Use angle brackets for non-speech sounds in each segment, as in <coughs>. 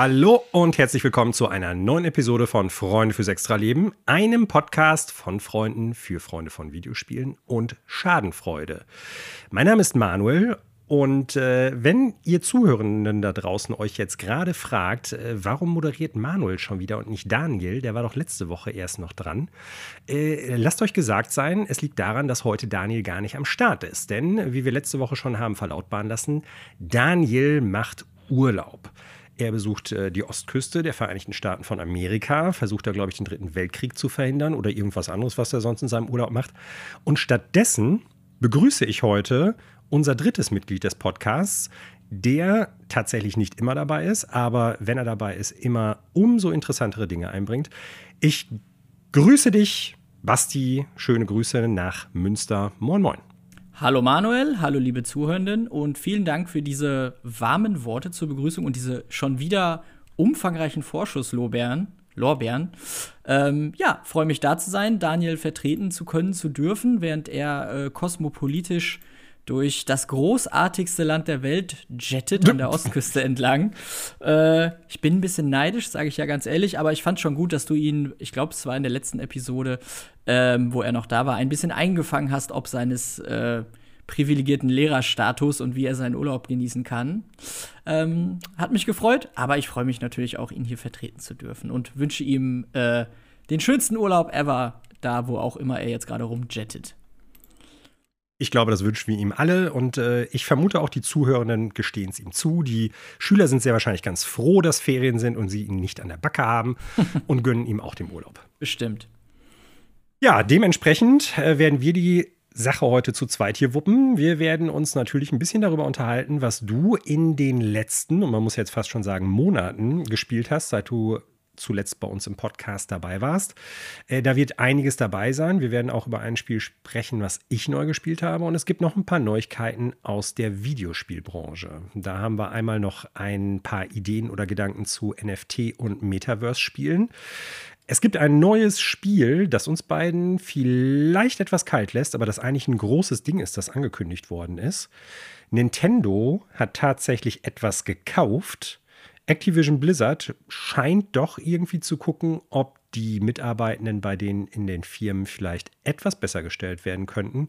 Hallo und herzlich willkommen zu einer neuen Episode von Freunde fürs Extraleben, einem Podcast von Freunden für Freunde von Videospielen und Schadenfreude. Mein Name ist Manuel und äh, wenn ihr Zuhörenden da draußen euch jetzt gerade fragt, äh, warum moderiert Manuel schon wieder und nicht Daniel, der war doch letzte Woche erst noch dran, äh, lasst euch gesagt sein, es liegt daran, dass heute Daniel gar nicht am Start ist. Denn, wie wir letzte Woche schon haben verlautbaren lassen, Daniel macht Urlaub. Er besucht äh, die Ostküste der Vereinigten Staaten von Amerika, versucht da, glaube ich, den Dritten Weltkrieg zu verhindern oder irgendwas anderes, was er sonst in seinem Urlaub macht. Und stattdessen begrüße ich heute unser drittes Mitglied des Podcasts, der tatsächlich nicht immer dabei ist, aber wenn er dabei ist, immer umso interessantere Dinge einbringt. Ich grüße dich, Basti. Schöne Grüße nach Münster. Moin, moin. Hallo Manuel, hallo liebe Zuhörenden und vielen Dank für diese warmen Worte zur Begrüßung und diese schon wieder umfangreichen Vorschusslorbeeren. Lorbeeren. Ähm, ja, freue mich da zu sein, Daniel vertreten zu können, zu dürfen, während er äh, kosmopolitisch durch das großartigste Land der Welt jettet an der <laughs> Ostküste entlang. Äh, ich bin ein bisschen neidisch, sage ich ja ganz ehrlich, aber ich fand schon gut, dass du ihn, ich glaube, es war in der letzten Episode, ähm, wo er noch da war, ein bisschen eingefangen hast, ob seines äh, privilegierten Lehrerstatus und wie er seinen Urlaub genießen kann. Ähm, hat mich gefreut, aber ich freue mich natürlich auch, ihn hier vertreten zu dürfen und wünsche ihm äh, den schönsten Urlaub ever, da wo auch immer er jetzt gerade rumjettet. Ich glaube, das wünschen wir ihm alle und äh, ich vermute auch, die Zuhörenden gestehen es ihm zu. Die Schüler sind sehr wahrscheinlich ganz froh, dass Ferien sind und sie ihn nicht an der Backe haben <laughs> und gönnen ihm auch den Urlaub. Bestimmt. Ja, dementsprechend äh, werden wir die Sache heute zu zweit hier wuppen. Wir werden uns natürlich ein bisschen darüber unterhalten, was du in den letzten, und man muss jetzt fast schon sagen, Monaten gespielt hast, seit du zuletzt bei uns im Podcast dabei warst. Äh, da wird einiges dabei sein. Wir werden auch über ein Spiel sprechen, was ich neu gespielt habe. Und es gibt noch ein paar Neuigkeiten aus der Videospielbranche. Da haben wir einmal noch ein paar Ideen oder Gedanken zu NFT und Metaverse-Spielen. Es gibt ein neues Spiel, das uns beiden vielleicht etwas kalt lässt, aber das eigentlich ein großes Ding ist, das angekündigt worden ist. Nintendo hat tatsächlich etwas gekauft, Activision Blizzard scheint doch irgendwie zu gucken, ob die Mitarbeitenden bei denen in den Firmen vielleicht etwas besser gestellt werden könnten.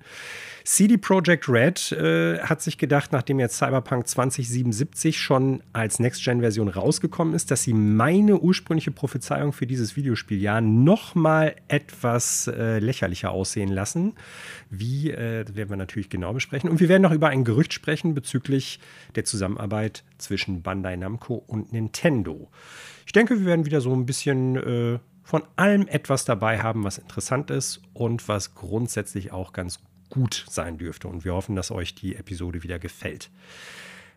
CD Projekt Red äh, hat sich gedacht, nachdem jetzt Cyberpunk 2077 schon als Next-Gen-Version rausgekommen ist, dass sie meine ursprüngliche Prophezeiung für dieses Videospieljahr noch mal etwas äh, lächerlicher aussehen lassen. Wie, äh, werden wir natürlich genau besprechen. Und wir werden noch über ein Gerücht sprechen bezüglich der Zusammenarbeit zwischen Bandai Namco und Nintendo. Ich denke, wir werden wieder so ein bisschen äh, von allem etwas dabei haben, was interessant ist und was grundsätzlich auch ganz gut sein dürfte. Und wir hoffen, dass euch die Episode wieder gefällt.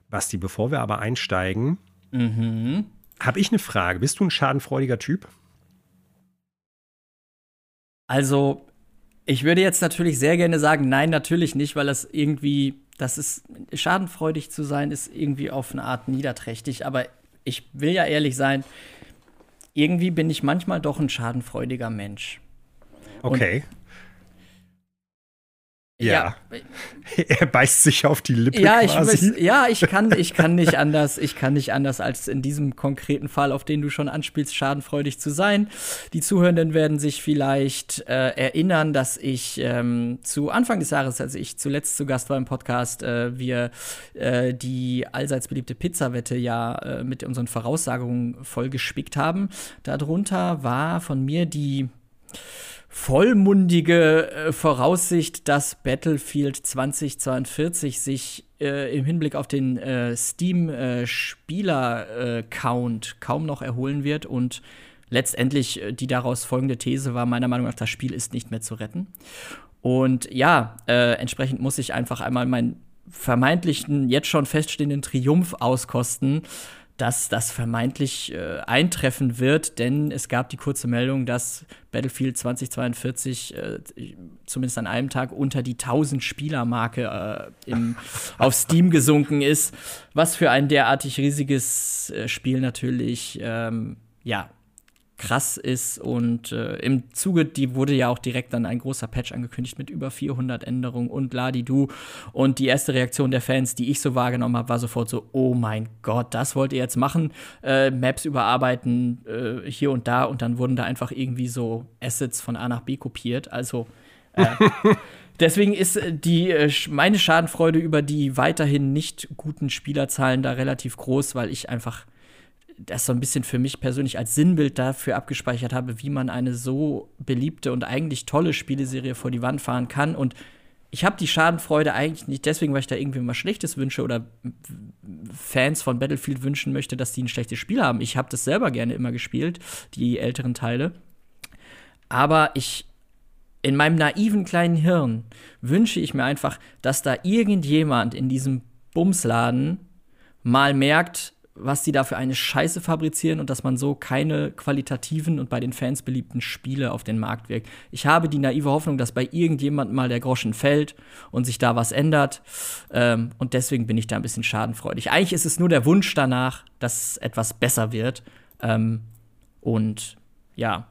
Basti, bevor wir aber einsteigen, mhm. habe ich eine Frage. Bist du ein schadenfreudiger Typ? Also, ich würde jetzt natürlich sehr gerne sagen, nein, natürlich nicht, weil das irgendwie, das ist, schadenfreudig zu sein, ist irgendwie auf eine Art niederträchtig. Aber ich will ja ehrlich sein, irgendwie bin ich manchmal doch ein schadenfreudiger Mensch. Okay. Und ja. ja. <laughs> er beißt sich auf die Lippe ja, quasi. Ich, ja, ich kann, ich kann nicht anders, ich kann nicht anders, als in diesem konkreten Fall, auf den du schon anspielst, schadenfreudig zu sein. Die Zuhörenden werden sich vielleicht äh, erinnern, dass ich ähm, zu Anfang des Jahres, als ich zuletzt zu Gast war im Podcast, äh, wir äh, die allseits beliebte Pizzawette ja äh, mit unseren Voraussagungen vollgespickt haben. Darunter war von mir die vollmundige äh, Voraussicht, dass Battlefield 2042 sich äh, im Hinblick auf den äh, Steam-Spieler-Count äh, kaum noch erholen wird und letztendlich äh, die daraus folgende These war meiner Meinung nach, das Spiel ist nicht mehr zu retten. Und ja, äh, entsprechend muss ich einfach einmal meinen vermeintlichen, jetzt schon feststehenden Triumph auskosten dass das vermeintlich äh, eintreffen wird, denn es gab die kurze Meldung, dass Battlefield 2042 äh, zumindest an einem Tag unter die 1000 Spieler-Marke äh, <laughs> auf Steam gesunken ist, was für ein derartig riesiges äh, Spiel natürlich ähm, ja krass ist. Und äh, im Zuge, die wurde ja auch direkt dann ein großer Patch angekündigt mit über 400 Änderungen und Ladidu. Und die erste Reaktion der Fans, die ich so wahrgenommen habe, war sofort so: Oh mein Gott, das wollt ihr jetzt machen? Äh, Maps überarbeiten äh, hier und da. Und dann wurden da einfach irgendwie so Assets von A nach B kopiert. Also. Äh, <laughs> deswegen ist äh, die äh, meine Schadenfreude über die weiterhin nicht guten Spielerzahlen da relativ groß, weil ich einfach das so ein bisschen für mich persönlich als Sinnbild dafür abgespeichert habe, wie man eine so beliebte und eigentlich tolle Spieleserie vor die Wand fahren kann. Und ich habe die Schadenfreude eigentlich nicht deswegen, weil ich da irgendwie mal Schlechtes wünsche oder Fans von Battlefield wünschen möchte, dass die ein schlechtes Spiel haben. Ich habe das selber gerne immer gespielt, die älteren Teile. Aber ich in meinem naiven kleinen Hirn wünsche ich mir einfach, dass da irgendjemand in diesem Bumsladen mal merkt, was die da für eine Scheiße fabrizieren und dass man so keine qualitativen und bei den Fans beliebten Spiele auf den Markt wirkt. Ich habe die naive Hoffnung, dass bei irgendjemand mal der Groschen fällt und sich da was ändert. Ähm, und deswegen bin ich da ein bisschen schadenfreudig. Eigentlich ist es nur der Wunsch danach, dass etwas besser wird. Ähm, und ja,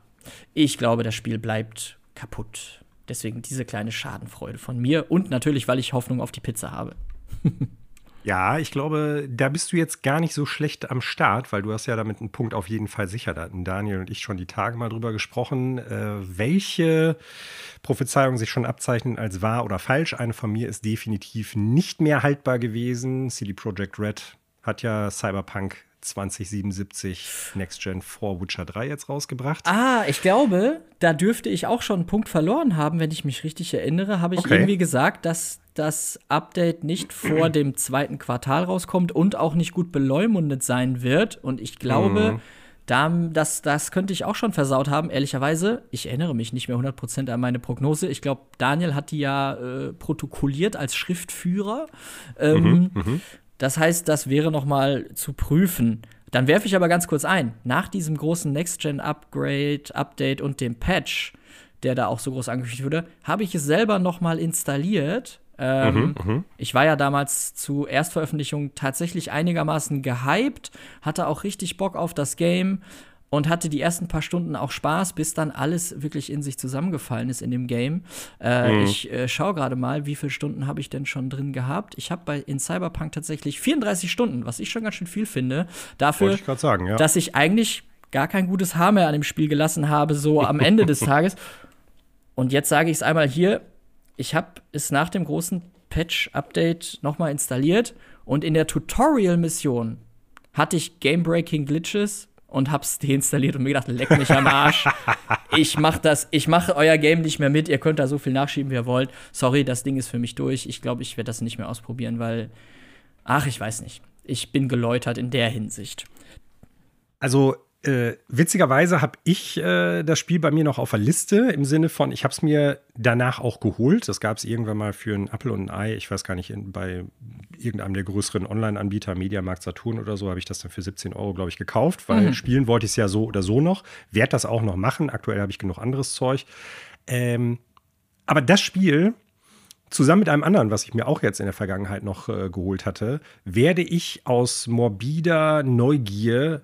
ich glaube, das Spiel bleibt kaputt. Deswegen diese kleine Schadenfreude von mir und natürlich, weil ich Hoffnung auf die Pizza habe. <laughs> Ja, ich glaube, da bist du jetzt gar nicht so schlecht am Start, weil du hast ja damit einen Punkt auf jeden Fall sicher. Da hatten Daniel und ich schon die Tage mal drüber gesprochen, äh, welche Prophezeiungen sich schon abzeichnen als wahr oder falsch. Eine von mir ist definitiv nicht mehr haltbar gewesen. CD Projekt Red hat ja Cyberpunk 2077 Next Gen 4 Witcher 3 jetzt rausgebracht. Ah, ich glaube, da dürfte ich auch schon einen Punkt verloren haben, wenn ich mich richtig erinnere. Habe ich okay. irgendwie gesagt, dass das Update nicht vor dem zweiten Quartal rauskommt und auch nicht gut beleumundet sein wird. Und ich glaube, mhm. da, das, das könnte ich auch schon versaut haben, ehrlicherweise. Ich erinnere mich nicht mehr 100% an meine Prognose. Ich glaube, Daniel hat die ja äh, protokolliert als Schriftführer. Ähm, mhm, mhm. Das heißt, das wäre noch mal zu prüfen. Dann werfe ich aber ganz kurz ein, nach diesem großen Next-Gen-Upgrade, Update und dem Patch, der da auch so groß angekündigt wurde, habe ich es selber noch mal installiert. Ähm, mhm, mhm, ich war ja damals zu Erstveröffentlichung tatsächlich einigermaßen gehypt, hatte auch richtig Bock auf das Game und hatte die ersten paar Stunden auch Spaß, bis dann alles wirklich in sich zusammengefallen ist in dem Game. Äh, mhm. Ich äh, schaue gerade mal, wie viele Stunden habe ich denn schon drin gehabt. Ich habe bei in Cyberpunk tatsächlich 34 Stunden, was ich schon ganz schön viel finde. Dafür, ich sagen, ja. dass ich eigentlich gar kein gutes Haar mehr an dem Spiel gelassen habe, so am Ende des <laughs> Tages. Und jetzt sage ich es einmal hier: Ich habe es nach dem großen Patch-Update nochmal installiert und in der Tutorial-Mission hatte ich Game-Breaking Glitches und hab's <laughs> deinstalliert und mir gedacht, leck mich am Arsch. ich mach das, ich mache euer Game nicht mehr mit. Ihr könnt da so viel nachschieben, wie ihr wollt. Sorry, das Ding ist für mich durch. Ich glaube, ich werde das nicht mehr ausprobieren, weil, ach, ich weiß nicht. Ich bin geläutert in der Hinsicht. Also äh, witzigerweise habe ich äh, das Spiel bei mir noch auf der Liste im Sinne von, ich habe es mir danach auch geholt. Das gab es irgendwann mal für einen Apple und ein Ei. Ich weiß gar nicht, in, bei irgendeinem der größeren Online-Anbieter, Mediamarkt Saturn oder so, habe ich das dann für 17 Euro, glaube ich, gekauft, weil mhm. spielen wollte ich es ja so oder so noch. Werde das auch noch machen. Aktuell habe ich genug anderes Zeug. Ähm, aber das Spiel zusammen mit einem anderen, was ich mir auch jetzt in der Vergangenheit noch äh, geholt hatte, werde ich aus morbider Neugier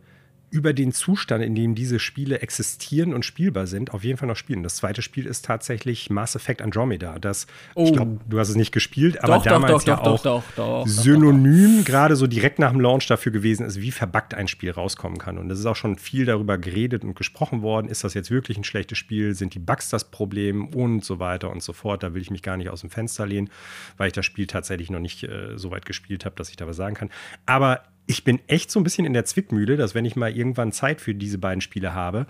über den Zustand, in dem diese Spiele existieren und spielbar sind, auf jeden Fall noch spielen. Das zweite Spiel ist tatsächlich Mass Effect Andromeda. Das, oh. ich glaube, du hast es nicht gespielt, aber doch, damals doch, doch, ja auch synonym gerade so direkt nach dem Launch dafür gewesen ist, wie verbuggt ein Spiel rauskommen kann. Und es ist auch schon viel darüber geredet und gesprochen worden. Ist das jetzt wirklich ein schlechtes Spiel? Sind die Bugs das Problem? Und so weiter und so fort. Da will ich mich gar nicht aus dem Fenster lehnen, weil ich das Spiel tatsächlich noch nicht äh, so weit gespielt habe, dass ich da was sagen kann. Aber ich bin echt so ein bisschen in der Zwickmühle, dass wenn ich mal irgendwann Zeit für diese beiden Spiele habe,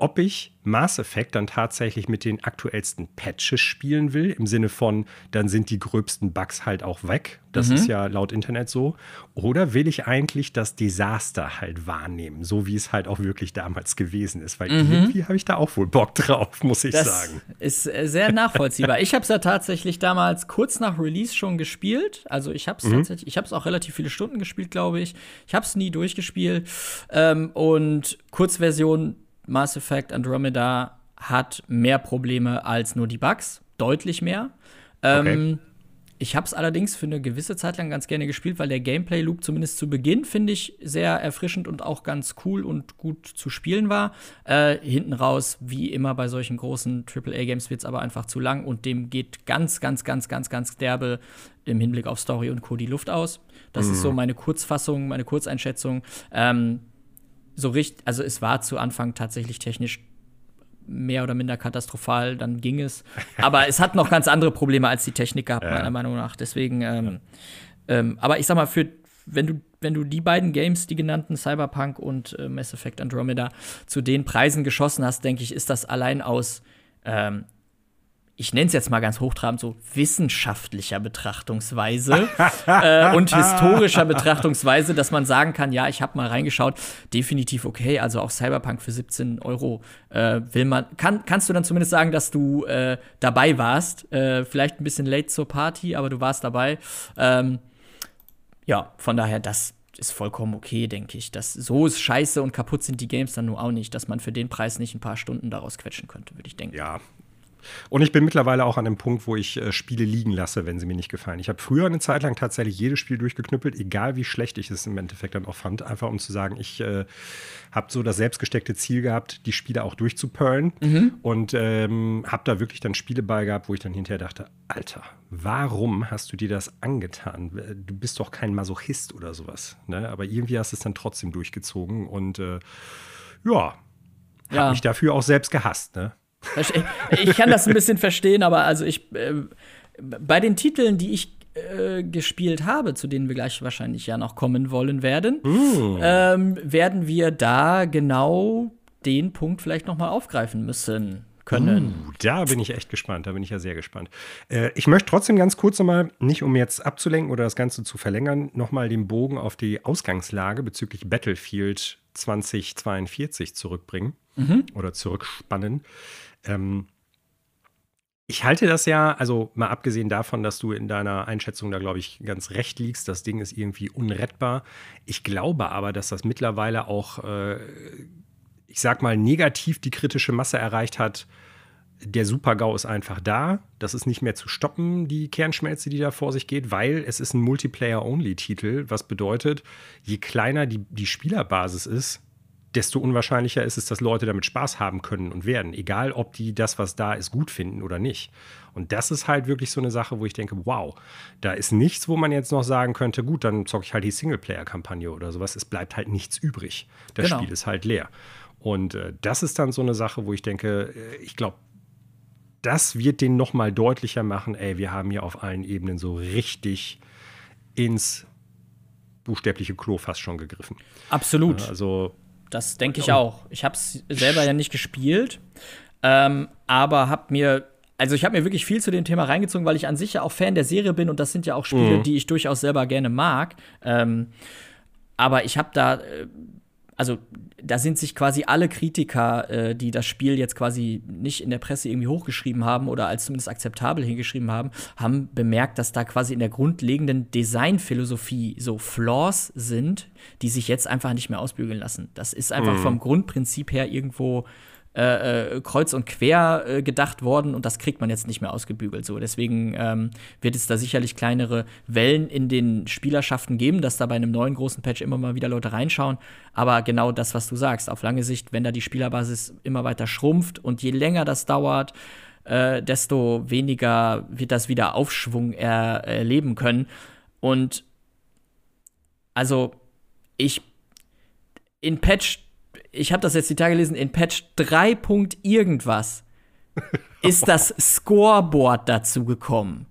ob ich Mass Effect dann tatsächlich mit den aktuellsten Patches spielen will, im Sinne von, dann sind die gröbsten Bugs halt auch weg. Das mhm. ist ja laut Internet so. Oder will ich eigentlich das Desaster halt wahrnehmen, so wie es halt auch wirklich damals gewesen ist? Weil mhm. irgendwie habe ich da auch wohl Bock drauf, muss ich das sagen. Ist äh, sehr nachvollziehbar. <laughs> ich habe es ja tatsächlich damals kurz nach Release schon gespielt. Also ich habe es mhm. tatsächlich, ich habe es auch relativ viele Stunden gespielt, glaube ich. Ich habe es nie durchgespielt. Ähm, und Kurzversion Mass Effect Andromeda hat mehr Probleme als nur die Bugs, deutlich mehr. Ähm, ich habe es allerdings für eine gewisse Zeit lang ganz gerne gespielt, weil der Gameplay-Loop zumindest zu Beginn, finde ich, sehr erfrischend und auch ganz cool und gut zu spielen war. Äh, hinten raus, wie immer bei solchen großen AAA-Games, wird es aber einfach zu lang und dem geht ganz, ganz, ganz, ganz, ganz derbe im Hinblick auf Story und Co. die Luft aus. Das mhm. ist so meine Kurzfassung, meine Kurzeinschätzung. Ähm, so richtig, also es war zu Anfang tatsächlich technisch mehr oder minder katastrophal, dann ging es. <laughs> Aber es hat noch ganz andere Probleme als die Technik gehabt, ja. meiner Meinung nach. Deswegen, ähm, ähm, aber ich sag mal, für, wenn du, wenn du die beiden Games, die genannten Cyberpunk und äh, Mass Effect Andromeda, zu den Preisen geschossen hast, denke ich, ist das allein aus ähm, ich nenne es jetzt mal ganz hochtrabend, so wissenschaftlicher Betrachtungsweise äh, und historischer Betrachtungsweise, dass man sagen kann, ja, ich habe mal reingeschaut, definitiv okay, also auch Cyberpunk für 17 Euro äh, will man, kann, kannst du dann zumindest sagen, dass du äh, dabei warst, äh, vielleicht ein bisschen late zur Party, aber du warst dabei. Ähm, ja, von daher, das ist vollkommen okay, denke ich. Das, so ist scheiße und kaputt sind die Games dann nur auch nicht, dass man für den Preis nicht ein paar Stunden daraus quetschen könnte, würde ich denken. Ja, und ich bin mittlerweile auch an dem Punkt, wo ich äh, Spiele liegen lasse, wenn sie mir nicht gefallen. Ich habe früher eine Zeit lang tatsächlich jedes Spiel durchgeknüppelt, egal wie schlecht ich es im Endeffekt dann auch fand, einfach um zu sagen, ich äh, habe so das selbstgesteckte Ziel gehabt, die Spiele auch durchzuperlen. Mhm. Und ähm, habe da wirklich dann Spiele bei gehabt, wo ich dann hinterher dachte, Alter, warum hast du dir das angetan? Du bist doch kein Masochist oder sowas. Ne? Aber irgendwie hast du es dann trotzdem durchgezogen und äh, ja, habe ja. mich dafür auch selbst gehasst. Ne? Ich kann das ein bisschen verstehen, aber also ich äh, bei den Titeln, die ich äh, gespielt habe, zu denen wir gleich wahrscheinlich ja noch kommen wollen werden, uh. ähm, werden wir da genau den Punkt vielleicht noch mal aufgreifen müssen. Können. Uh, da bin ich echt gespannt, da bin ich ja sehr gespannt. Äh, ich möchte trotzdem ganz kurz nochmal, nicht um jetzt abzulenken oder das Ganze zu verlängern, nochmal den Bogen auf die Ausgangslage bezüglich Battlefield 2042 zurückbringen mhm. oder zurückspannen. Ähm, ich halte das ja, also mal abgesehen davon, dass du in deiner Einschätzung da, glaube ich, ganz recht liegst, das Ding ist irgendwie unrettbar. Ich glaube aber, dass das mittlerweile auch, äh, ich sag mal, negativ die kritische Masse erreicht hat. Der Super-GAU ist einfach da. Das ist nicht mehr zu stoppen, die Kernschmelze, die da vor sich geht, weil es ist ein Multiplayer-Only-Titel, was bedeutet, je kleiner die, die Spielerbasis ist, desto unwahrscheinlicher ist es, dass Leute damit Spaß haben können und werden, egal ob die das, was da ist, gut finden oder nicht. Und das ist halt wirklich so eine Sache, wo ich denke, wow, da ist nichts, wo man jetzt noch sagen könnte, gut, dann zocke ich halt die Singleplayer-Kampagne oder sowas. Es bleibt halt nichts übrig. Das genau. Spiel ist halt leer. Und äh, das ist dann so eine Sache, wo ich denke, äh, ich glaube, das wird den noch mal deutlicher machen, ey, wir haben hier auf allen Ebenen so richtig ins buchstäbliche Klo fast schon gegriffen. Absolut. Also das denke ich auch. Ich habe es selber ja nicht gespielt, ähm, aber habe mir also ich habe mir wirklich viel zu dem Thema reingezogen, weil ich an sich ja auch Fan der Serie bin und das sind ja auch Spiele, mhm. die ich durchaus selber gerne mag. Ähm, aber ich habe da äh, also da sind sich quasi alle Kritiker, äh, die das Spiel jetzt quasi nicht in der Presse irgendwie hochgeschrieben haben oder als zumindest akzeptabel hingeschrieben haben, haben bemerkt, dass da quasi in der grundlegenden Designphilosophie so Flaws sind, die sich jetzt einfach nicht mehr ausbügeln lassen. Das ist einfach mhm. vom Grundprinzip her irgendwo äh, äh, kreuz und quer äh, gedacht worden und das kriegt man jetzt nicht mehr ausgebügelt. So, deswegen ähm, wird es da sicherlich kleinere Wellen in den Spielerschaften geben, dass da bei einem neuen großen Patch immer mal wieder Leute reinschauen. Aber genau das, was du sagst, auf lange Sicht, wenn da die Spielerbasis immer weiter schrumpft und je länger das dauert, äh, desto weniger wird das wieder Aufschwung er erleben können. Und also ich in Patch ich habe das jetzt die Tage gelesen, in Patch 3. irgendwas <laughs> ist das Scoreboard dazu gekommen.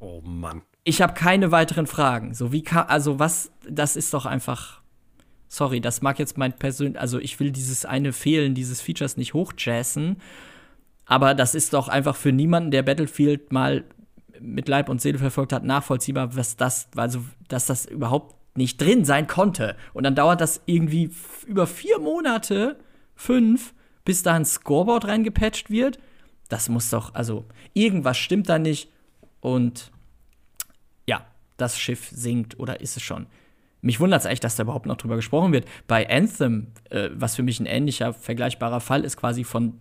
Oh Mann. Ich habe keine weiteren Fragen. So wie kann, also was, das ist doch einfach. Sorry, das mag jetzt mein persönlich, also ich will dieses eine Fehlen dieses Features nicht hochjazzen, aber das ist doch einfach für niemanden, der Battlefield mal mit Leib und Seele verfolgt hat, nachvollziehbar, was das, also dass das überhaupt nicht drin sein konnte. Und dann dauert das irgendwie über vier Monate, fünf, bis da ein Scoreboard reingepatcht wird. Das muss doch, also irgendwas stimmt da nicht. Und ja, das Schiff sinkt oder ist es schon. Mich wundert es eigentlich, dass da überhaupt noch drüber gesprochen wird. Bei Anthem, äh, was für mich ein ähnlicher, vergleichbarer Fall ist, quasi von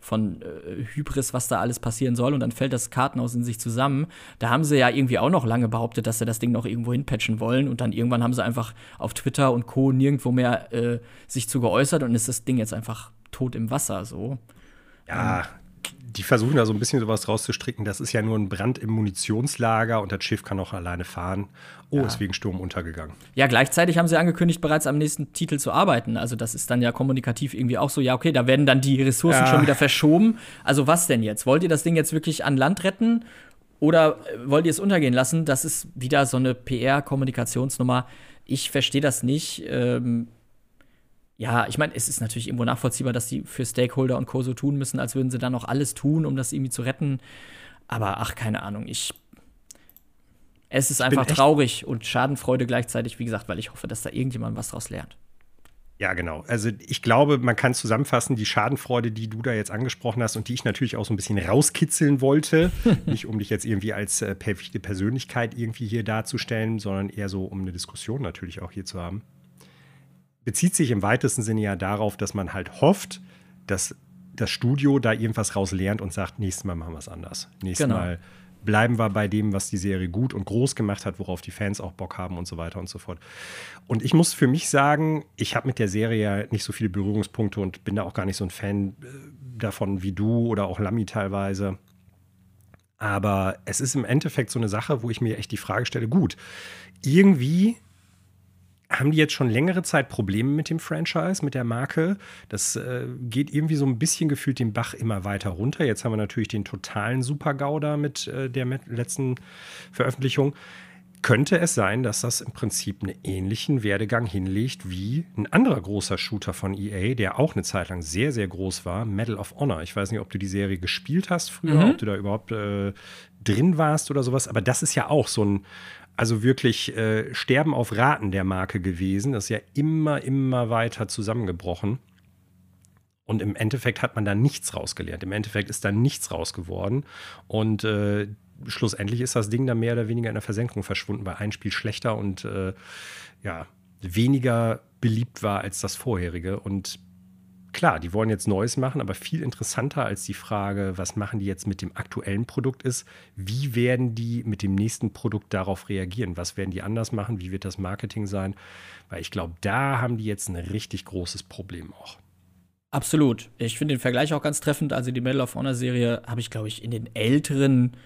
von äh, Hybris, was da alles passieren soll, und dann fällt das Kartenhaus in sich zusammen. Da haben sie ja irgendwie auch noch lange behauptet, dass sie das Ding noch irgendwo hinpatchen wollen, und dann irgendwann haben sie einfach auf Twitter und Co. nirgendwo mehr äh, sich zu geäußert und ist das Ding jetzt einfach tot im Wasser so. Ja, die versuchen da so ein bisschen sowas rauszustricken. Das ist ja nur ein Brand im Munitionslager und das Schiff kann auch alleine fahren. Oh, ja. ist wegen Sturm untergegangen. Ja, gleichzeitig haben sie angekündigt, bereits am nächsten Titel zu arbeiten. Also, das ist dann ja kommunikativ irgendwie auch so, ja, okay, da werden dann die Ressourcen ja. schon wieder verschoben. Also, was denn jetzt? Wollt ihr das Ding jetzt wirklich an Land retten? Oder äh, wollt ihr es untergehen lassen? Das ist wieder so eine PR-Kommunikationsnummer. Ich verstehe das nicht. Ähm, ja, ich meine, es ist natürlich irgendwo nachvollziehbar, dass sie für Stakeholder und Co. so tun müssen, als würden sie dann noch alles tun, um das irgendwie zu retten. Aber ach, keine Ahnung, ich. Es ist einfach traurig und Schadenfreude gleichzeitig, wie gesagt, weil ich hoffe, dass da irgendjemand was draus lernt. Ja, genau. Also ich glaube, man kann zusammenfassen, die Schadenfreude, die du da jetzt angesprochen hast und die ich natürlich auch so ein bisschen rauskitzeln wollte, <laughs> nicht um dich jetzt irgendwie als äh, perfekte Persönlichkeit irgendwie hier darzustellen, sondern eher so, um eine Diskussion natürlich auch hier zu haben bezieht sich im weitesten Sinne ja darauf, dass man halt hofft, dass das Studio da irgendwas raus lernt und sagt, nächstes Mal machen wir es anders. Nächstes genau. Mal bleiben wir bei dem, was die Serie gut und groß gemacht hat, worauf die Fans auch Bock haben und so weiter und so fort. Und ich muss für mich sagen, ich habe mit der Serie ja nicht so viele Berührungspunkte und bin da auch gar nicht so ein Fan äh, davon wie du oder auch Lami teilweise. Aber es ist im Endeffekt so eine Sache, wo ich mir echt die Frage stelle, gut, irgendwie haben die jetzt schon längere Zeit Probleme mit dem Franchise, mit der Marke. Das äh, geht irgendwie so ein bisschen gefühlt den Bach immer weiter runter. Jetzt haben wir natürlich den totalen Super-GAU da mit äh, der letzten Veröffentlichung. Könnte es sein, dass das im Prinzip einen ähnlichen Werdegang hinlegt wie ein anderer großer Shooter von EA, der auch eine Zeit lang sehr, sehr groß war, Medal of Honor. Ich weiß nicht, ob du die Serie gespielt hast früher, mhm. ob du da überhaupt äh, drin warst oder sowas, aber das ist ja auch so ein also wirklich äh, Sterben auf Raten der Marke gewesen. Das ist ja immer, immer weiter zusammengebrochen. Und im Endeffekt hat man da nichts rausgelernt. Im Endeffekt ist da nichts raus geworden. Und äh, schlussendlich ist das Ding dann mehr oder weniger in der Versenkung verschwunden, weil ein Spiel schlechter und äh, ja, weniger beliebt war als das vorherige. Und klar, die wollen jetzt Neues machen, aber viel interessanter als die Frage, was machen die jetzt mit dem aktuellen Produkt ist, wie werden die mit dem nächsten Produkt darauf reagieren? Was werden die anders machen? Wie wird das Marketing sein? Weil ich glaube, da haben die jetzt ein richtig großes Problem auch. Absolut. Ich finde den Vergleich auch ganz treffend. Also die Medal of Honor Serie habe ich, glaube ich, in den älteren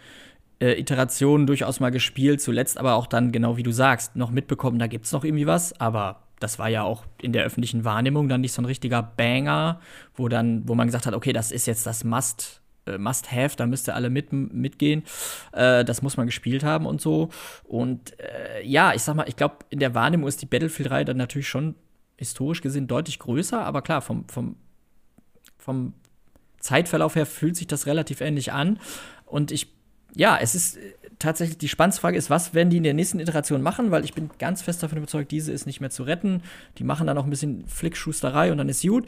äh, Iterationen durchaus mal gespielt. Zuletzt aber auch dann, genau wie du sagst, noch mitbekommen, da gibt es noch irgendwie was. Aber das war ja auch in der öffentlichen Wahrnehmung dann nicht so ein richtiger Banger, wo dann, wo man gesagt hat, okay, das ist jetzt das Must, äh, Must Have, da müsst ihr alle mit, mitgehen. Äh, das muss man gespielt haben und so. Und äh, ja, ich sag mal, ich glaube, in der Wahrnehmung ist die Battlefield-Reihe dann natürlich schon historisch gesehen deutlich größer, aber klar, vom, vom, vom Zeitverlauf her fühlt sich das relativ ähnlich an. Und ich, ja, es ist tatsächlich die spannendste Frage ist, was werden die in der nächsten Iteration machen? Weil ich bin ganz fest davon überzeugt, diese ist nicht mehr zu retten. Die machen dann noch ein bisschen Flickschusterei und dann ist gut.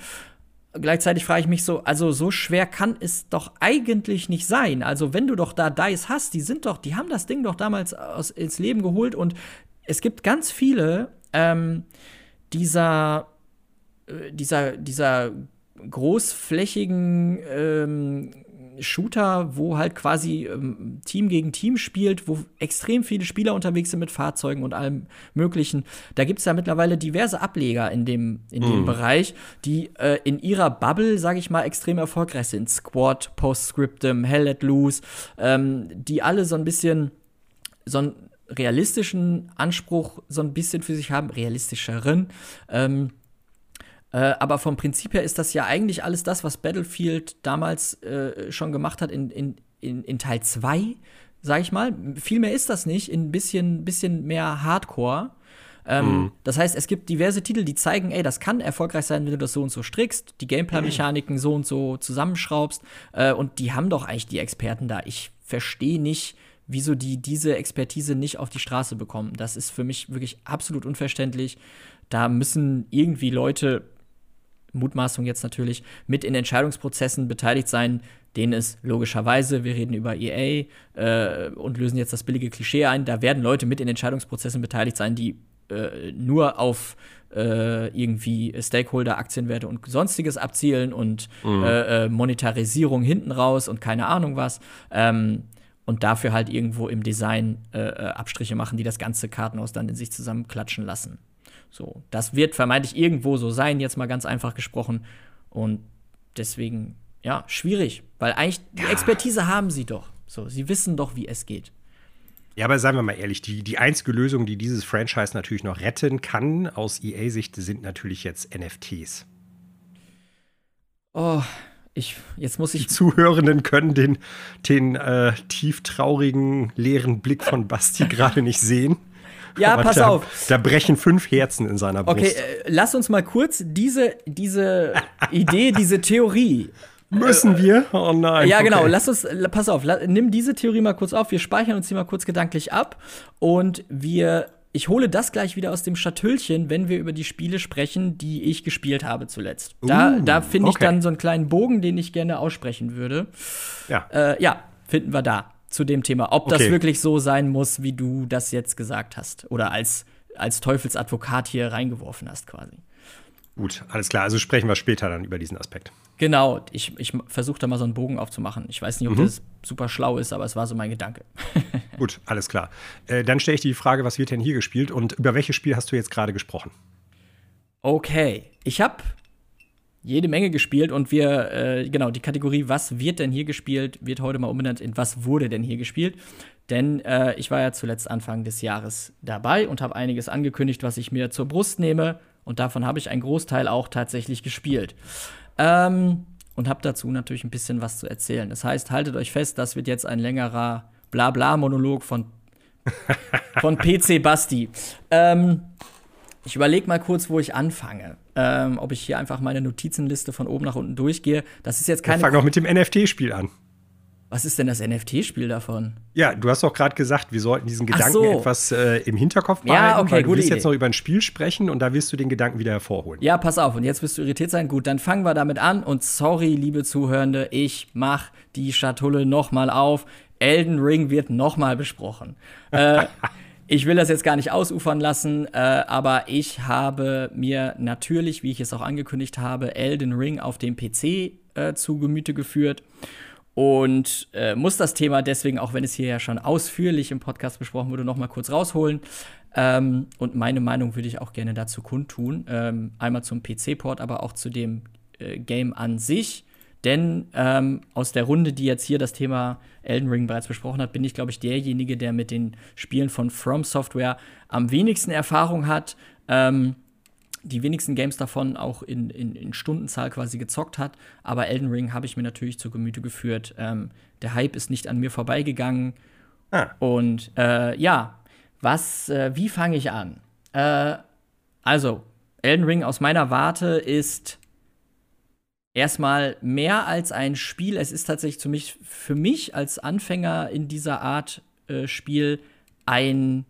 Gleichzeitig frage ich mich so, also so schwer kann es doch eigentlich nicht sein. Also wenn du doch da Dice hast, die sind doch, die haben das Ding doch damals aus, ins Leben geholt und es gibt ganz viele ähm, dieser, äh, dieser, dieser großflächigen ähm, Shooter, wo halt quasi ähm, Team gegen Team spielt, wo extrem viele Spieler unterwegs sind mit Fahrzeugen und allem Möglichen. Da gibt es ja mittlerweile diverse Ableger in dem, in dem mhm. Bereich, die äh, in ihrer Bubble, sage ich mal, extrem erfolgreich sind. Squad, Postscriptum, Hell Let Loose, ähm, die alle so ein bisschen so einen realistischen Anspruch so ein bisschen für sich haben, realistischeren. Ähm, äh, aber vom Prinzip her ist das ja eigentlich alles das, was Battlefield damals äh, schon gemacht hat in, in, in, in Teil 2, sag ich mal. Viel mehr ist das nicht, in ein bisschen, bisschen mehr Hardcore. Ähm, mhm. Das heißt, es gibt diverse Titel, die zeigen, ey, das kann erfolgreich sein, wenn du das so und so strickst, die Gameplay-Mechaniken so und so zusammenschraubst. Äh, und die haben doch eigentlich die Experten da. Ich verstehe nicht, wieso die diese Expertise nicht auf die Straße bekommen. Das ist für mich wirklich absolut unverständlich. Da müssen irgendwie Leute Mutmaßung jetzt natürlich, mit in Entscheidungsprozessen beteiligt sein, denen es logischerweise, wir reden über EA äh, und lösen jetzt das billige Klischee ein, da werden Leute mit in Entscheidungsprozessen beteiligt sein, die äh, nur auf äh, irgendwie Stakeholder, Aktienwerte und sonstiges abzielen und mhm. äh, äh, Monetarisierung hinten raus und keine Ahnung was. Ähm, und dafür halt irgendwo im Design äh, Abstriche machen, die das ganze Kartenhaus dann in sich zusammenklatschen lassen. So, das wird vermeintlich irgendwo so sein, jetzt mal ganz einfach gesprochen. Und deswegen, ja, schwierig, weil eigentlich die Expertise haben sie doch. So, sie wissen doch, wie es geht. Ja, aber seien wir mal ehrlich, die, die einzige Lösung, die dieses Franchise natürlich noch retten kann, aus EA-Sicht, sind natürlich jetzt NFTs. Oh, ich, jetzt muss ich. Die Zuhörenden können den, den äh, tieftraurigen, leeren Blick von Basti <laughs> gerade nicht sehen. Ja, pass da, auf. Da brechen fünf Herzen in seiner Brust. Okay, äh, lass uns mal kurz diese, diese <laughs> Idee, diese Theorie Müssen wir? Oh nein. Ja, genau. Lass uns, pass auf, nimm diese Theorie mal kurz auf. Wir speichern uns die mal kurz gedanklich ab und wir. Ich hole das gleich wieder aus dem Schatüllchen, wenn wir über die Spiele sprechen, die ich gespielt habe zuletzt. Da, uh, da finde ich okay. dann so einen kleinen Bogen, den ich gerne aussprechen würde. Ja. Äh, ja, finden wir da zu dem Thema. Ob okay. das wirklich so sein muss, wie du das jetzt gesagt hast. Oder als, als Teufelsadvokat hier reingeworfen hast, quasi. Gut, alles klar. Also sprechen wir später dann über diesen Aspekt. Genau, ich, ich versuche da mal so einen Bogen aufzumachen. Ich weiß nicht, ob mhm. das super schlau ist, aber es war so mein Gedanke. <laughs> Gut, alles klar. Äh, dann stelle ich dir die Frage, was wird denn hier gespielt und über welches Spiel hast du jetzt gerade gesprochen? Okay, ich habe jede Menge gespielt und wir, äh, genau, die Kategorie, was wird denn hier gespielt, wird heute mal umbenannt in was wurde denn hier gespielt. Denn äh, ich war ja zuletzt Anfang des Jahres dabei und habe einiges angekündigt, was ich mir zur Brust nehme. Und davon habe ich einen Großteil auch tatsächlich gespielt. Ähm, und habe dazu natürlich ein bisschen was zu erzählen. Das heißt, haltet euch fest, das wird jetzt ein längerer Blabla-Monolog von, von PC Basti. Ähm, ich überlege mal kurz, wo ich anfange. Ähm, ob ich hier einfach meine Notizenliste von oben nach unten durchgehe. Das ist jetzt keine. Ich fang noch mit dem NFT-Spiel an. Was ist denn das NFT-Spiel davon? Ja, du hast doch gerade gesagt, wir sollten diesen Gedanken so. etwas äh, im Hinterkopf behalten, ja, okay, weil du willst Idee. jetzt noch über ein Spiel sprechen und da wirst du den Gedanken wieder hervorholen. Ja, pass auf, und jetzt wirst du irritiert sein. Gut, dann fangen wir damit an und sorry, liebe Zuhörende, ich mach die Schatulle noch mal auf. Elden Ring wird noch mal besprochen. äh, <laughs> ich will das jetzt gar nicht ausufern lassen, äh, aber ich habe mir natürlich, wie ich es auch angekündigt habe, Elden Ring auf dem PC äh, zu Gemüte geführt und äh, muss das Thema deswegen, auch wenn es hier ja schon ausführlich im Podcast besprochen wurde, noch mal kurz rausholen. Ähm, und meine Meinung würde ich auch gerne dazu kundtun. Ähm, einmal zum PC-Port, aber auch zu dem äh, Game an sich. Denn ähm, aus der Runde, die jetzt hier das Thema Elden Ring bereits besprochen hat, bin ich, glaube ich, derjenige, der mit den Spielen von From Software am wenigsten Erfahrung hat. Ähm, die wenigsten Games davon auch in, in, in, Stundenzahl quasi gezockt hat. Aber Elden Ring habe ich mir natürlich zu Gemüte geführt. Ähm, der Hype ist nicht an mir vorbeigegangen. Ah. Und äh, ja, was, äh, wie fange ich an? Äh, also, Elden Ring aus meiner Warte ist erstmal mehr als ein Spiel. Es ist tatsächlich für mich, für mich als Anfänger in dieser Art äh, Spiel ein,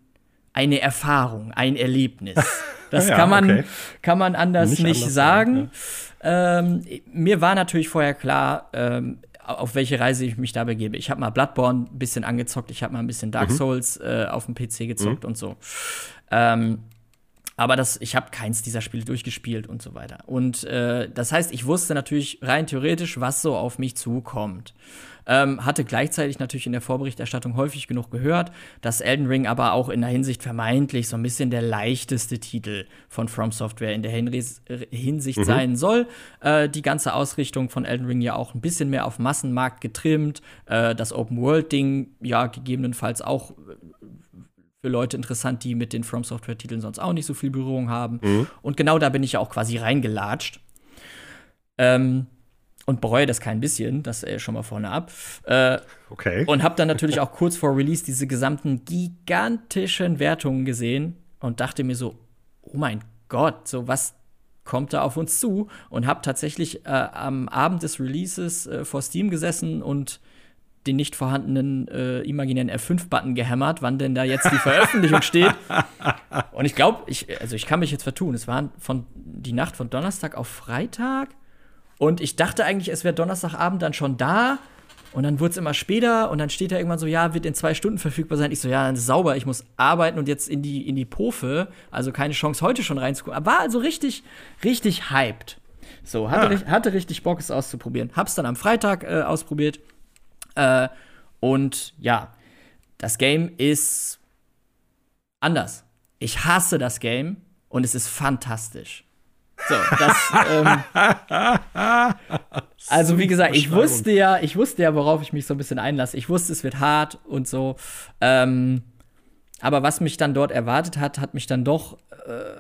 eine Erfahrung, ein Erlebnis. <laughs> Das ja, kann, man, okay. kann man anders nicht, nicht anders sagen. Sagen, ja. ähm, mir war natürlich vorher klar, ähm, auf welche Reise ich mich da begebe. Ich habe mal Bloodborne ein bisschen angezockt, ich habe mal ein bisschen Dark mhm. Souls äh, auf dem PC gezockt mhm. und so. Ähm, aber das, ich habe keins dieser Spiele durchgespielt und so weiter. Und äh, das heißt, ich wusste natürlich rein theoretisch, was so auf mich zukommt. Ähm, hatte gleichzeitig natürlich in der Vorberichterstattung häufig genug gehört, dass Elden Ring aber auch in der Hinsicht vermeintlich so ein bisschen der leichteste Titel von From Software in der Hinsicht mhm. sein soll. Äh, die ganze Ausrichtung von Elden Ring ja auch ein bisschen mehr auf Massenmarkt getrimmt. Äh, das Open-World-Ding ja gegebenenfalls auch für Leute interessant, die mit den From Software-Titeln sonst auch nicht so viel Berührung haben. Mhm. Und genau da bin ich ja auch quasi reingelatscht. Ähm, und bereue das kein bisschen, das äh, schon mal vorne ab. Äh, okay. Und habe dann natürlich auch kurz vor Release diese gesamten gigantischen Wertungen gesehen und dachte mir so, oh mein Gott, so was kommt da auf uns zu? Und habe tatsächlich äh, am Abend des Releases äh, vor Steam gesessen und den nicht vorhandenen äh, imaginären F5-Button gehämmert, wann denn da jetzt die Veröffentlichung steht. <laughs> Und ich glaube, ich, also ich kann mich jetzt vertun. Es war von die Nacht von Donnerstag auf Freitag. Und ich dachte eigentlich, es wäre Donnerstagabend dann schon da. Und dann wurde es immer später und dann steht da irgendwann so, ja, wird in zwei Stunden verfügbar sein. Ich so, ja, sauber, ich muss arbeiten und jetzt in die, in die Pofe. Also keine Chance, heute schon reinzugucken. War also richtig, richtig hyped. So, hatte, ah. hatte richtig Bock, es auszuprobieren. Hab's dann am Freitag äh, ausprobiert. Äh, und ja, das Game ist anders. Ich hasse das Game und es ist fantastisch. So, das, ähm, <laughs> also wie gesagt, ich wusste ja, ich wusste ja, worauf ich mich so ein bisschen einlasse. Ich wusste, es wird hart und so. Ähm, aber was mich dann dort erwartet hat, hat mich dann doch äh,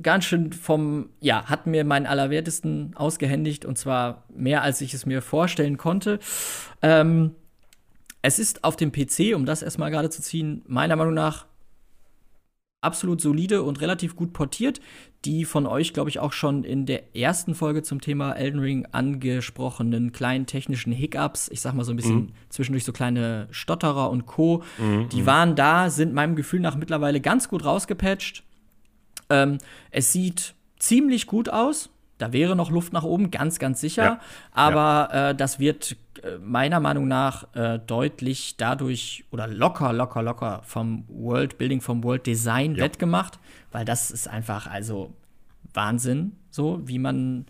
ganz schön vom, ja, hat mir meinen Allerwertesten ausgehändigt und zwar mehr, als ich es mir vorstellen konnte. Ähm, es ist auf dem PC, um das erstmal gerade zu ziehen, meiner Meinung nach absolut solide und relativ gut portiert. Die von euch, glaube ich, auch schon in der ersten Folge zum Thema Elden Ring angesprochenen kleinen technischen Hiccups, ich sag mal so ein bisschen mhm. zwischendurch so kleine Stotterer und Co., mhm. die waren da, sind meinem Gefühl nach mittlerweile ganz gut rausgepatcht. Ähm, es sieht ziemlich gut aus. Da wäre noch Luft nach oben, ganz, ganz sicher. Ja. Aber ja. Äh, das wird äh, meiner Meinung nach äh, deutlich dadurch oder locker, locker, locker vom World Building, vom World Design ja. wettgemacht, weil das ist einfach also Wahnsinn, so wie man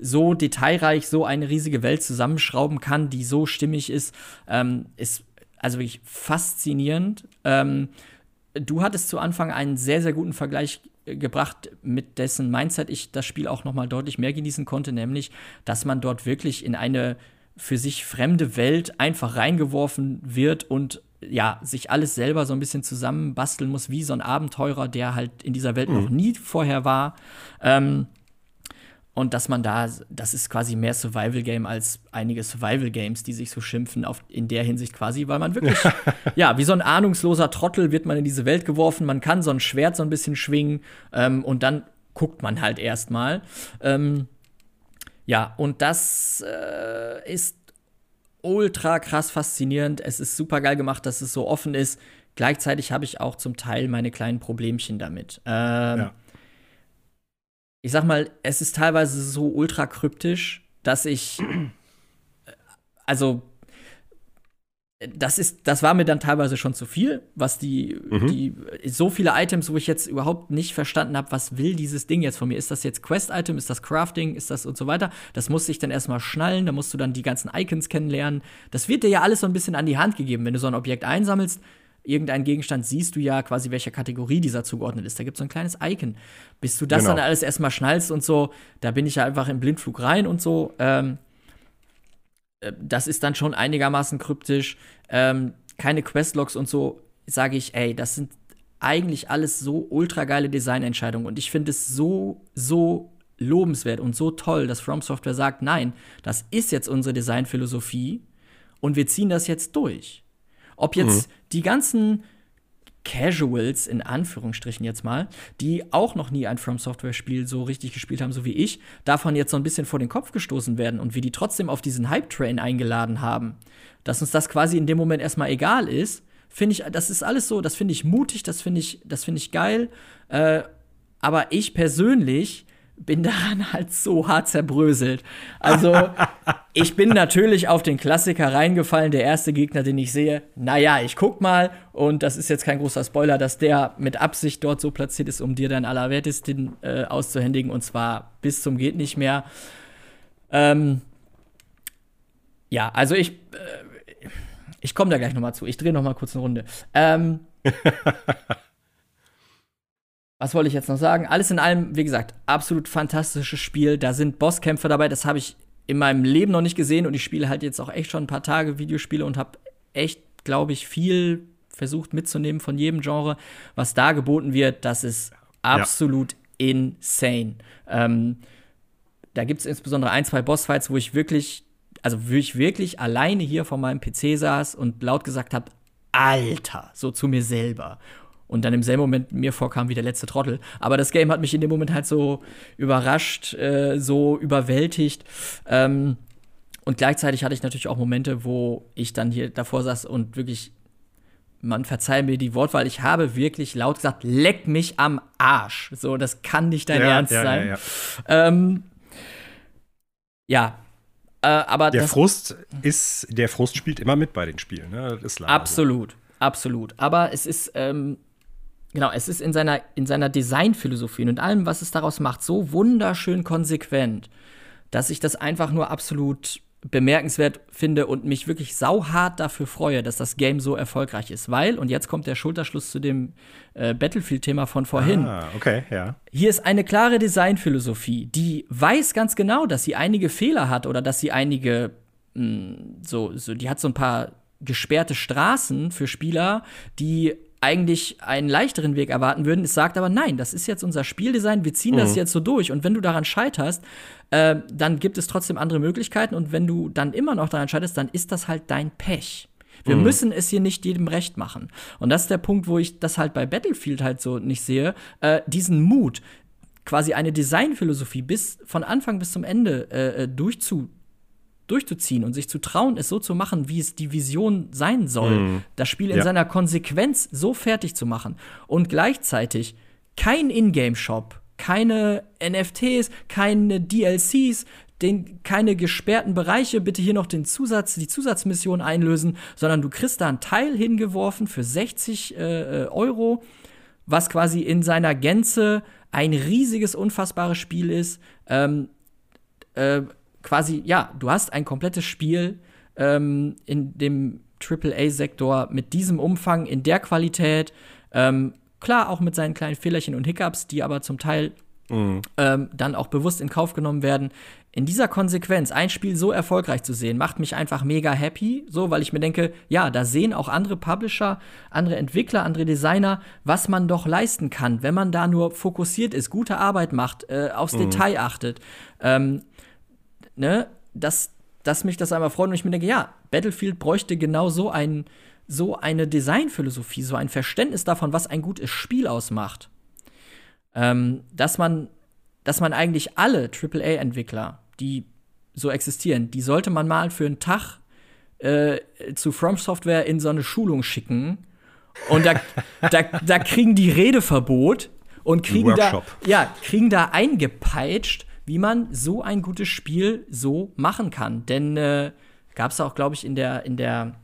so detailreich so eine riesige Welt zusammenschrauben kann, die so stimmig ist, ähm, ist also wirklich faszinierend. Ähm, du hattest zu Anfang einen sehr, sehr guten Vergleich gebracht, mit dessen Mindset ich das Spiel auch noch mal deutlich mehr genießen konnte, nämlich, dass man dort wirklich in eine für sich fremde Welt einfach reingeworfen wird und ja, sich alles selber so ein bisschen zusammenbasteln muss, wie so ein Abenteurer, der halt in dieser Welt mhm. noch nie vorher war. Ähm, und dass man da, das ist quasi mehr Survival-Game als einige Survival-Games, die sich so schimpfen, auf, in der Hinsicht quasi, weil man wirklich, <laughs> ja, wie so ein ahnungsloser Trottel wird man in diese Welt geworfen, man kann so ein Schwert so ein bisschen schwingen ähm, und dann guckt man halt erstmal. Ähm, ja, und das äh, ist ultra krass faszinierend. Es ist super geil gemacht, dass es so offen ist. Gleichzeitig habe ich auch zum Teil meine kleinen Problemchen damit. Ähm, ja ich sag mal, es ist teilweise so ultra kryptisch, dass ich, also, das ist, das war mir dann teilweise schon zu viel, was die, mhm. die, so viele Items, wo ich jetzt überhaupt nicht verstanden habe, was will dieses Ding jetzt von mir? Ist das jetzt Quest-Item? Ist das Crafting? Ist das und so weiter? Das musste ich dann erstmal schnallen, da musst du dann die ganzen Icons kennenlernen. Das wird dir ja alles so ein bisschen an die Hand gegeben. Wenn du so ein Objekt einsammelst, irgendein Gegenstand siehst du ja quasi, welcher Kategorie dieser zugeordnet ist. Da gibt es so ein kleines Icon. Bis du das genau. dann alles erstmal schnallst und so, da bin ich ja einfach im Blindflug rein und so. Ähm, äh, das ist dann schon einigermaßen kryptisch. Ähm, keine Questlogs und so, sage ich, ey, das sind eigentlich alles so ultra geile Designentscheidungen. Und ich finde es so, so lobenswert und so toll, dass From Software sagt, nein, das ist jetzt unsere Designphilosophie und wir ziehen das jetzt durch. Ob jetzt mhm. Die ganzen Casuals, in Anführungsstrichen jetzt mal, die auch noch nie ein From Software-Spiel so richtig gespielt haben, so wie ich, davon jetzt so ein bisschen vor den Kopf gestoßen werden und wir die trotzdem auf diesen Hype-Train eingeladen haben, dass uns das quasi in dem Moment erstmal egal ist, finde ich, das ist alles so, das finde ich mutig, das finde ich, das finde ich geil. Äh, aber ich persönlich bin daran halt so hart zerbröselt. Also, <laughs> ich bin natürlich auf den Klassiker reingefallen, der erste Gegner, den ich sehe. Naja, ich guck mal, und das ist jetzt kein großer Spoiler, dass der mit Absicht dort so platziert ist, um dir dein Allerwertesten äh, auszuhändigen, und zwar bis zum Geht nicht mehr. Ähm, ja, also ich, äh, ich komme da gleich noch mal zu. Ich drehe noch mal kurz eine Runde. Ähm, <laughs> was wollte ich jetzt noch sagen? Alles in allem, wie gesagt, absolut fantastisches Spiel. Da sind Bosskämpfe dabei, das habe ich in meinem Leben noch nicht gesehen und ich spiele halt jetzt auch echt schon ein paar Tage Videospiele und habe echt, glaube ich, viel versucht mitzunehmen von jedem Genre. Was da geboten wird, das ist absolut ja. insane. Ähm, da gibt es insbesondere ein, zwei Bossfights, wo ich wirklich, also wo ich wirklich alleine hier vor meinem PC saß und laut gesagt habe, Alter, so zu mir selber und dann im selben Moment mir vorkam wie der letzte Trottel. Aber das Game hat mich in dem Moment halt so überrascht, äh, so überwältigt. Ähm, und gleichzeitig hatte ich natürlich auch Momente, wo ich dann hier davor saß und wirklich, man verzeihe mir die Wortwahl, ich habe wirklich laut gesagt, leck mich am Arsch. So, das kann nicht dein ja, Ernst ja, sein. Ja, ähm, ja, Äh, aber der Frust ist, der Frust spielt immer mit bei den Spielen. Ne? Das ist absolut, so. absolut. Aber es ist, ähm, genau, es ist in seiner, in seiner Designphilosophie und allem, was es daraus macht, so wunderschön konsequent, dass ich das einfach nur absolut bemerkenswert finde und mich wirklich sauhart dafür freue, dass das Game so erfolgreich ist. Weil, und jetzt kommt der Schulterschluss zu dem äh, Battlefield-Thema von vorhin. Ah, okay, ja. Hier ist eine klare Designphilosophie, die weiß ganz genau, dass sie einige Fehler hat oder dass sie einige, mh, hm, so, so, die hat so ein paar gesperrte Straßen für Spieler, die eigentlich einen leichteren Weg erwarten würden. Es sagt aber, nein, das ist jetzt unser Spieldesign, wir ziehen mhm. das jetzt so durch. Und wenn du daran scheiterst, äh, dann gibt es trotzdem andere Möglichkeiten. Und wenn du dann immer noch daran scheiterst, dann ist das halt dein Pech. Wir mhm. müssen es hier nicht jedem recht machen. Und das ist der Punkt, wo ich das halt bei Battlefield halt so nicht sehe. Äh, diesen Mut, quasi eine Designphilosophie bis von Anfang bis zum Ende äh, äh durchzu durchzuziehen und sich zu trauen, es so zu machen, wie es die Vision sein soll. Mm. Das Spiel in ja. seiner Konsequenz so fertig zu machen und gleichzeitig kein Ingame-Shop, keine NFTs, keine DLCs, den, keine gesperrten Bereiche, bitte hier noch den Zusatz, die Zusatzmission einlösen, sondern du kriegst da ein Teil hingeworfen für 60 äh, äh, Euro, was quasi in seiner Gänze ein riesiges, unfassbares Spiel ist. Ähm, äh, quasi, ja, du hast ein komplettes Spiel ähm, in dem AAA-Sektor mit diesem Umfang, in der Qualität. Ähm, klar, auch mit seinen kleinen Fehlerchen und Hiccups, die aber zum Teil mhm. ähm, dann auch bewusst in Kauf genommen werden. In dieser Konsequenz ein Spiel so erfolgreich zu sehen, macht mich einfach mega happy, so, weil ich mir denke, ja, da sehen auch andere Publisher, andere Entwickler, andere Designer, was man doch leisten kann, wenn man da nur fokussiert ist, gute Arbeit macht, äh, aufs mhm. Detail achtet. Ähm, ne, dass, dass mich das einmal freut und ich mir denke, ja, Battlefield bräuchte genau so, ein, so eine Designphilosophie, so ein Verständnis davon, was ein gutes Spiel ausmacht. Ähm, dass man, dass man eigentlich alle AAA-Entwickler, die so existieren, die sollte man mal für einen Tag äh, zu From Software in so eine Schulung schicken. Und da, <laughs> da, da kriegen die Redeverbot und kriegen da, ja, kriegen da eingepeitscht, wie man so ein gutes Spiel so machen kann. Denn äh, gab es auch, glaube ich, in der, in der,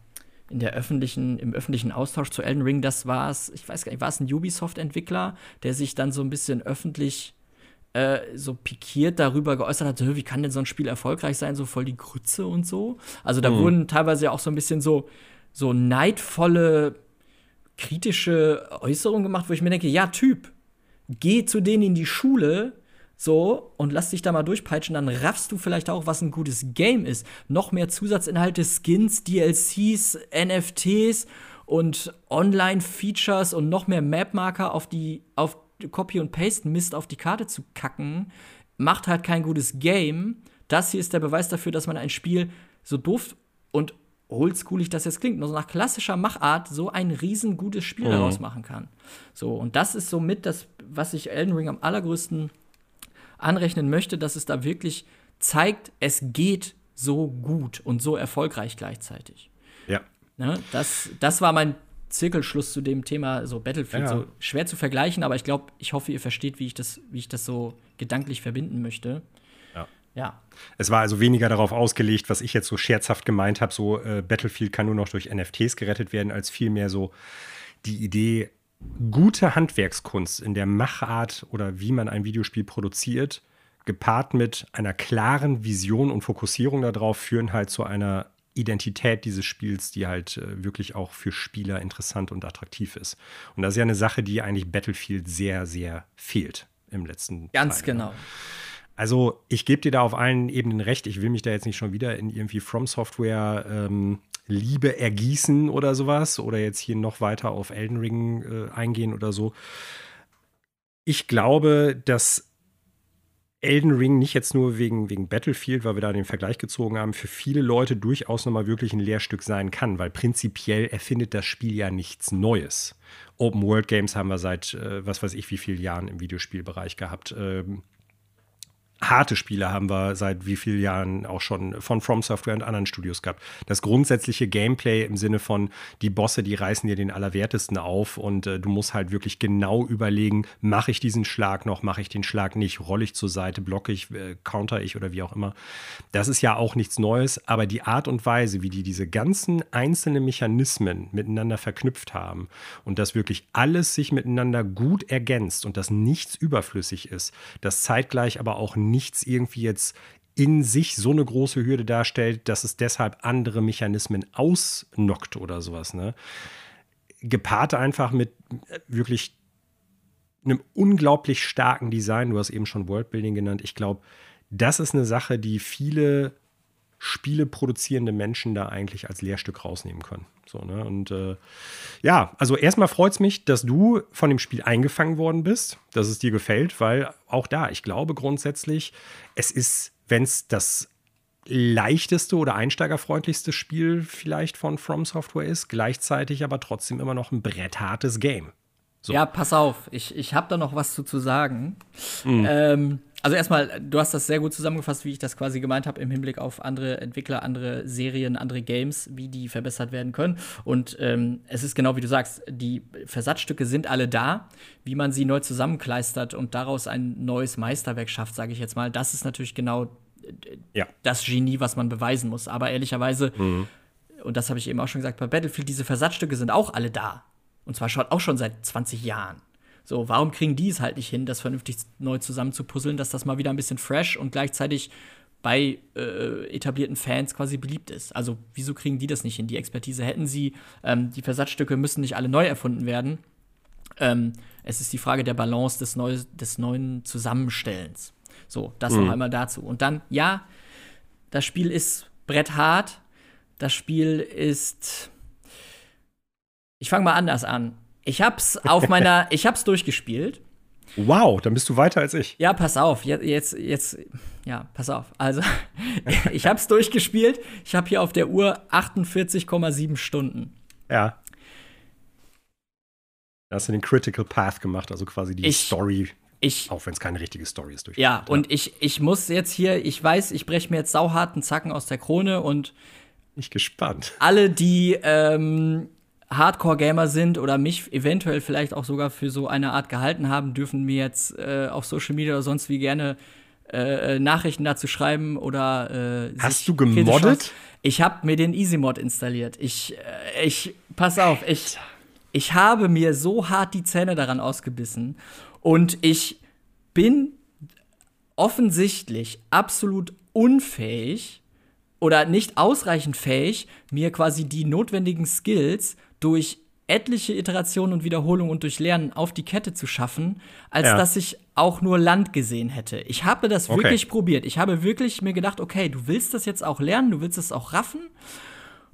in der öffentlichen, im öffentlichen Austausch zu Elden Ring, das war es, ich weiß gar nicht, war es ein Ubisoft-Entwickler, der sich dann so ein bisschen öffentlich äh, so pikiert darüber geäußert hat, wie kann denn so ein Spiel erfolgreich sein, so voll die Grütze und so. Also da mhm. wurden teilweise auch so ein bisschen so, so neidvolle, kritische Äußerungen gemacht, wo ich mir denke, ja, Typ, geh zu denen in die Schule, so, und lass dich da mal durchpeitschen, dann raffst du vielleicht auch, was ein gutes Game ist. Noch mehr Zusatzinhalte, Skins, DLCs, NFTs und Online-Features und noch mehr Mapmarker auf die, auf Copy und Paste Mist auf die Karte zu kacken, macht halt kein gutes Game. Das hier ist der Beweis dafür, dass man ein Spiel so doof und oldschoolig das jetzt klingt, nur so nach klassischer Machart so ein riesengutes Spiel mhm. daraus machen kann. So, und das ist somit das, was ich Elden Ring am allergrößten anrechnen möchte, dass es da wirklich zeigt, es geht so gut und so erfolgreich gleichzeitig. Ja. Ne? Das, das war mein Zirkelschluss zu dem Thema so Battlefield. Ja. So schwer zu vergleichen, aber ich glaube, ich hoffe, ihr versteht, wie ich das, wie ich das so gedanklich verbinden möchte. Ja. ja. Es war also weniger darauf ausgelegt, was ich jetzt so scherzhaft gemeint habe, so äh, Battlefield kann nur noch durch NFTs gerettet werden, als vielmehr so die Idee, gute Handwerkskunst in der Machart oder wie man ein Videospiel produziert, gepaart mit einer klaren Vision und Fokussierung darauf, führen halt zu einer Identität dieses Spiels, die halt äh, wirklich auch für Spieler interessant und attraktiv ist. Und das ist ja eine Sache, die eigentlich Battlefield sehr, sehr fehlt im letzten Ganz Teil. genau. Also ich gebe dir da auf allen Ebenen recht. Ich will mich da jetzt nicht schon wieder in irgendwie From Software ähm, Liebe ergießen oder sowas oder jetzt hier noch weiter auf Elden Ring äh, eingehen oder so. Ich glaube, dass Elden Ring nicht jetzt nur wegen, wegen Battlefield, weil wir da den Vergleich gezogen haben, für viele Leute durchaus nochmal wirklich ein Lehrstück sein kann, weil prinzipiell erfindet das Spiel ja nichts Neues. Open World Games haben wir seit, äh, was weiß ich, wie vielen Jahren im Videospielbereich gehabt. Ähm, harte Spiele haben wir seit wie vielen Jahren auch schon von From Software und anderen Studios gehabt. Das grundsätzliche Gameplay im Sinne von, die Bosse, die reißen dir den Allerwertesten auf und äh, du musst halt wirklich genau überlegen, mache ich diesen Schlag noch, mache ich den Schlag nicht, rolle ich zur Seite, blocke ich, äh, counter ich oder wie auch immer. Das ist ja auch nichts Neues, aber die Art und Weise, wie die diese ganzen einzelnen Mechanismen miteinander verknüpft haben und dass wirklich alles sich miteinander gut ergänzt und dass nichts überflüssig ist, dass zeitgleich aber auch nichts irgendwie jetzt in sich so eine große Hürde darstellt, dass es deshalb andere Mechanismen ausnockt oder sowas. Ne? Gepaart einfach mit äh, wirklich einem unglaublich starken Design. Du hast eben schon Worldbuilding genannt. Ich glaube, das ist eine Sache, die viele Spiele produzierende Menschen da eigentlich als Lehrstück rausnehmen können. So, ne? Und äh, ja, also erstmal freut es mich, dass du von dem Spiel eingefangen worden bist, dass es dir gefällt, weil auch da, ich glaube grundsätzlich, es ist, wenn es das leichteste oder einsteigerfreundlichste Spiel vielleicht von From Software ist, gleichzeitig aber trotzdem immer noch ein bretthartes Game. So. Ja, pass auf, ich, ich habe da noch was zu, zu sagen. Mhm. Ähm, also erstmal, du hast das sehr gut zusammengefasst, wie ich das quasi gemeint habe im Hinblick auf andere Entwickler, andere Serien, andere Games, wie die verbessert werden können. Und ähm, es ist genau wie du sagst, die Versatzstücke sind alle da, wie man sie neu zusammenkleistert und daraus ein neues Meisterwerk schafft, sage ich jetzt mal. Das ist natürlich genau äh, ja. das Genie, was man beweisen muss. Aber ehrlicherweise, mhm. und das habe ich eben auch schon gesagt, bei Battlefield, diese Versatzstücke sind auch alle da. Und zwar schon, auch schon seit 20 Jahren. So, warum kriegen die es halt nicht hin, das vernünftig neu zusammenzupuzzeln, dass das mal wieder ein bisschen fresh und gleichzeitig bei äh, etablierten Fans quasi beliebt ist. Also wieso kriegen die das nicht hin? Die Expertise hätten sie. Ähm, die Versatzstücke müssen nicht alle neu erfunden werden. Ähm, es ist die Frage der Balance des, Neu des neuen Zusammenstellens. So, das mhm. noch einmal dazu. Und dann, ja, das Spiel ist bretthart. Das Spiel ist. Ich fange mal anders an. Ich hab's auf meiner, <laughs> ich hab's durchgespielt. Wow, dann bist du weiter als ich. Ja, pass auf, jetzt, jetzt, ja, pass auf. Also, <laughs> ich hab's durchgespielt. Ich habe hier auf der Uhr 48,7 Stunden. Ja. Da hast du den Critical Path gemacht, also quasi die ich, Story. Ich, auch wenn es keine richtige Story ist. Ja, und ich, ich muss jetzt hier, ich weiß, ich breche mir jetzt sauharten Zacken aus der Krone und. Ich gespannt. Alle, die ähm, Hardcore-Gamer sind oder mich eventuell vielleicht auch sogar für so eine Art gehalten haben, dürfen mir jetzt äh, auf Social Media oder sonst wie gerne äh, Nachrichten dazu schreiben oder äh, Hast du gemoddet? Ich habe mir den Easy Mod installiert. Ich, äh, ich, pass auf, ich, ich habe mir so hart die Zähne daran ausgebissen und ich bin offensichtlich absolut unfähig oder nicht ausreichend fähig, mir quasi die notwendigen Skills durch etliche Iterationen und Wiederholungen und durch Lernen auf die Kette zu schaffen, als ja. dass ich auch nur Land gesehen hätte. Ich habe das okay. wirklich probiert. Ich habe wirklich mir gedacht, okay, du willst das jetzt auch lernen, du willst es auch raffen.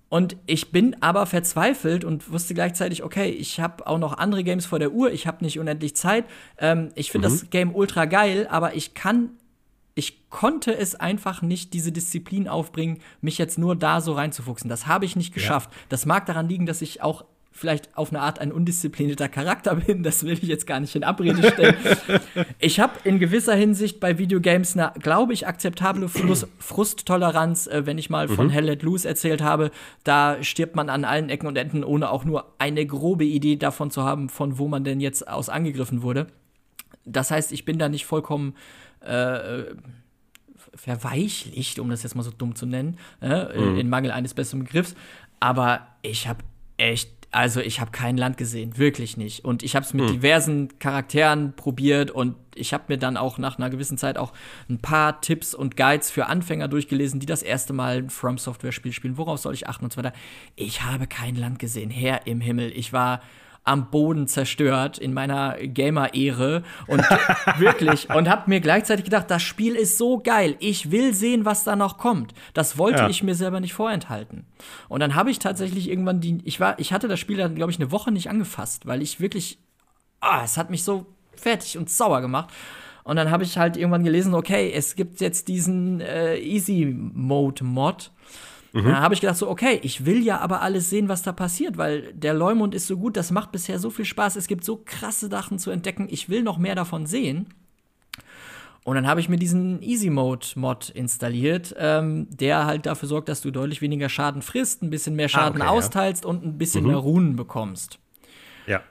Und ich bin aber verzweifelt und wusste gleichzeitig, okay, ich habe auch noch andere Games vor der Uhr, ich habe nicht unendlich Zeit. Ähm, ich finde mhm. das Game ultra geil, aber ich kann, ich konnte es einfach nicht, diese Disziplin aufbringen, mich jetzt nur da so reinzufuchsen. Das habe ich nicht geschafft. Ja. Das mag daran liegen, dass ich auch vielleicht auf eine Art ein undisziplinierter Charakter <laughs> bin, das will ich jetzt gar nicht in Abrede stellen. <laughs> ich habe in gewisser Hinsicht bei Videogames eine, glaube ich, akzeptable Frust Frusttoleranz, äh, wenn ich mal von mhm. Hell Let Loose erzählt habe. Da stirbt man an allen Ecken und Enden, ohne auch nur eine grobe Idee davon zu haben, von wo man denn jetzt aus angegriffen wurde. Das heißt, ich bin da nicht vollkommen äh, verweichlicht, um das jetzt mal so dumm zu nennen, äh, mhm. in Mangel eines besseren Begriffs. Aber ich habe echt also ich habe kein Land gesehen, wirklich nicht. Und ich habe es mit hm. diversen Charakteren probiert und ich habe mir dann auch nach einer gewissen Zeit auch ein paar Tipps und Guides für Anfänger durchgelesen, die das erste Mal ein From Software Spiel spielen. Worauf soll ich achten und so weiter. Ich habe kein Land gesehen, Herr im Himmel. Ich war am Boden zerstört in meiner Gamer-Ehre und <laughs> wirklich und habe mir gleichzeitig gedacht, das Spiel ist so geil, ich will sehen, was da noch kommt. Das wollte ja. ich mir selber nicht vorenthalten. Und dann habe ich tatsächlich irgendwann die, ich war, ich hatte das Spiel dann glaube ich eine Woche nicht angefasst, weil ich wirklich, ah, es hat mich so fertig und sauer gemacht. Und dann habe ich halt irgendwann gelesen, okay, es gibt jetzt diesen äh, Easy Mode Mod Mhm. Da habe ich gedacht, so, okay, ich will ja aber alles sehen, was da passiert, weil der Leumund ist so gut, das macht bisher so viel Spaß. Es gibt so krasse Sachen zu entdecken. Ich will noch mehr davon sehen. Und dann habe ich mir diesen Easy Mode Mod installiert, ähm, der halt dafür sorgt, dass du deutlich weniger Schaden frisst, ein bisschen mehr Schaden ah, okay, austeilst ja. und ein bisschen mhm. mehr Runen bekommst. Ja.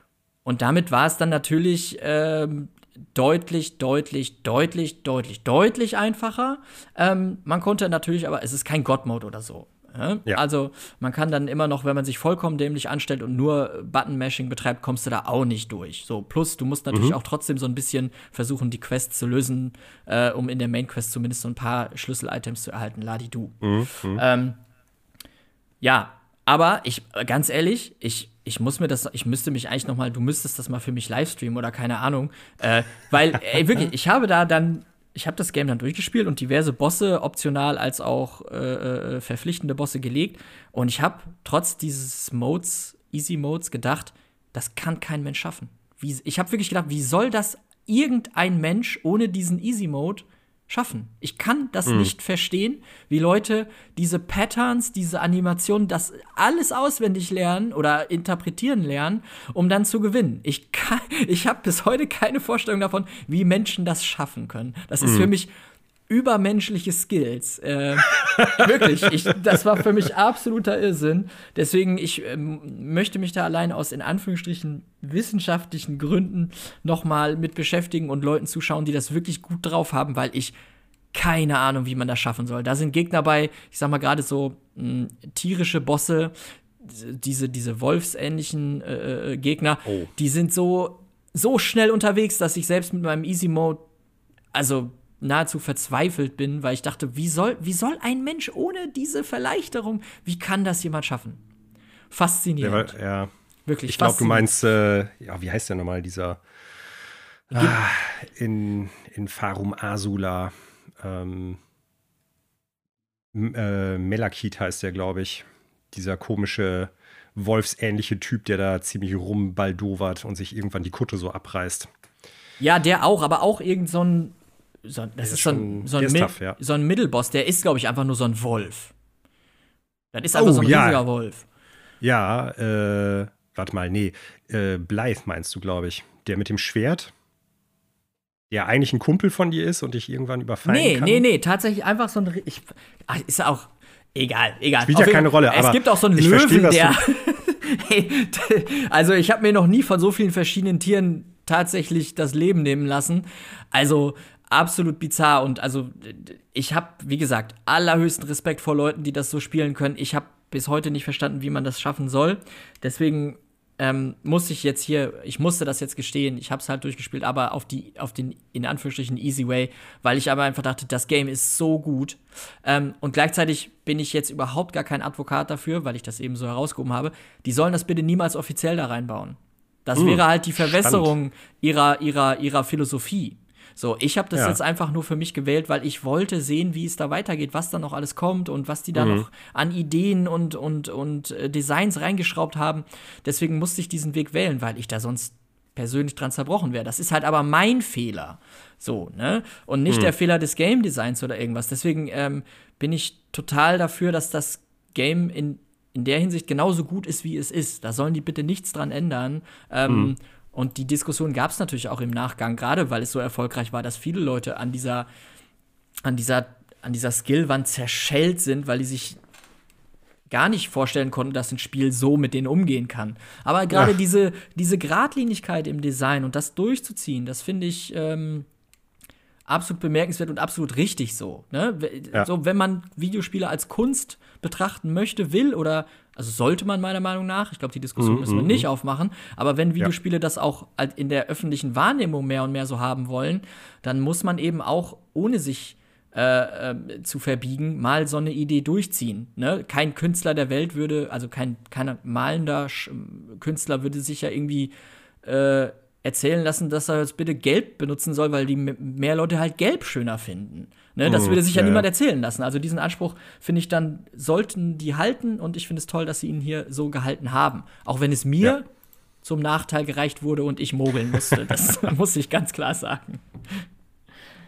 Und damit war es dann natürlich ähm, deutlich, deutlich, deutlich, deutlich, deutlich einfacher. Ähm, man konnte natürlich, aber es ist kein God-Mode oder so. Ja. Also man kann dann immer noch, wenn man sich vollkommen dämlich anstellt und nur Button-Mashing betreibt, kommst du da auch nicht durch. So, plus du musst natürlich mhm. auch trotzdem so ein bisschen versuchen, die Quests zu lösen, äh, um in der Main-Quest zumindest so ein paar Schlüssel-Items zu erhalten. Ladi du. Mhm. Ähm, ja, aber ich, ganz ehrlich, ich, ich muss mir das, ich müsste mich eigentlich noch mal, du müsstest das mal für mich livestreamen oder keine Ahnung, äh, weil, ey, wirklich, ich habe da dann ich habe das Game dann durchgespielt und diverse Bosse, optional als auch äh, äh, verpflichtende Bosse gelegt. Und ich habe trotz dieses Modes, Easy Modes, gedacht, das kann kein Mensch schaffen. Wie, ich habe wirklich gedacht, wie soll das irgendein Mensch ohne diesen Easy Mode schaffen. Ich kann das mhm. nicht verstehen, wie Leute diese Patterns, diese Animationen, das alles auswendig lernen oder interpretieren lernen, um dann zu gewinnen. Ich <laughs> ich habe bis heute keine Vorstellung davon, wie Menschen das schaffen können. Das ist mhm. für mich übermenschliche Skills. Äh, <laughs> wirklich, ich, das war für mich absoluter Irrsinn. Deswegen, ich äh, möchte mich da allein aus in Anführungsstrichen wissenschaftlichen Gründen noch mal mit beschäftigen und Leuten zuschauen, die das wirklich gut drauf haben, weil ich keine Ahnung, wie man das schaffen soll. Da sind Gegner bei, ich sag mal gerade so mh, tierische Bosse, diese, diese wolfsähnlichen äh, äh, Gegner, oh. die sind so, so schnell unterwegs, dass ich selbst mit meinem Easy Mode, also nahezu verzweifelt bin, weil ich dachte, wie soll, wie soll ein Mensch ohne diese Verleichterung, wie kann das jemand schaffen? Faszinierend. Ja, ja. Wirklich. Ich glaube, du meinst, äh, ja, wie heißt der nochmal, dieser ah, in, in Farum Asula. Ähm, äh, Melakit heißt der, glaube ich. Dieser komische wolfsähnliche Typ, der da ziemlich rumbaldowert und sich irgendwann die Kutte so abreißt. Ja, der auch, aber auch irgend so ein so, das ist, ist so ein, so ein, Mid tough, ja. so ein Mittelboss, der ist, glaube ich, einfach nur so ein Wolf. Das ist einfach oh, so ein ja. riesiger Wolf. Ja, äh, warte mal, nee, äh, Blythe meinst du, glaube ich. Der mit dem Schwert, der eigentlich ein Kumpel von dir ist und dich irgendwann überfallen nee, kann. Nee, nee, nee, tatsächlich einfach so ein. Ich, ach, ist auch. Egal, egal. Spielt ja keine Rolle. Es gibt auch so einen Löwen, der. <laughs> hey, <laughs> also, ich habe mir noch nie von so vielen verschiedenen Tieren tatsächlich das Leben nehmen lassen. Also, absolut bizarr und also ich habe, wie gesagt, allerhöchsten Respekt vor Leuten, die das so spielen können. Ich habe bis heute nicht verstanden, wie man das schaffen soll. Deswegen ähm, muss ich jetzt hier, ich musste das jetzt gestehen, ich habe es halt durchgespielt, aber auf die, auf den in Anführungsstrichen easy way, weil ich aber einfach dachte, das Game ist so gut. Ähm, und gleichzeitig bin ich jetzt überhaupt gar kein Advokat dafür, weil ich das eben so herausgehoben habe. Die sollen das bitte niemals offiziell da reinbauen. Das uh, wäre halt die Verwässerung ihrer, ihrer, ihrer Philosophie. So, ich habe das ja. jetzt einfach nur für mich gewählt, weil ich wollte sehen, wie es da weitergeht, was da noch alles kommt und was die da mhm. noch an Ideen und, und, und äh, Designs reingeschraubt haben. Deswegen musste ich diesen Weg wählen, weil ich da sonst persönlich dran zerbrochen wäre. Das ist halt aber mein Fehler. So, ne? Und nicht mhm. der Fehler des Game Designs oder irgendwas. Deswegen ähm, bin ich total dafür, dass das Game in, in der Hinsicht genauso gut ist, wie es ist. Da sollen die bitte nichts dran ändern. Ähm, mhm. Und die Diskussion gab es natürlich auch im Nachgang, gerade weil es so erfolgreich war, dass viele Leute an dieser, an dieser, an dieser Skillwand zerschellt sind, weil die sich gar nicht vorstellen konnten, dass ein Spiel so mit denen umgehen kann. Aber gerade diese, diese Gradlinigkeit im Design und das durchzuziehen, das finde ich ähm, absolut bemerkenswert und absolut richtig so. Ne? Ja. So, wenn man Videospiele als Kunst betrachten möchte, will oder also sollte man meiner Meinung nach, ich glaube, die Diskussion müssen wir mm, nicht mm. aufmachen, aber wenn Videospiele das auch in der öffentlichen Wahrnehmung mehr und mehr so haben wollen, dann muss man eben auch, ohne sich äh, äh, zu verbiegen, mal so eine Idee durchziehen. Ne? Kein Künstler der Welt würde, also kein, kein malender Sch Künstler würde sich ja irgendwie äh, erzählen lassen, dass er jetzt bitte Gelb benutzen soll, weil die mehr Leute halt Gelb schöner finden. Ne, das würde sich ja, ja niemand erzählen lassen. Also diesen Anspruch finde ich dann, sollten die halten und ich finde es toll, dass sie ihn hier so gehalten haben. Auch wenn es mir ja. zum Nachteil gereicht wurde und ich mogeln musste. Das <laughs> muss ich ganz klar sagen.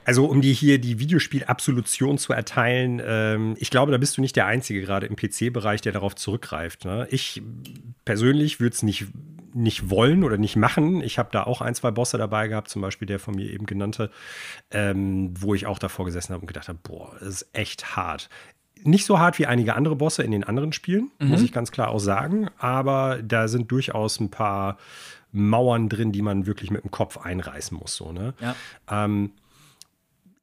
Also um dir hier die Videospiel-Absolution zu erteilen, ähm, ich glaube, da bist du nicht der Einzige gerade im PC-Bereich, der darauf zurückgreift. Ne? Ich persönlich würde es nicht nicht wollen oder nicht machen. Ich habe da auch ein, zwei Bosse dabei gehabt, zum Beispiel der von mir eben genannte, ähm, wo ich auch davor gesessen habe und gedacht habe, boah, das ist echt hart. Nicht so hart wie einige andere Bosse in den anderen Spielen, mhm. muss ich ganz klar auch sagen. Aber da sind durchaus ein paar Mauern drin, die man wirklich mit dem Kopf einreißen muss. So, ne? Ja. Ähm,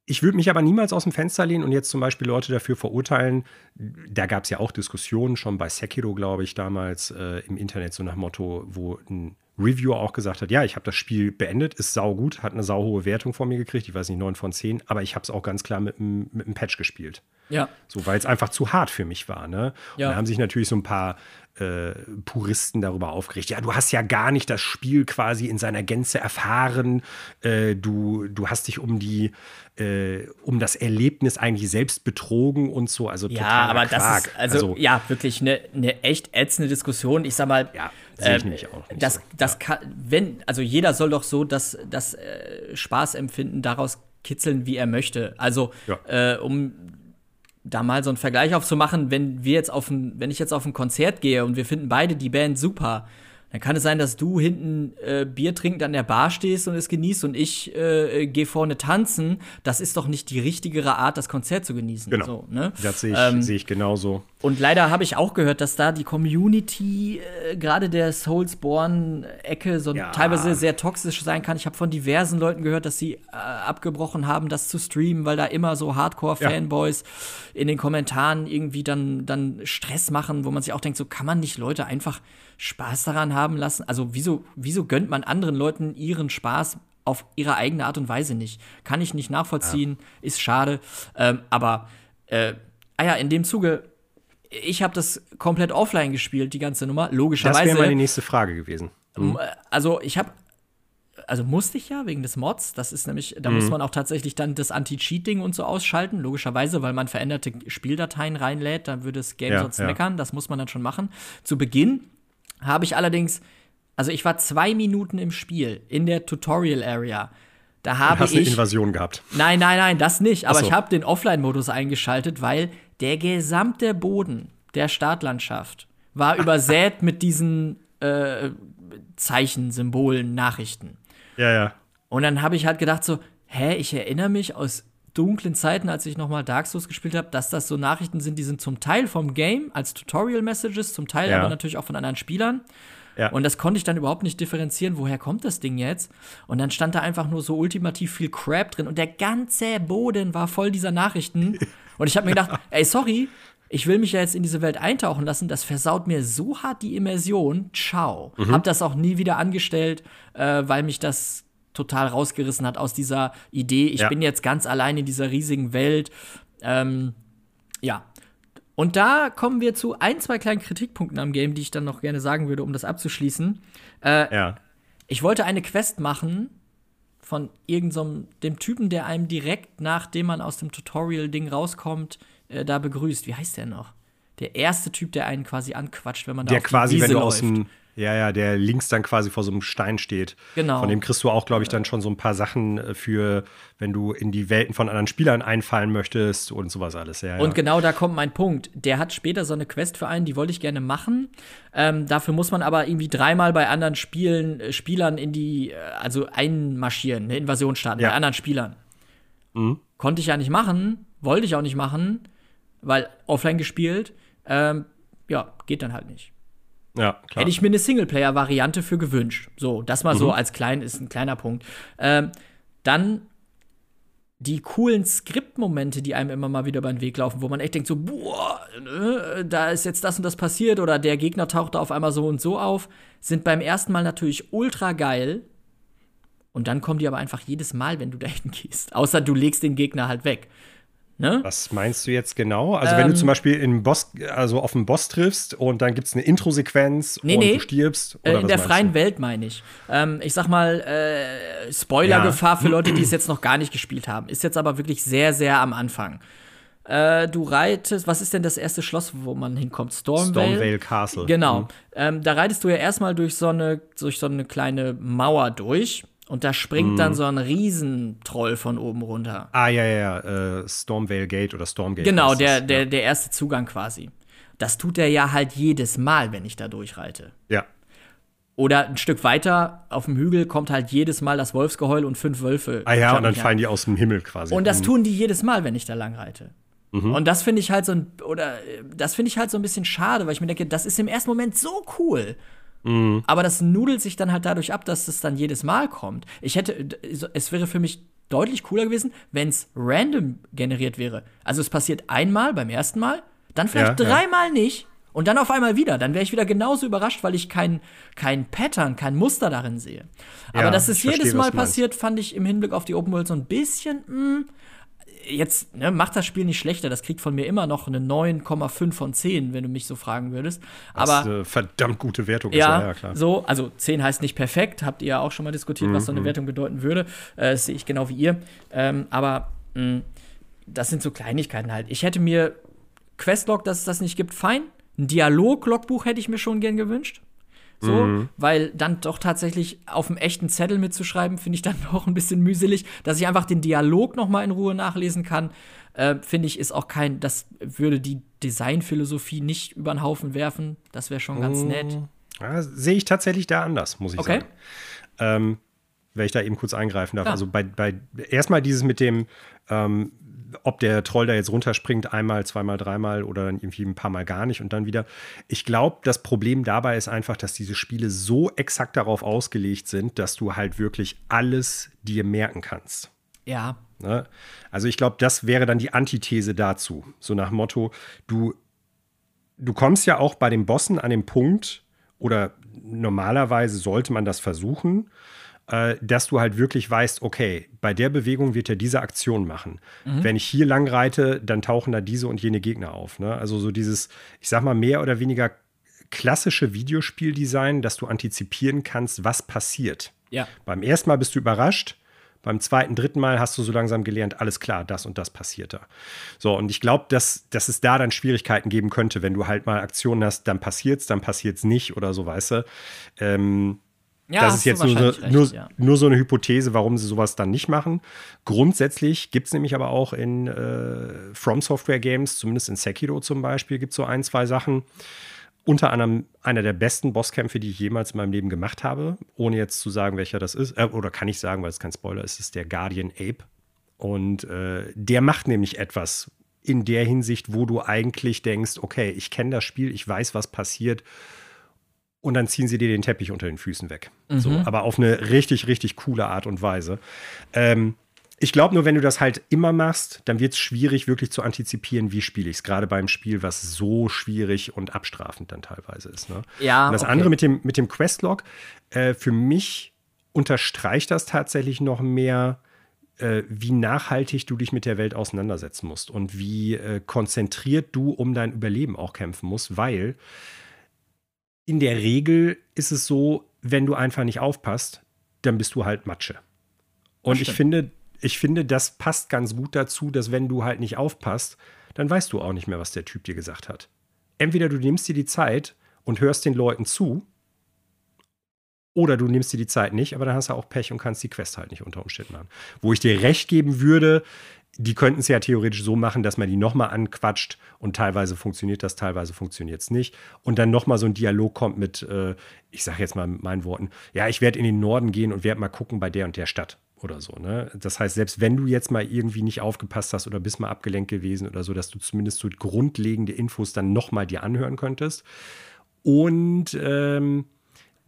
ich würde mich aber niemals aus dem Fenster lehnen und jetzt zum Beispiel Leute dafür verurteilen. Da gab es ja auch Diskussionen schon bei Sekiro, glaube ich, damals äh, im Internet, so nach Motto, wo ein Reviewer auch gesagt hat, ja, ich habe das Spiel beendet, ist saugut, hat eine sauhohe Wertung von mir gekriegt, ich weiß nicht, 9 von 10, aber ich habe es auch ganz klar mit einem Patch gespielt. Ja. So, weil es einfach zu hart für mich war. Ne? Ja. Und da haben sich natürlich so ein paar äh, Puristen darüber aufgeregt. Ja, du hast ja gar nicht das Spiel quasi in seiner Gänze erfahren. Äh, du, du hast dich um die, äh, um das Erlebnis eigentlich selbst betrogen und so. Also ja, aber Quark. das ist also, also, ja wirklich eine, eine echt ätzende Diskussion. Ich sag mal, ja, sehe ich ähm, nämlich auch. Nicht das, so. das ja. kann, wenn, also jeder soll doch so das, das äh, Spaßempfinden daraus kitzeln, wie er möchte. Also ja. äh, um da mal so einen Vergleich aufzumachen, wenn wir jetzt auf ein, wenn ich jetzt auf ein Konzert gehe und wir finden beide die Band super, dann kann es sein, dass du hinten äh, Bier trinkend an der Bar stehst und es genießt und ich äh, gehe vorne tanzen. Das ist doch nicht die richtigere Art, das Konzert zu genießen. Genau. So, ne? Das sehe ich, ähm, seh ich genauso. Und leider habe ich auch gehört, dass da die Community, äh, gerade der Soulsborne-Ecke, so ja. teilweise sehr toxisch sein kann. Ich habe von diversen Leuten gehört, dass sie äh, abgebrochen haben, das zu streamen, weil da immer so Hardcore-Fanboys ja. in den Kommentaren irgendwie dann, dann Stress machen, wo man sich auch denkt, so kann man nicht Leute einfach Spaß daran haben lassen? Also wieso, wieso gönnt man anderen Leuten ihren Spaß auf ihre eigene Art und Weise nicht? Kann ich nicht nachvollziehen, ja. ist schade. Ähm, aber äh, ah ja, in dem Zuge, ich habe das komplett offline gespielt, die ganze Nummer. Logischerweise. Das wäre meine nächste Frage gewesen. Mhm. Also ich habe also musste ich ja wegen des Mods. Das ist nämlich, da mhm. muss man auch tatsächlich dann das Anti-Cheat-Ding und so ausschalten, logischerweise, weil man veränderte Spieldateien reinlädt, dann würde das Game ja, sonst ja. meckern. Das muss man dann schon machen. Zu Beginn habe ich allerdings, also ich war zwei Minuten im Spiel, in der Tutorial Area. Da habe hast ich. eine Invasion gehabt. Nein, nein, nein, das nicht. Aber so. ich habe den Offline-Modus eingeschaltet, weil der gesamte Boden der Startlandschaft war <laughs> übersät mit diesen äh, Zeichen, Symbolen, Nachrichten. Ja, ja. Und dann habe ich halt gedacht so, hä, ich erinnere mich aus dunklen Zeiten, als ich nochmal Dark Souls gespielt habe, dass das so Nachrichten sind, die sind zum Teil vom Game als Tutorial-Messages, zum Teil ja. aber natürlich auch von anderen Spielern. Ja. Und das konnte ich dann überhaupt nicht differenzieren, woher kommt das Ding jetzt? Und dann stand da einfach nur so ultimativ viel Crap drin und der ganze Boden war voll dieser Nachrichten. <laughs> und ich habe mir gedacht, ey, sorry, ich will mich ja jetzt in diese Welt eintauchen lassen, das versaut mir so hart die Immersion. Ciao. Mhm. Hab das auch nie wieder angestellt, äh, weil mich das total rausgerissen hat aus dieser Idee, ich ja. bin jetzt ganz allein in dieser riesigen Welt. Ähm, ja. Und da kommen wir zu ein, zwei kleinen Kritikpunkten am Game, die ich dann noch gerne sagen würde, um das abzuschließen. Äh, ja. Ich wollte eine Quest machen von irgendeinem, so dem Typen, der einem direkt nachdem man aus dem Tutorial-Ding rauskommt, äh, da begrüßt. Wie heißt der noch? Der erste Typ, der einen quasi anquatscht, wenn man da der quasi, Wiese wenn du läuft. aus dem ja, ja, der links dann quasi vor so einem Stein steht. Genau. Von dem kriegst du auch, glaube ich, dann schon so ein paar Sachen äh, für, wenn du in die Welten von anderen Spielern einfallen möchtest und sowas alles. Ja, und genau da kommt mein Punkt. Der hat später so eine Quest für einen, die wollte ich gerne machen. Ähm, dafür muss man aber irgendwie dreimal bei anderen Spielen, äh, Spielern in die, äh, also einmarschieren, eine Invasion starten, ja. bei anderen Spielern. Mhm. Konnte ich ja nicht machen, wollte ich auch nicht machen, weil offline gespielt. Ähm, ja, geht dann halt nicht. Ja, klar. Hätte ich mir eine Singleplayer-Variante für gewünscht. So, das mal mhm. so als klein ist ein kleiner Punkt. Ähm, dann die coolen Skriptmomente, die einem immer mal wieder über den Weg laufen, wo man echt denkt so, boah, ne, da ist jetzt das und das passiert oder der Gegner taucht da auf einmal so und so auf, sind beim ersten Mal natürlich ultra geil. Und dann kommen die aber einfach jedes Mal, wenn du <laughs> da hingehst. Außer du legst den Gegner halt weg. Ne? Was meinst du jetzt genau? Also, ähm, wenn du zum Beispiel in Boss, also auf einen Boss triffst und dann gibt es eine Intro-Sequenz nee, und nee. du stirbst? Oder äh, in der freien du? Welt meine ich. Ähm, ich sag mal, äh, Spoilergefahr ja. für Leute, die es jetzt noch gar nicht gespielt haben. Ist jetzt aber wirklich sehr, sehr am Anfang. Äh, du reitest, was ist denn das erste Schloss, wo man hinkommt? Stormvale? Stormvale Castle. Genau. Mhm. Ähm, da reitest du ja erstmal durch so eine, durch so eine kleine Mauer durch. Und da springt mm. dann mhm. so ein Riesentroll von oben runter. Ah, ja, ja, ja. Äh, Stormvale Gate oder Stormgate. Genau, der, der, ja. der erste Zugang quasi. Das tut er ja halt jedes Mal, wenn ich da durchreite. Ja. Oder ein Stück weiter auf dem Hügel kommt halt jedes Mal das Wolfsgeheul und fünf Wölfe. Ah ja, und dann fallen die aus dem Himmel quasi. Und das mhm. tun die jedes Mal, wenn ich da lang reite. Mhm. Und das finde ich halt so ein, oder das finde ich halt so ein bisschen schade, weil ich mir denke, das ist im ersten Moment so cool. Mhm. Aber das nudelt sich dann halt dadurch ab, dass es dann jedes Mal kommt. Ich hätte, es wäre für mich deutlich cooler gewesen, wenn es random generiert wäre. Also es passiert einmal beim ersten Mal, dann vielleicht ja, dreimal ja. nicht und dann auf einmal wieder. Dann wäre ich wieder genauso überrascht, weil ich kein, kein Pattern, kein Muster darin sehe. Aber ja, dass es jedes verstehe, Mal passiert, fand ich im Hinblick auf die Open World so ein bisschen, mh, hm, jetzt ne, macht das Spiel nicht schlechter. Das kriegt von mir immer noch eine 9,5 von 10, wenn du mich so fragen würdest. Aber das ist eine verdammt gute Wertung. Ja, ist, ja, klar. So, also 10 heißt nicht perfekt. Habt ihr ja auch schon mal diskutiert, mhm. was so eine mhm. Wertung bedeuten würde. Äh, das sehe ich genau wie ihr. Ähm, aber mh, das sind so Kleinigkeiten halt. Ich hätte mir Questlog, dass es das nicht gibt, fein. Ein Dialog-Logbuch hätte ich mir schon gern gewünscht. So, mhm. weil dann doch tatsächlich auf dem echten Zettel mitzuschreiben, finde ich dann <laughs> doch ein bisschen mühselig. Dass ich einfach den Dialog noch mal in Ruhe nachlesen kann, äh, finde ich, ist auch kein, das würde die Designphilosophie nicht über den Haufen werfen. Das wäre schon ganz mhm. nett. Ja, Sehe ich tatsächlich da anders, muss ich okay. sagen. Ähm, wenn ich da eben kurz eingreifen darf. Ja. Also bei, bei erstmal dieses mit dem, ähm, ob der Troll da jetzt runterspringt, einmal, zweimal, dreimal oder dann irgendwie ein paar Mal gar nicht und dann wieder. Ich glaube, das Problem dabei ist einfach, dass diese Spiele so exakt darauf ausgelegt sind, dass du halt wirklich alles dir merken kannst. Ja. Ne? Also ich glaube, das wäre dann die Antithese dazu. So nach Motto, du, du kommst ja auch bei den Bossen an den Punkt, oder normalerweise sollte man das versuchen, äh, dass du halt wirklich weißt, okay, bei der Bewegung wird er diese Aktion machen. Mhm. Wenn ich hier lang reite, dann tauchen da diese und jene Gegner auf. Ne? Also so dieses, ich sag mal, mehr oder weniger klassische Videospieldesign, dass du antizipieren kannst, was passiert. Ja. Beim ersten Mal bist du überrascht, beim zweiten, dritten Mal hast du so langsam gelernt, alles klar, das und das passiert da. So, und ich glaube, dass, dass es da dann Schwierigkeiten geben könnte, wenn du halt mal Aktionen hast, dann passiert's, dann passiert's nicht oder so, weißt du. Ähm, ja, das ist jetzt nur, so, recht, nur, ja. nur, so eine Hypothese, warum sie sowas dann nicht machen. Grundsätzlich gibt es nämlich aber auch in äh, From Software Games, zumindest in Sekiro zum Beispiel, gibt es so ein, zwei Sachen. Unter anderem einer der besten Bosskämpfe, die ich jemals in meinem Leben gemacht habe, ohne jetzt zu sagen, welcher das ist. Äh, oder kann ich sagen, weil es kein Spoiler ist, ist der Guardian Ape. Und äh, der macht nämlich etwas in der Hinsicht, wo du eigentlich denkst, okay, ich kenne das Spiel, ich weiß, was passiert und dann ziehen sie dir den Teppich unter den Füßen weg. Mhm. So, aber auf eine richtig, richtig coole Art und Weise. Ähm, ich glaube nur, wenn du das halt immer machst, dann wird es schwierig, wirklich zu antizipieren, wie spiele ich es. Gerade beim Spiel, was so schwierig und abstrafend dann teilweise ist. Ne? Ja. Und das okay. andere mit dem, mit dem Questlog, äh, für mich unterstreicht das tatsächlich noch mehr, äh, wie nachhaltig du dich mit der Welt auseinandersetzen musst und wie äh, konzentriert du um dein Überleben auch kämpfen musst, weil in der Regel ist es so, wenn du einfach nicht aufpasst, dann bist du halt Matsche. Und ich finde, ich finde, das passt ganz gut dazu, dass wenn du halt nicht aufpasst, dann weißt du auch nicht mehr, was der Typ dir gesagt hat. Entweder du nimmst dir die Zeit und hörst den Leuten zu, oder du nimmst dir die Zeit nicht, aber dann hast du auch Pech und kannst die Quest halt nicht unter Umständen machen. Wo ich dir recht geben würde, die könnten es ja theoretisch so machen, dass man die nochmal anquatscht und teilweise funktioniert das, teilweise funktioniert es nicht. Und dann nochmal so ein Dialog kommt mit, äh, ich sage jetzt mal mit meinen Worten, ja, ich werde in den Norden gehen und werde mal gucken bei der und der Stadt oder so. Ne? Das heißt, selbst wenn du jetzt mal irgendwie nicht aufgepasst hast oder bist mal abgelenkt gewesen oder so, dass du zumindest so grundlegende Infos dann nochmal dir anhören könntest. Und ähm,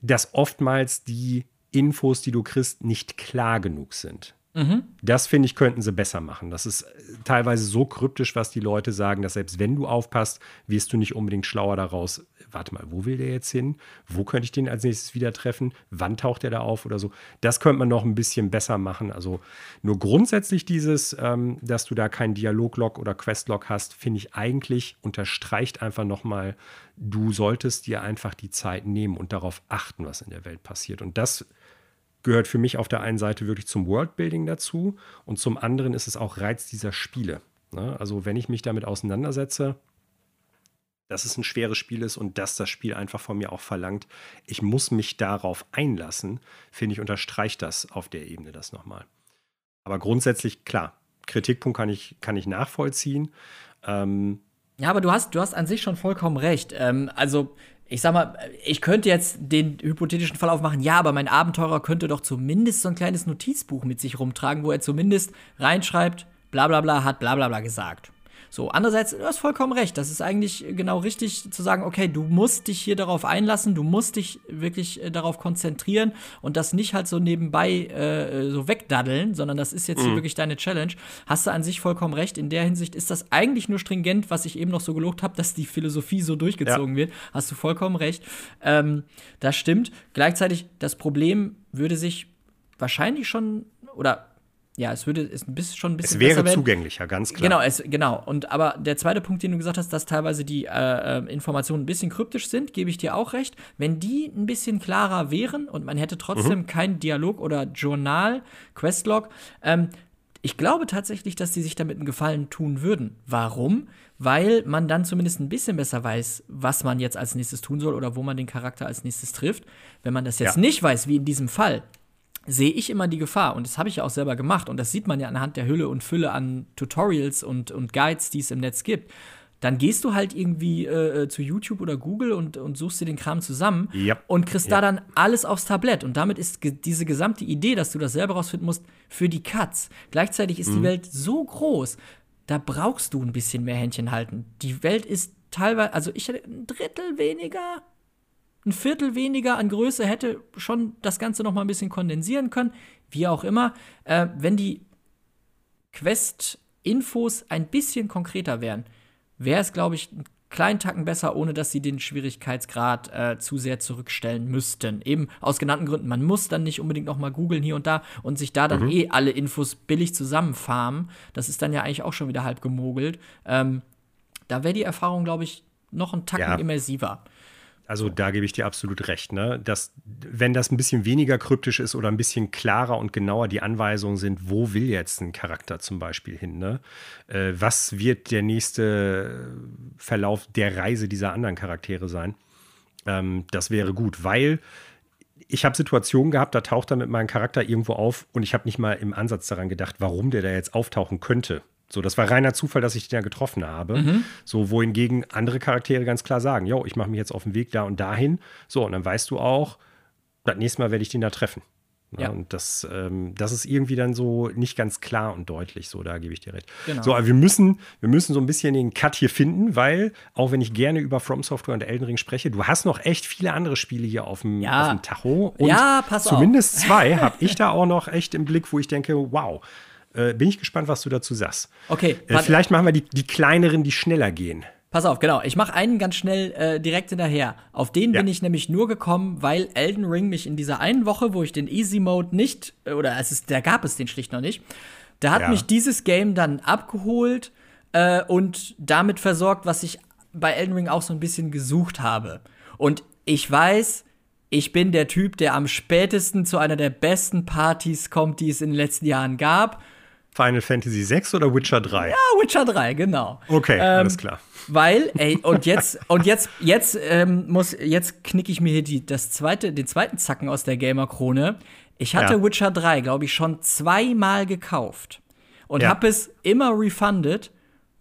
dass oftmals die Infos, die du kriegst, nicht klar genug sind. Mhm. Das finde ich, könnten sie besser machen. Das ist äh, teilweise so kryptisch, was die Leute sagen, dass selbst wenn du aufpasst, wirst du nicht unbedingt schlauer daraus. Warte mal, wo will der jetzt hin? Wo könnte ich den als nächstes wieder treffen? Wann taucht er da auf oder so? Das könnte man noch ein bisschen besser machen. Also nur grundsätzlich dieses, ähm, dass du da keinen Dialoglog oder Questlog hast, finde ich eigentlich unterstreicht einfach nochmal, du solltest dir einfach die Zeit nehmen und darauf achten, was in der Welt passiert. Und das gehört für mich auf der einen Seite wirklich zum Worldbuilding dazu und zum anderen ist es auch Reiz dieser Spiele. Ne? Also wenn ich mich damit auseinandersetze, dass es ein schweres Spiel ist und dass das Spiel einfach von mir auch verlangt, ich muss mich darauf einlassen, finde ich, unterstreicht das auf der Ebene das nochmal. Aber grundsätzlich, klar, Kritikpunkt kann ich, kann ich nachvollziehen. Ähm, ja, aber du hast, du hast an sich schon vollkommen recht. Ähm, also ich sag mal, ich könnte jetzt den hypothetischen Fall aufmachen, ja, aber mein Abenteurer könnte doch zumindest so ein kleines Notizbuch mit sich rumtragen, wo er zumindest reinschreibt, bla bla bla hat bla bla bla gesagt. So, andererseits, du hast vollkommen recht. Das ist eigentlich genau richtig zu sagen, okay, du musst dich hier darauf einlassen, du musst dich wirklich äh, darauf konzentrieren und das nicht halt so nebenbei äh, so wegdaddeln, sondern das ist jetzt mhm. hier wirklich deine Challenge. Hast du an sich vollkommen recht. In der Hinsicht ist das eigentlich nur stringent, was ich eben noch so gelobt habe, dass die Philosophie so durchgezogen ja. wird. Hast du vollkommen recht. Ähm, das stimmt. Gleichzeitig, das Problem würde sich wahrscheinlich schon oder ja, es würde es ein schon ein bisschen Es wäre zugänglicher, ganz klar. Genau, es, genau. Und aber der zweite Punkt, den du gesagt hast, dass teilweise die äh, äh, Informationen ein bisschen kryptisch sind, gebe ich dir auch recht. Wenn die ein bisschen klarer wären und man hätte trotzdem mhm. keinen Dialog oder Journal, Questlog, ähm, ich glaube tatsächlich, dass die sich damit einen Gefallen tun würden. Warum? Weil man dann zumindest ein bisschen besser weiß, was man jetzt als nächstes tun soll oder wo man den Charakter als nächstes trifft. Wenn man das jetzt ja. nicht weiß, wie in diesem Fall, sehe ich immer die Gefahr, und das habe ich ja auch selber gemacht, und das sieht man ja anhand der Hülle und Fülle an Tutorials und, und Guides, die es im Netz gibt. Dann gehst du halt irgendwie äh, äh zu YouTube oder Google und, und suchst dir den Kram zusammen yep. und kriegst yep. da dann alles aufs Tablett. Und damit ist ge diese gesamte Idee, dass du das selber rausfinden musst, für die Katz. Gleichzeitig ist mhm. die Welt so groß, da brauchst du ein bisschen mehr Händchen halten. Die Welt ist teilweise, also ich hätte ein Drittel weniger ein Viertel weniger an Größe hätte schon das Ganze noch mal ein bisschen kondensieren können. Wie auch immer, äh, wenn die Quest-Infos ein bisschen konkreter wären, wäre es, glaube ich, einen kleinen Tacken besser, ohne dass sie den Schwierigkeitsgrad äh, zu sehr zurückstellen müssten. Eben aus genannten Gründen. Man muss dann nicht unbedingt noch mal googeln hier und da und sich da dann mhm. eh alle Infos billig zusammenfarmen. Das ist dann ja eigentlich auch schon wieder halb gemogelt. Ähm, da wäre die Erfahrung, glaube ich, noch einen Tacken ja. immersiver. Also da gebe ich dir absolut recht. Ne? Dass, wenn das ein bisschen weniger kryptisch ist oder ein bisschen klarer und genauer die Anweisungen sind, wo will jetzt ein Charakter zum Beispiel hin? Ne? Äh, was wird der nächste Verlauf der Reise dieser anderen Charaktere sein? Ähm, das wäre gut, weil ich habe Situationen gehabt, da taucht er mit meinem Charakter irgendwo auf und ich habe nicht mal im Ansatz daran gedacht, warum der da jetzt auftauchen könnte. So, das war reiner Zufall, dass ich den ja getroffen habe. Mhm. So, wohingegen andere Charaktere ganz klar sagen: Jo, ich mache mich jetzt auf den Weg da und dahin. So, und dann weißt du auch, das nächste Mal werde ich den da treffen. Ja. Und das, ähm, das ist irgendwie dann so nicht ganz klar und deutlich, so, da gebe ich dir recht. Genau. So, aber wir müssen, wir müssen so ein bisschen den Cut hier finden, weil, auch wenn ich gerne über From Software und Elden Ring spreche, du hast noch echt viele andere Spiele hier auf dem, ja. auf dem Tacho. Und ja, pass zumindest auf. zwei habe ich da auch noch echt im Blick, wo ich denke, wow, äh, bin ich gespannt, was du dazu sagst. Okay. Äh, vielleicht machen wir die, die kleineren, die schneller gehen. Pass auf, genau. Ich mache einen ganz schnell äh, direkt hinterher. Auf den ja. bin ich nämlich nur gekommen, weil Elden Ring mich in dieser einen Woche, wo ich den Easy Mode nicht, äh, oder es ist, da gab es den schlicht noch nicht, da hat ja. mich dieses Game dann abgeholt äh, und damit versorgt, was ich bei Elden Ring auch so ein bisschen gesucht habe. Und ich weiß, ich bin der Typ, der am spätesten zu einer der besten Partys kommt, die es in den letzten Jahren gab. Final Fantasy 6 oder Witcher 3? Ja, Witcher 3, genau. Okay, ähm, alles klar. Weil, ey, <laughs> und jetzt, und jetzt, jetzt ähm, muss, jetzt knicke ich mir hier die, das zweite, den zweiten Zacken aus der Gamer-Krone. Ich hatte ja. Witcher 3, glaube ich, schon zweimal gekauft. Und ja. habe es immer refunded,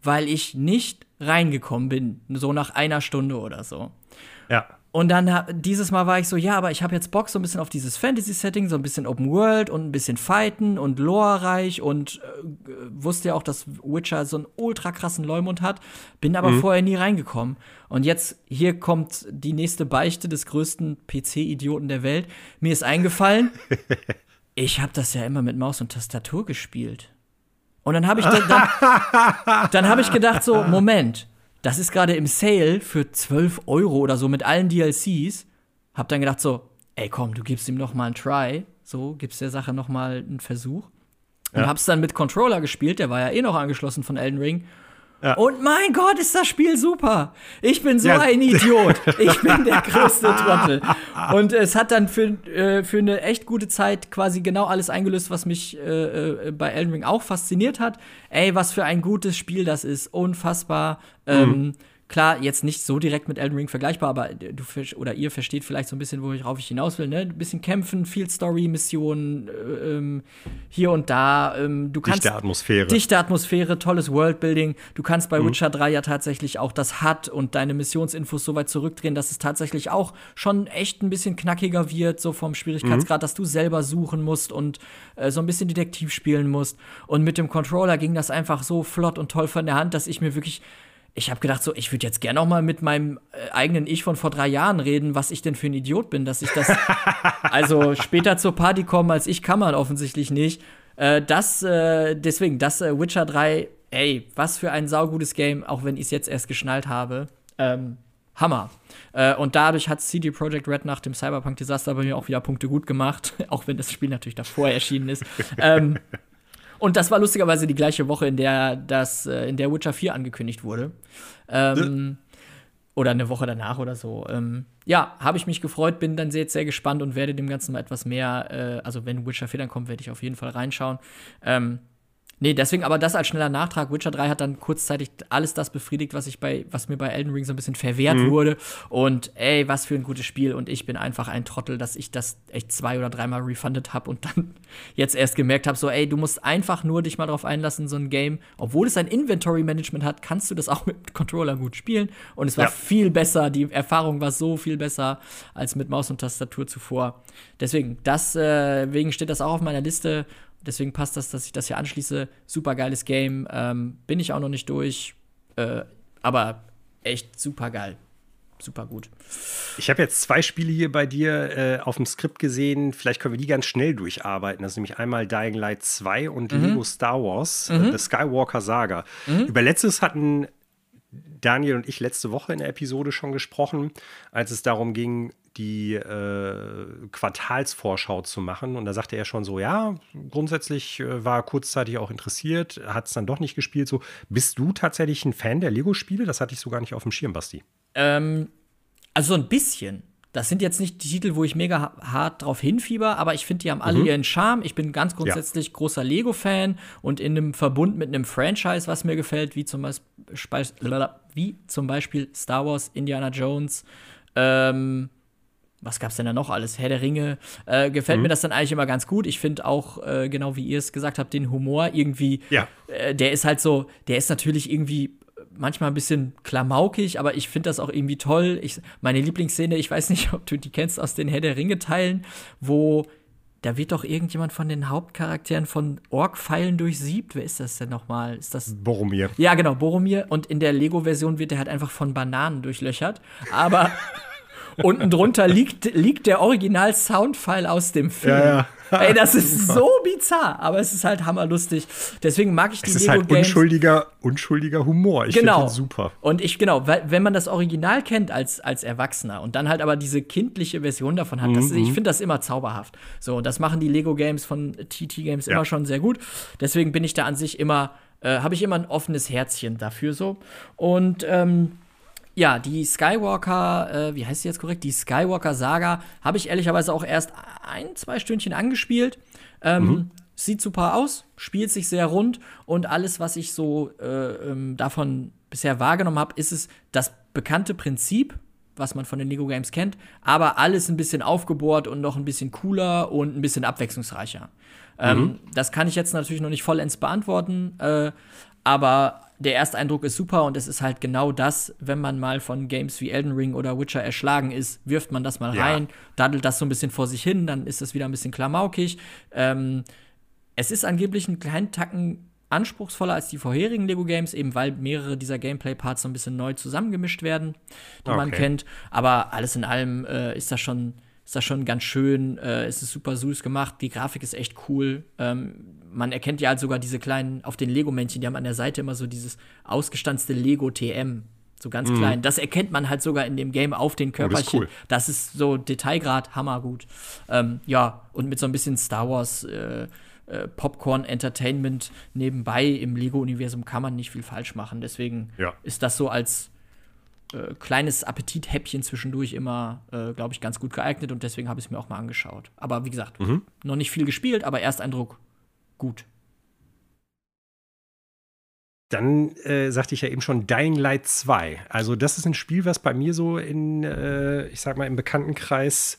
weil ich nicht reingekommen bin. So nach einer Stunde oder so. Ja. Und dann dieses Mal war ich so, ja, aber ich habe jetzt Bock so ein bisschen auf dieses Fantasy-Setting, so ein bisschen Open World und ein bisschen Fighten und Lore-reich und äh, wusste ja auch, dass Witcher so einen ultra krassen Leumund hat, bin aber mhm. vorher nie reingekommen. Und jetzt hier kommt die nächste Beichte des größten PC-Idioten der Welt. Mir ist eingefallen, <laughs> ich habe das ja immer mit Maus und Tastatur gespielt. Und dann habe ich, dann, dann hab ich gedacht so, <laughs> Moment, das ist gerade im Sale für 12 Euro oder so mit allen DLCs. Hab dann gedacht so, ey komm, du gibst ihm noch mal einen Try. So, gibst der Sache noch mal einen Versuch. Und ja. hab's dann mit Controller gespielt, der war ja eh noch angeschlossen von Elden Ring. Ja. Und mein Gott, ist das Spiel super. Ich bin so ja. ein <laughs> Idiot. Ich bin der größte Trottel. Und es hat dann für, äh, für eine echt gute Zeit quasi genau alles eingelöst, was mich äh, äh, bei Elden Ring auch fasziniert hat. Ey, was für ein gutes Spiel das ist. Unfassbar. Mhm. Ähm, Klar, jetzt nicht so direkt mit Elden Ring vergleichbar, aber du oder ihr versteht vielleicht so ein bisschen, worauf ich hinaus will. Ne? Ein bisschen kämpfen, viel Story, Missionen, äh, ähm, hier und da. Ähm, du kannst dichte Atmosphäre. Dichte Atmosphäre, tolles Worldbuilding. Du kannst bei mhm. Witcher 3 ja tatsächlich auch das HUD und deine Missionsinfos so weit zurückdrehen, dass es tatsächlich auch schon echt ein bisschen knackiger wird, so vom Schwierigkeitsgrad, mhm. dass du selber suchen musst und äh, so ein bisschen Detektiv spielen musst. Und mit dem Controller ging das einfach so flott und toll von der Hand, dass ich mir wirklich ich habe gedacht, so, ich würde jetzt gerne auch mal mit meinem äh, eigenen Ich von vor drei Jahren reden, was ich denn für ein Idiot bin, dass ich das. <laughs> also später zur Party kommen als ich kann man offensichtlich nicht. Äh, das, äh, deswegen, das äh, Witcher 3, ey, was für ein saugutes Game, auch wenn ich es jetzt erst geschnallt habe. Ähm, Hammer. Äh, und dadurch hat CD Projekt Red nach dem Cyberpunk-Desaster bei mir auch wieder Punkte gut gemacht, <laughs> auch wenn das Spiel natürlich davor erschienen ist. ähm, und das war lustigerweise die gleiche Woche, in der das, äh, in der Witcher 4 angekündigt wurde. Ähm, ja. Oder eine Woche danach oder so. Ähm, ja, habe ich mich gefreut, bin dann jetzt sehr gespannt und werde dem Ganzen mal etwas mehr, äh, also wenn Witcher 4 dann kommt, werde ich auf jeden Fall reinschauen. Ähm, Nee, deswegen aber das als schneller Nachtrag. Witcher 3 hat dann kurzzeitig alles das befriedigt, was ich bei, was mir bei Elden Ring so ein bisschen verwehrt mhm. wurde. Und ey, was für ein gutes Spiel. Und ich bin einfach ein Trottel, dass ich das echt zwei oder dreimal refundet habe und dann <laughs> jetzt erst gemerkt habe, so, ey, du musst einfach nur dich mal drauf einlassen, so ein Game. Obwohl es ein Inventory-Management hat, kannst du das auch <laughs> mit Controller gut spielen. Und es war ja. viel besser, die Erfahrung war so viel besser als mit Maus und Tastatur zuvor. Deswegen, deswegen äh, steht das auch auf meiner Liste Deswegen passt das, dass ich das hier anschließe. Super geiles Game. Ähm, bin ich auch noch nicht durch. Äh, aber echt super geil. Super gut. Ich habe jetzt zwei Spiele hier bei dir äh, auf dem Skript gesehen. Vielleicht können wir die ganz schnell durcharbeiten. Das ist nämlich einmal Dying Light 2 und mhm. Lego Star Wars, äh, mhm. äh, The Skywalker Saga. Mhm. Über letztes hatten Daniel und ich letzte Woche in der Episode schon gesprochen, als es darum ging, die äh, Quartalsvorschau zu machen. Und da sagte er schon so, ja, grundsätzlich äh, war er kurzzeitig auch interessiert, hat es dann doch nicht gespielt. So, bist du tatsächlich ein Fan der Lego-Spiele? Das hatte ich so gar nicht auf dem Schirm, Basti. Ähm, also so ein bisschen. Das sind jetzt nicht die Titel, wo ich mega hart drauf hinfieber, aber ich finde, die haben alle mhm. ihren Charme. Ich bin ganz grundsätzlich ja. großer Lego-Fan und in einem Verbund mit einem Franchise, was mir gefällt, wie zum Beispiel, wie zum Beispiel Star Wars, Indiana Jones, ähm, was gab's denn da noch alles? Herr der Ringe, äh, gefällt mhm. mir das dann eigentlich immer ganz gut. Ich finde auch, äh, genau wie ihr es gesagt habt, den Humor irgendwie, ja. äh, der ist halt so, der ist natürlich irgendwie manchmal ein bisschen klamaukig, aber ich finde das auch irgendwie toll. Ich, meine Lieblingsszene, ich weiß nicht, <laughs> ob du die kennst aus den Herr der Ringe-Teilen, wo da wird doch irgendjemand von den Hauptcharakteren von Ork-Pfeilen durchsiebt. Wer ist das denn nochmal? Ist das. Boromir. Ja, genau, Boromir. Und in der Lego-Version wird er halt einfach von Bananen durchlöchert. Aber <laughs> Unten drunter liegt, liegt der Original-Soundfile aus dem Film. Ja, ja. Ey, das ist <laughs> so bizarr, aber es ist halt hammerlustig. Deswegen mag ich die es ist Lego halt unschuldiger, unschuldiger Humor. Ich genau. finde super. Und ich, genau, weil, wenn man das Original kennt als, als Erwachsener und dann halt aber diese kindliche Version davon hat, das, mhm. ich finde das immer zauberhaft. So, und das machen die Lego-Games von TT Games ja. immer schon sehr gut. Deswegen bin ich da an sich immer, äh, habe ich immer ein offenes Herzchen dafür so. Und, ähm, ja, die Skywalker, äh, wie heißt sie jetzt korrekt? Die Skywalker-Saga habe ich ehrlicherweise auch erst ein, zwei Stündchen angespielt. Ähm, mhm. Sieht super aus, spielt sich sehr rund und alles, was ich so äh, ähm, davon bisher wahrgenommen habe, ist es das bekannte Prinzip, was man von den Lego Games kennt, aber alles ein bisschen aufgebohrt und noch ein bisschen cooler und ein bisschen abwechslungsreicher. Ähm, mhm. Ähm, das kann ich jetzt natürlich noch nicht vollends beantworten, äh, aber der Ersteindruck ist super und es ist halt genau das, wenn man mal von Games wie Elden Ring oder Witcher erschlagen ist, wirft man das mal ja. rein, daddelt das so ein bisschen vor sich hin, dann ist es wieder ein bisschen klamaukig. Ähm, es ist angeblich einen kleinen Tacken anspruchsvoller als die vorherigen Lego Games, eben weil mehrere dieser Gameplay-Parts so ein bisschen neu zusammengemischt werden, die okay. man kennt. Aber alles in allem äh, ist das schon ist das schon ganz schön. Äh, es ist super süß gemacht. Die Grafik ist echt cool. Ähm, man erkennt ja halt sogar diese kleinen, auf den Lego-Männchen, die haben an der Seite immer so dieses ausgestanzte Lego-TM. So ganz mhm. klein. Das erkennt man halt sogar in dem Game auf den Körperchen. Oh, das, ist cool. das, ist so Detailgrad hammergut. Ähm, ja, und mit so ein bisschen Star Wars äh, äh, Popcorn Entertainment nebenbei im Lego-Universum kann man nicht viel falsch machen. Deswegen ja. ist das so als äh, kleines Appetithäppchen zwischendurch immer, äh, glaube ich, ganz gut geeignet und deswegen habe ich es mir auch mal angeschaut. Aber wie gesagt, mhm. noch nicht viel gespielt, aber Ersteindruck gut. dann äh, sagte ich ja eben schon Dying Light 2. Also das ist ein Spiel, was bei mir so in, äh, ich sag mal, im Bekanntenkreis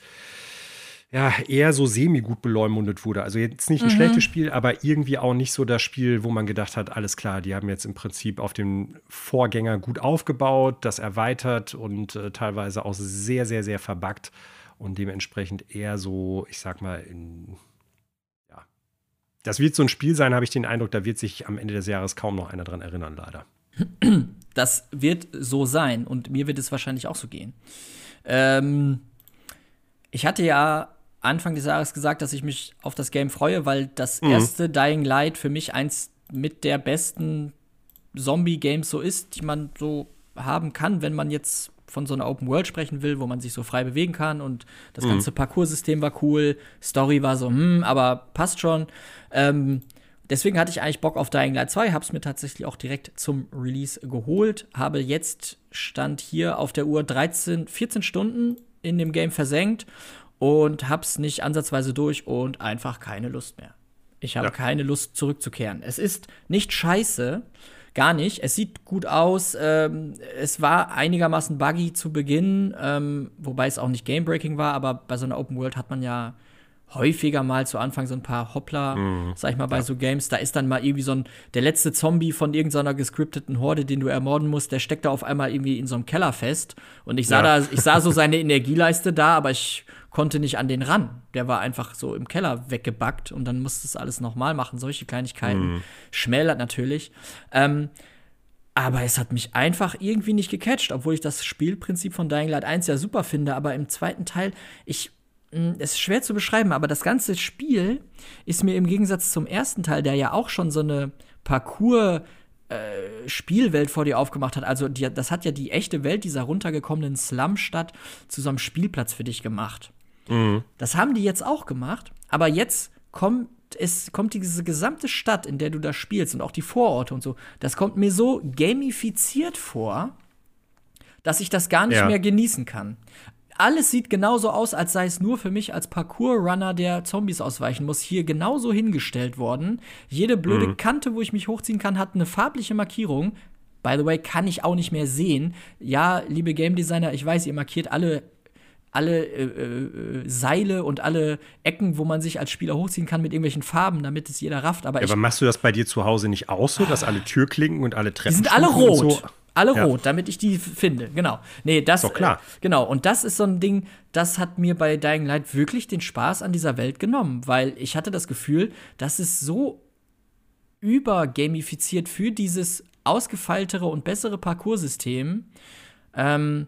ja, eher so semi-gut beleumundet wurde. Also jetzt nicht ein mhm. schlechtes Spiel, aber irgendwie auch nicht so das Spiel, wo man gedacht hat, alles klar, die haben jetzt im Prinzip auf den Vorgänger gut aufgebaut, das erweitert und äh, teilweise auch sehr, sehr, sehr verbuggt und dementsprechend eher so, ich sag mal, in das wird so ein Spiel sein, habe ich den Eindruck, da wird sich am Ende des Jahres kaum noch einer dran erinnern, leider. Das wird so sein und mir wird es wahrscheinlich auch so gehen. Ähm, ich hatte ja Anfang des Jahres gesagt, dass ich mich auf das Game freue, weil das mhm. erste Dying Light für mich eins mit der besten Zombie-Games so ist, die man so haben kann, wenn man jetzt von so einer Open World sprechen will, wo man sich so frei bewegen kann und das mhm. ganze Parcoursystem war cool, Story war so, hm, aber passt schon. Ähm, deswegen hatte ich eigentlich Bock auf Dying Light 2, hab's mir tatsächlich auch direkt zum Release geholt, habe jetzt stand hier auf der Uhr 13, 14 Stunden in dem Game versenkt und hab's nicht ansatzweise durch und einfach keine Lust mehr. Ich habe ja. keine Lust zurückzukehren. Es ist nicht scheiße, gar nicht. Es sieht gut aus. Ähm, es war einigermaßen buggy zu Beginn, ähm, wobei es auch nicht Gamebreaking war, aber bei so einer Open World hat man ja häufiger mal zu Anfang so ein paar Hoppler, mhm. sag ich mal, bei ja. so Games. Da ist dann mal irgendwie so ein, der letzte Zombie von irgendeiner gescripteten Horde, den du ermorden musst, der steckt da auf einmal irgendwie in so einem Keller fest. Und ich sah ja. da, ich sah so seine <laughs> Energieleiste da, aber ich konnte nicht an den ran. Der war einfach so im Keller weggebackt und dann musste es alles nochmal machen. Solche Kleinigkeiten. Mhm. Schmälert natürlich. Ähm, aber es hat mich einfach irgendwie nicht gecatcht, obwohl ich das Spielprinzip von Dying Light 1 ja super finde. Aber im zweiten Teil, ich, hm, es ist schwer zu beschreiben, aber das ganze Spiel ist mir im Gegensatz zum ersten Teil, der ja auch schon so eine Parcours- äh, Spielwelt vor dir aufgemacht hat. Also die, das hat ja die echte Welt dieser runtergekommenen Slumstadt zu so einem Spielplatz für dich gemacht. Mhm. Das haben die jetzt auch gemacht, aber jetzt kommt es kommt diese gesamte Stadt, in der du da spielst und auch die Vororte und so, das kommt mir so gamifiziert vor, dass ich das gar nicht ja. mehr genießen kann. Alles sieht genauso aus, als sei es nur für mich als Parkour-Runner, der Zombies ausweichen muss, hier genauso hingestellt worden. Jede blöde mhm. Kante, wo ich mich hochziehen kann, hat eine farbliche Markierung. By the way, kann ich auch nicht mehr sehen. Ja, liebe Game Designer, ich weiß, ihr markiert alle alle äh, äh, Seile und alle Ecken, wo man sich als Spieler hochziehen kann mit irgendwelchen Farben, damit es jeder rafft. Aber, ja, aber machst du das bei dir zu Hause nicht auch so, dass alle Türklinken und alle Treppen Die sind alle rot. So? Alle ja. rot, damit ich die finde, genau. Nee, das. Doch klar. Äh, genau, und das ist so ein Ding, das hat mir bei Dying Light wirklich den Spaß an dieser Welt genommen, weil ich hatte das Gefühl, das ist so übergamifiziert für dieses ausgefeiltere und bessere Parcoursystem. Ähm,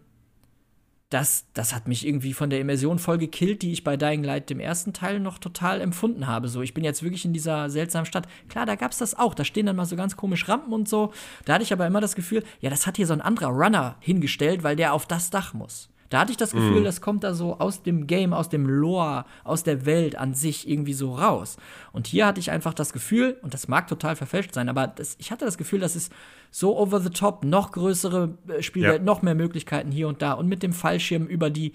das, das hat mich irgendwie von der Immersion voll gekillt, die ich bei Dying Light dem ersten Teil noch total empfunden habe. So, ich bin jetzt wirklich in dieser seltsamen Stadt. Klar, da gab's das auch. Da stehen dann mal so ganz komisch Rampen und so. Da hatte ich aber immer das Gefühl, ja, das hat hier so ein anderer Runner hingestellt, weil der auf das Dach muss. Da hatte ich das Gefühl, mhm. das kommt da so aus dem Game, aus dem Lore, aus der Welt an sich irgendwie so raus. Und hier hatte ich einfach das Gefühl, und das mag total verfälscht sein, aber das, ich hatte das Gefühl, das ist so over the top, noch größere äh, Spielwelt, ja. noch mehr Möglichkeiten hier und da und mit dem Fallschirm über die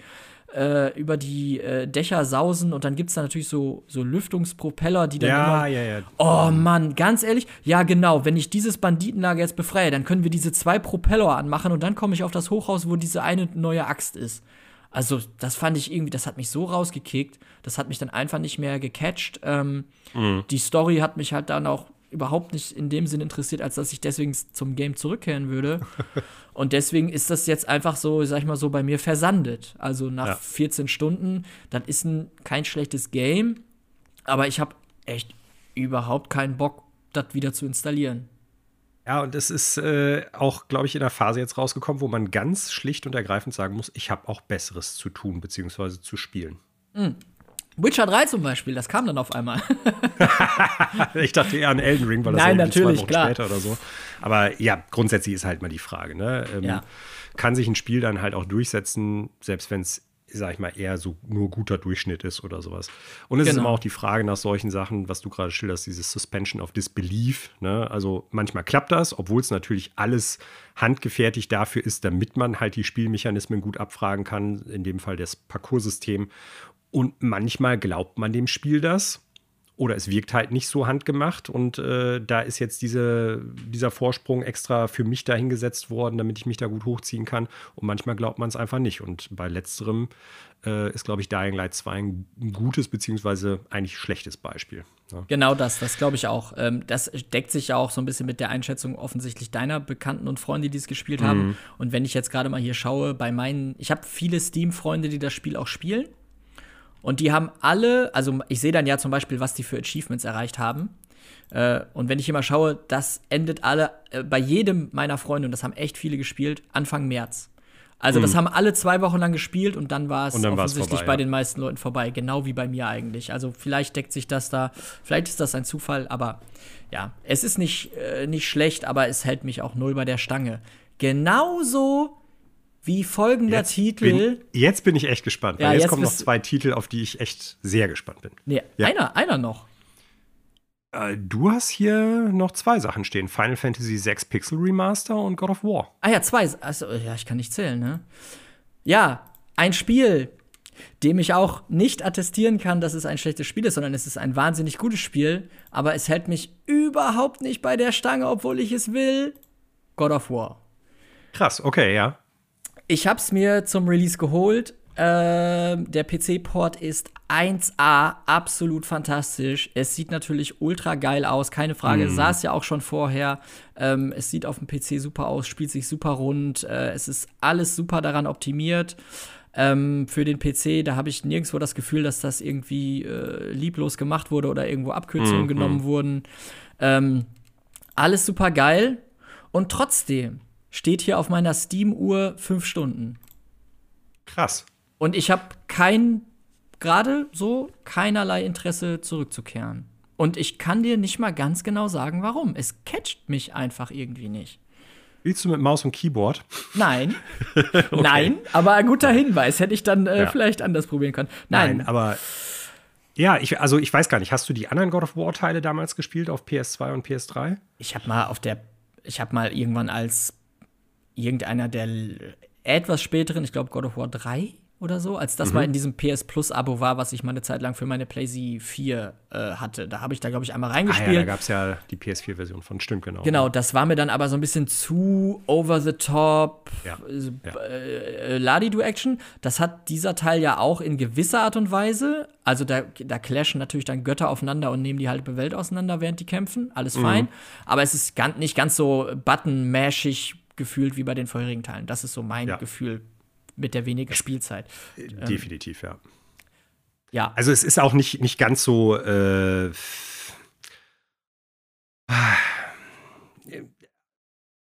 äh, über die äh, Dächer sausen und dann gibt es da natürlich so, so Lüftungspropeller, die dann ja, immer. Ja, ja. Oh Mann, ganz ehrlich, ja genau, wenn ich dieses Banditenlager jetzt befreie, dann können wir diese zwei Propeller anmachen und dann komme ich auf das Hochhaus, wo diese eine neue Axt ist. Also, das fand ich irgendwie, das hat mich so rausgekickt, das hat mich dann einfach nicht mehr gecatcht. Ähm, mhm. Die Story hat mich halt dann auch überhaupt nicht in dem Sinn interessiert, als dass ich deswegen zum Game zurückkehren würde. <laughs> Und deswegen ist das jetzt einfach so, sag ich mal so, bei mir versandet. Also nach ja. 14 Stunden, das ist ein, kein schlechtes Game, aber ich habe echt überhaupt keinen Bock, das wieder zu installieren. Ja, und es ist äh, auch, glaube ich, in der Phase jetzt rausgekommen, wo man ganz schlicht und ergreifend sagen muss, ich habe auch Besseres zu tun, beziehungsweise zu spielen. Mhm. Witcher 3 zum Beispiel, das kam dann auf einmal. <laughs> ich dachte eher an Elden Ring, weil das Nein, natürlich, zwei Wochen klar. später oder so. Aber ja, grundsätzlich ist halt mal die Frage, ne? Ähm, ja. Kann sich ein Spiel dann halt auch durchsetzen, selbst wenn es, sag ich mal, eher so nur guter Durchschnitt ist oder sowas. Und es genau. ist immer auch die Frage nach solchen Sachen, was du gerade schilderst, dieses Suspension of Disbelief. Ne? Also manchmal klappt das, obwohl es natürlich alles handgefertigt dafür ist, damit man halt die Spielmechanismen gut abfragen kann, in dem Fall das Parcoursystem. Und manchmal glaubt man dem Spiel das oder es wirkt halt nicht so handgemacht und äh, da ist jetzt diese, dieser Vorsprung extra für mich dahingesetzt worden, damit ich mich da gut hochziehen kann. Und manchmal glaubt man es einfach nicht. Und bei letzterem äh, ist, glaube ich, Dying Light 2 ein gutes beziehungsweise eigentlich schlechtes Beispiel. Ja. Genau das, das glaube ich auch. Ähm, das deckt sich ja auch so ein bisschen mit der Einschätzung offensichtlich deiner Bekannten und Freunde, die es gespielt mhm. haben. Und wenn ich jetzt gerade mal hier schaue, bei meinen, ich habe viele Steam-Freunde, die das Spiel auch spielen. Und die haben alle, also ich sehe dann ja zum Beispiel, was die für Achievements erreicht haben. Äh, und wenn ich immer schaue, das endet alle äh, bei jedem meiner Freunde, und das haben echt viele gespielt, Anfang März. Also, das mhm. haben alle zwei Wochen lang gespielt und dann war es offensichtlich vorbei, bei ja. den meisten Leuten vorbei. Genau wie bei mir eigentlich. Also, vielleicht deckt sich das da, vielleicht ist das ein Zufall, aber ja, es ist nicht, äh, nicht schlecht, aber es hält mich auch null bei der Stange. Genauso wie folgender jetzt Titel. Bin, jetzt bin ich echt gespannt, weil ja, jetzt, jetzt kommen noch zwei Titel, auf die ich echt sehr gespannt bin. Nee, ja. einer, einer noch. Äh, du hast hier noch zwei Sachen stehen: Final Fantasy VI Pixel Remaster und God of War. Ah ja, zwei. Also, ja, ich kann nicht zählen, ne? Ja, ein Spiel, dem ich auch nicht attestieren kann, dass es ein schlechtes Spiel ist, sondern es ist ein wahnsinnig gutes Spiel, aber es hält mich überhaupt nicht bei der Stange, obwohl ich es will. God of War. Krass, okay, ja. Ich hab's mir zum Release geholt. Äh, der PC-Port ist 1A, absolut fantastisch. Es sieht natürlich ultra geil aus, keine Frage. Mm. Sah es ja auch schon vorher. Ähm, es sieht auf dem PC super aus, spielt sich super rund. Äh, es ist alles super daran optimiert. Ähm, für den PC, da habe ich nirgendwo das Gefühl, dass das irgendwie äh, lieblos gemacht wurde oder irgendwo Abkürzungen mm, genommen mm. wurden. Ähm, alles super geil. Und trotzdem steht hier auf meiner Steam-Uhr fünf Stunden. Krass. Und ich habe kein, gerade so, keinerlei Interesse zurückzukehren. Und ich kann dir nicht mal ganz genau sagen, warum. Es catcht mich einfach irgendwie nicht. Spielst du mit Maus und Keyboard? Nein. <laughs> okay. Nein, aber ein guter Hinweis. Hätte ich dann äh, ja. vielleicht anders probieren können. Nein, Nein aber ja, ich, also ich weiß gar nicht, hast du die anderen God of War Teile damals gespielt auf PS2 und PS3? Ich habe mal auf der, ich habe mal irgendwann als irgendeiner der etwas späteren, ich glaube God of War 3 oder so, als das mhm. mal in diesem PS Plus Abo war, was ich mal eine Zeit lang für meine PlayStation 4 äh, hatte. Da habe ich da, glaube ich, einmal reingespielt. Ah, ja, da gab es ja die PS4-Version von, stimmt, genau. Genau, das war mir dann aber so ein bisschen zu over the top, ja. ja. Äh, Ladi-Do-Action. Das hat dieser Teil ja auch in gewisser Art und Weise. Also da, da clashen natürlich dann Götter aufeinander und nehmen die halbe Welt auseinander, während die kämpfen. Alles mhm. fein. Aber es ist ganz, nicht ganz so button-mashig gefühlt wie bei den vorherigen Teilen. Das ist so mein ja. Gefühl mit der wenigen Spielzeit. Äh, definitiv, ja. Ja. Also es ist auch nicht, nicht ganz so äh,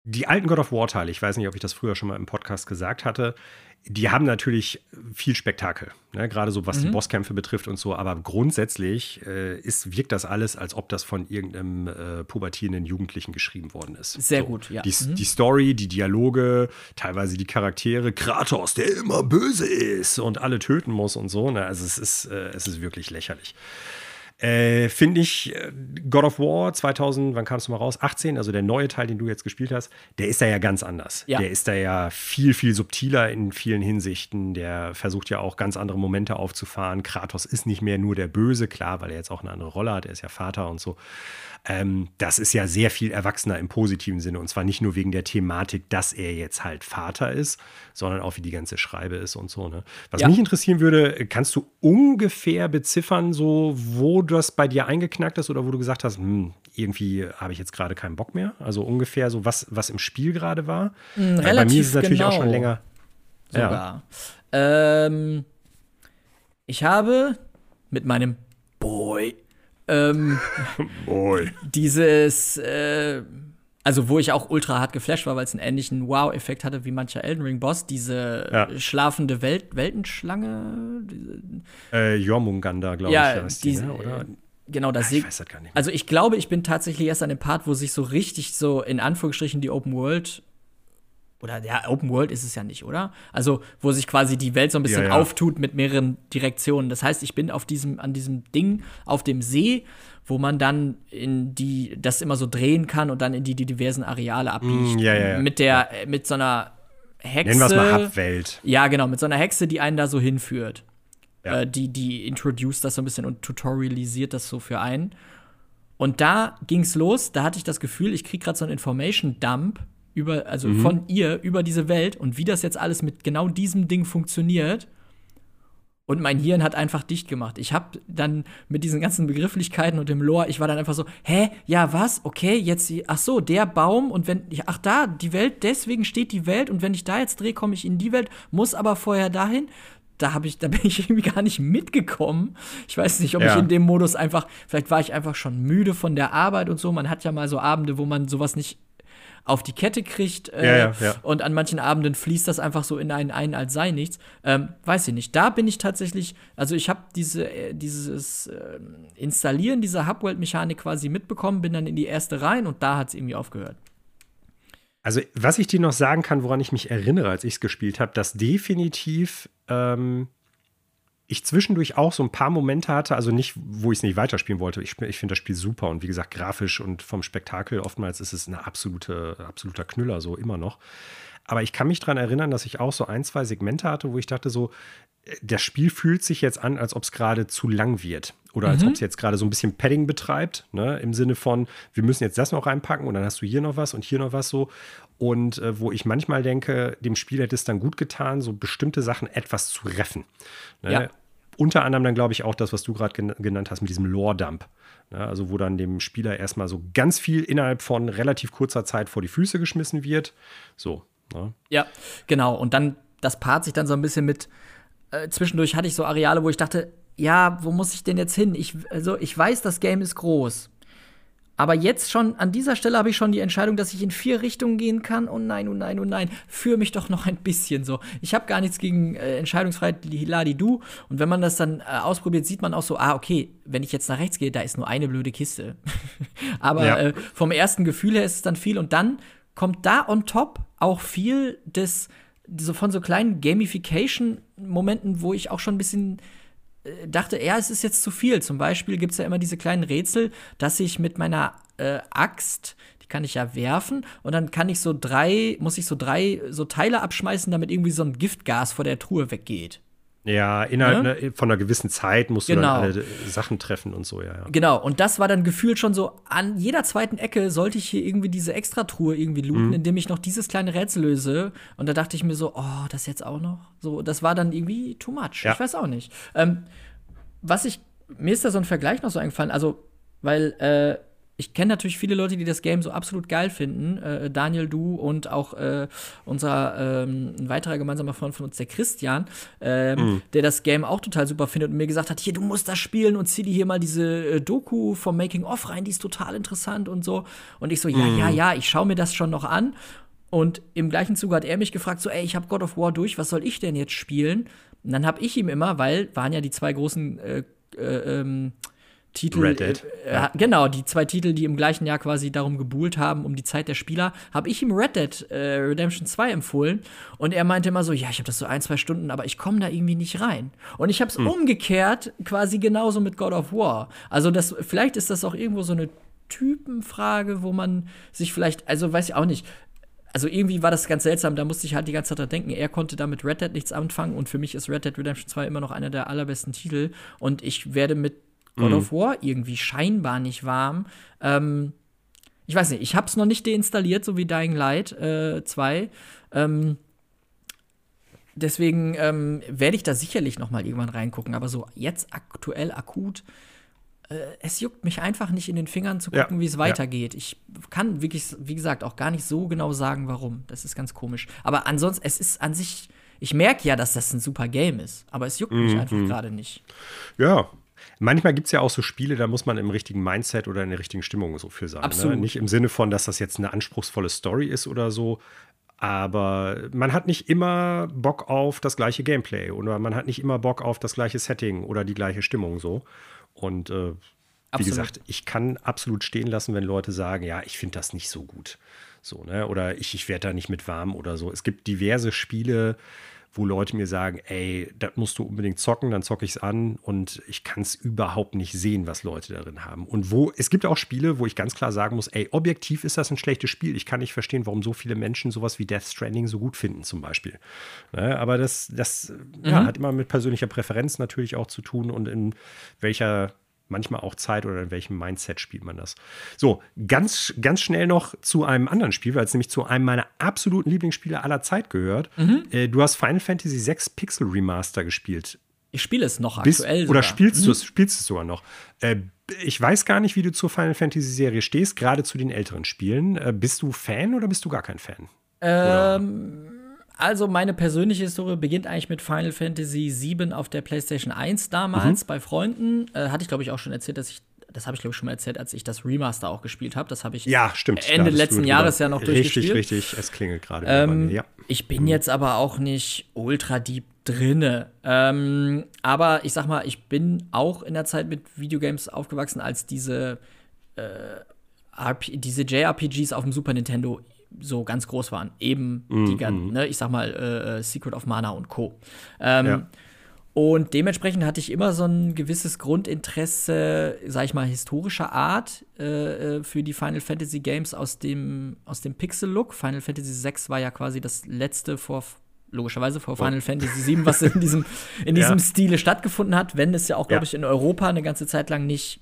die alten God of War-Teile, ich weiß nicht, ob ich das früher schon mal im Podcast gesagt hatte, die haben natürlich viel Spektakel, ne? gerade so was mhm. die Bosskämpfe betrifft und so. Aber grundsätzlich äh, ist, wirkt das alles, als ob das von irgendeinem äh, pubertierenden Jugendlichen geschrieben worden ist. Sehr so. gut, ja. Die, mhm. die, Story, die Dialoge, teilweise die Charaktere, Kratos, der immer böse ist und alle töten muss und so. Ne? Also es ist, äh, es ist wirklich lächerlich. Äh, Finde ich, äh, God of War 2000, wann kam es mal raus? 18, also der neue Teil, den du jetzt gespielt hast, der ist da ja ganz anders. Ja. Der ist da ja viel, viel subtiler in vielen Hinsichten. Der versucht ja auch ganz andere Momente aufzufahren. Kratos ist nicht mehr nur der Böse, klar, weil er jetzt auch eine andere Rolle hat. Er ist ja Vater und so. Ähm, das ist ja sehr viel erwachsener im positiven Sinne. Und zwar nicht nur wegen der Thematik, dass er jetzt halt Vater ist, sondern auch wie die ganze Schreibe ist und so. Ne? Was ja. mich interessieren würde, kannst du ungefähr beziffern, so wo das bei dir eingeknackt ist oder wo du gesagt hast, hm, irgendwie habe ich jetzt gerade keinen Bock mehr? Also ungefähr so, was, was im Spiel gerade war. Mhm, bei mir ist es natürlich genau. auch schon länger. Sogar. Ja. Ähm, ich habe mit meinem Boy ähm, <laughs> Boy. Dieses, äh, also wo ich auch ultra hart geflasht war, weil es einen ähnlichen Wow-Effekt hatte wie mancher Elden Ring-Boss, diese ja. schlafende Welt Weltenschlange. Diese, äh, Jormungandr, glaube ja, ich, diese, die, ne? oder? Genau, das ich weiß das gar nicht. Mehr. Also ich glaube, ich bin tatsächlich erst an dem Part, wo sich so richtig so in Anführungsstrichen die Open World oder ja, Open World ist es ja nicht, oder? Also, wo sich quasi die Welt so ein bisschen ja, ja. auftut mit mehreren Direktionen. Das heißt, ich bin auf diesem, an diesem Ding auf dem See, wo man dann in die, das immer so drehen kann und dann in die, die diversen Areale abbiegt. Mm, ja, Mit der, mit so einer Hexe. Nennen wir es mal Hubwelt. Ja, genau, mit so einer Hexe, die einen da so hinführt. Äh, die, die introduced das so ein bisschen und tutorialisiert das so für einen. Und da ging's los, da hatte ich das Gefühl, ich krieg gerade so einen Information Dump über, also mhm. von ihr über diese Welt und wie das jetzt alles mit genau diesem Ding funktioniert. Und mein Hirn hat einfach dicht gemacht. Ich habe dann mit diesen ganzen Begrifflichkeiten und dem Lore, ich war dann einfach so, hä, ja, was? Okay, jetzt, ach so, der Baum und wenn, ach da, die Welt, deswegen steht die Welt und wenn ich da jetzt drehe, komme ich in die Welt, muss aber vorher dahin. Da habe ich, da bin ich <laughs> irgendwie gar nicht mitgekommen. Ich weiß nicht, ob ja. ich in dem Modus einfach, vielleicht war ich einfach schon müde von der Arbeit und so. Man hat ja mal so Abende, wo man sowas nicht auf die Kette kriegt. Äh, ja, ja. Und an manchen Abenden fließt das einfach so in einen ein, als sei nichts. Ähm, weiß ich nicht. Da bin ich tatsächlich, also ich habe diese, äh, dieses äh, Installieren dieser Hubworld-Mechanik quasi mitbekommen, bin dann in die erste rein und da hat es irgendwie aufgehört. Also, was ich dir noch sagen kann, woran ich mich erinnere, als ich es gespielt habe, dass definitiv ähm, ich zwischendurch auch so ein paar Momente hatte, also nicht, wo ich es nicht weiterspielen wollte. Ich, ich finde das Spiel super und wie gesagt, grafisch und vom Spektakel oftmals ist es ein absolute, absoluter Knüller, so immer noch. Aber ich kann mich daran erinnern, dass ich auch so ein, zwei Segmente hatte, wo ich dachte, so, äh, das Spiel fühlt sich jetzt an, als ob es gerade zu lang wird. Oder als mhm. ob es jetzt gerade so ein bisschen Padding betreibt, ne? im Sinne von, wir müssen jetzt das noch reinpacken und dann hast du hier noch was und hier noch was so. Und äh, wo ich manchmal denke, dem Spiel hätte es dann gut getan, so bestimmte Sachen etwas zu reffen. Ne? Ja. Unter anderem dann, glaube ich, auch das, was du gerade gen genannt hast mit diesem Lore-Dump. Ne? Also, wo dann dem Spieler erstmal so ganz viel innerhalb von relativ kurzer Zeit vor die Füße geschmissen wird. So. Ne? Ja, genau. Und dann, das paart sich dann so ein bisschen mit. Äh, zwischendurch hatte ich so Areale, wo ich dachte, ja, wo muss ich denn jetzt hin? Ich, also, ich weiß, das Game ist groß. Aber jetzt schon, an dieser Stelle habe ich schon die Entscheidung, dass ich in vier Richtungen gehen kann. Oh nein, oh nein, oh nein. Führe mich doch noch ein bisschen so. Ich habe gar nichts gegen äh, Entscheidungsfreiheit, Ladi du. Und wenn man das dann äh, ausprobiert, sieht man auch so, ah, okay, wenn ich jetzt nach rechts gehe, da ist nur eine blöde Kiste. <laughs> Aber ja. äh, vom ersten Gefühl her ist es dann viel. Und dann kommt da on top auch viel des, so von so kleinen Gamification-Momenten, wo ich auch schon ein bisschen dachte, ja, es ist jetzt zu viel. Zum Beispiel gibt es ja immer diese kleinen Rätsel, dass ich mit meiner äh, Axt, die kann ich ja werfen, und dann kann ich so drei, muss ich so drei so Teile abschmeißen, damit irgendwie so ein Giftgas vor der Truhe weggeht. Ja, innerhalb? Ne, von einer gewissen Zeit musst genau. du dann genau. alle Sachen treffen und so, ja, ja. Genau, und das war dann gefühlt schon so, an jeder zweiten Ecke sollte ich hier irgendwie diese Extratruhe irgendwie looten, mhm. indem ich noch dieses kleine Rätsel löse. Und da dachte ich mir so, oh, das jetzt auch noch? So, das war dann irgendwie too much. Ja. Ich weiß auch nicht. Ähm, was ich, mir ist da so ein Vergleich noch so eingefallen, also, weil, äh, ich kenne natürlich viele Leute, die das Game so absolut geil finden. Äh, Daniel, du und auch äh, unser ähm, ein weiterer gemeinsamer Freund von uns, der Christian, ähm, mhm. der das Game auch total super findet und mir gesagt hat: Hier, du musst das spielen und zieh dir hier mal diese äh, Doku vom Making of rein, die ist total interessant und so. Und ich so: Ja, mhm. ja, ja, ich schaue mir das schon noch an. Und im gleichen Zuge hat er mich gefragt: So, ey, ich habe God of War durch, was soll ich denn jetzt spielen? Und dann habe ich ihm immer, weil waren ja die zwei großen äh, äh, ähm, Titel. Red Dead. Äh, ja. Genau, die zwei Titel, die im gleichen Jahr quasi darum gebuhlt haben, um die Zeit der Spieler, habe ich ihm Red Dead äh, Redemption 2 empfohlen. Und er meinte immer so: Ja, ich habe das so ein, zwei Stunden, aber ich komme da irgendwie nicht rein. Und ich habe es hm. umgekehrt quasi genauso mit God of War. Also, das, vielleicht ist das auch irgendwo so eine Typenfrage, wo man sich vielleicht, also weiß ich auch nicht, also irgendwie war das ganz seltsam, da musste ich halt die ganze Zeit dran denken. Er konnte damit Red Dead nichts anfangen und für mich ist Red Dead Redemption 2 immer noch einer der allerbesten Titel und ich werde mit God mhm. of War irgendwie scheinbar nicht warm. Ähm, ich weiß nicht, ich habe es noch nicht deinstalliert, so wie Dying Light äh, 2. Ähm, deswegen ähm, werde ich da sicherlich noch mal irgendwann reingucken. Aber so jetzt aktuell akut, äh, es juckt mich einfach nicht in den Fingern zu gucken, ja. wie es weitergeht. Ja. Ich kann wirklich, wie gesagt, auch gar nicht so genau sagen, warum. Das ist ganz komisch. Aber ansonsten, es ist an sich. Ich merke ja, dass das ein super Game ist, aber es juckt mhm. mich einfach gerade nicht. Ja, Manchmal gibt es ja auch so Spiele, da muss man im richtigen Mindset oder in der richtigen Stimmung so für sein. Ne? Absolut. Ne? Nicht im Sinne von, dass das jetzt eine anspruchsvolle Story ist oder so, aber man hat nicht immer Bock auf das gleiche Gameplay oder man hat nicht immer Bock auf das gleiche Setting oder die gleiche Stimmung so. Und äh, wie gesagt, ich kann absolut stehen lassen, wenn Leute sagen, ja, ich finde das nicht so gut. So, ne? Oder ich, ich werde da nicht mit warm oder so. Es gibt diverse Spiele, wo Leute mir sagen, ey, das musst du unbedingt zocken, dann zocke ich es an und ich kann es überhaupt nicht sehen, was Leute darin haben. Und wo, es gibt auch Spiele, wo ich ganz klar sagen muss, ey, objektiv ist das ein schlechtes Spiel. Ich kann nicht verstehen, warum so viele Menschen sowas wie Death Stranding so gut finden, zum Beispiel. Ne? Aber das, das mhm. ja, hat immer mit persönlicher Präferenz natürlich auch zu tun und in welcher manchmal auch Zeit oder in welchem Mindset spielt man das. So, ganz, ganz schnell noch zu einem anderen Spiel, weil es nämlich zu einem meiner absoluten Lieblingsspiele aller Zeit gehört. Mhm. Äh, du hast Final Fantasy VI Pixel Remaster gespielt. Ich spiele es noch Bist, aktuell. Sogar. Oder spielst mhm. du es, spielst es sogar noch. Äh, ich weiß gar nicht, wie du zur Final Fantasy Serie stehst, gerade zu den älteren Spielen. Äh, bist du Fan oder bist du gar kein Fan? Ähm. Also meine persönliche Historie beginnt eigentlich mit Final Fantasy VII auf der PlayStation 1 damals mhm. bei Freunden. Äh, hatte ich glaube ich auch schon erzählt, dass ich das habe ich glaube ich schon mal erzählt, als ich das Remaster auch gespielt habe. Das habe ich ja, stimmt, Ende letzten Jahres ja noch durchgespielt. Richtig, richtig, es klingelt gerade. Ähm, ja. Ich bin mhm. jetzt aber auch nicht ultra deep drinne. Ähm, aber ich sag mal, ich bin auch in der Zeit mit Videogames aufgewachsen, als diese äh, diese JRPGs auf dem Super Nintendo so ganz groß waren. Eben mm, die ganzen, mm. ne, ich sag mal, äh, äh, Secret of Mana und Co. Ähm, ja. Und dementsprechend hatte ich immer so ein gewisses Grundinteresse, sag ich mal, historischer Art äh, äh für die Final Fantasy Games aus dem, aus dem Pixel-Look. Final Fantasy VI war ja quasi das letzte vor logischerweise vor Final oh. Fantasy VII, was in diesem, in <laughs> diesem ja. Stile stattgefunden hat, wenn es ja auch, glaube ich, in Europa eine ganze Zeit lang nicht.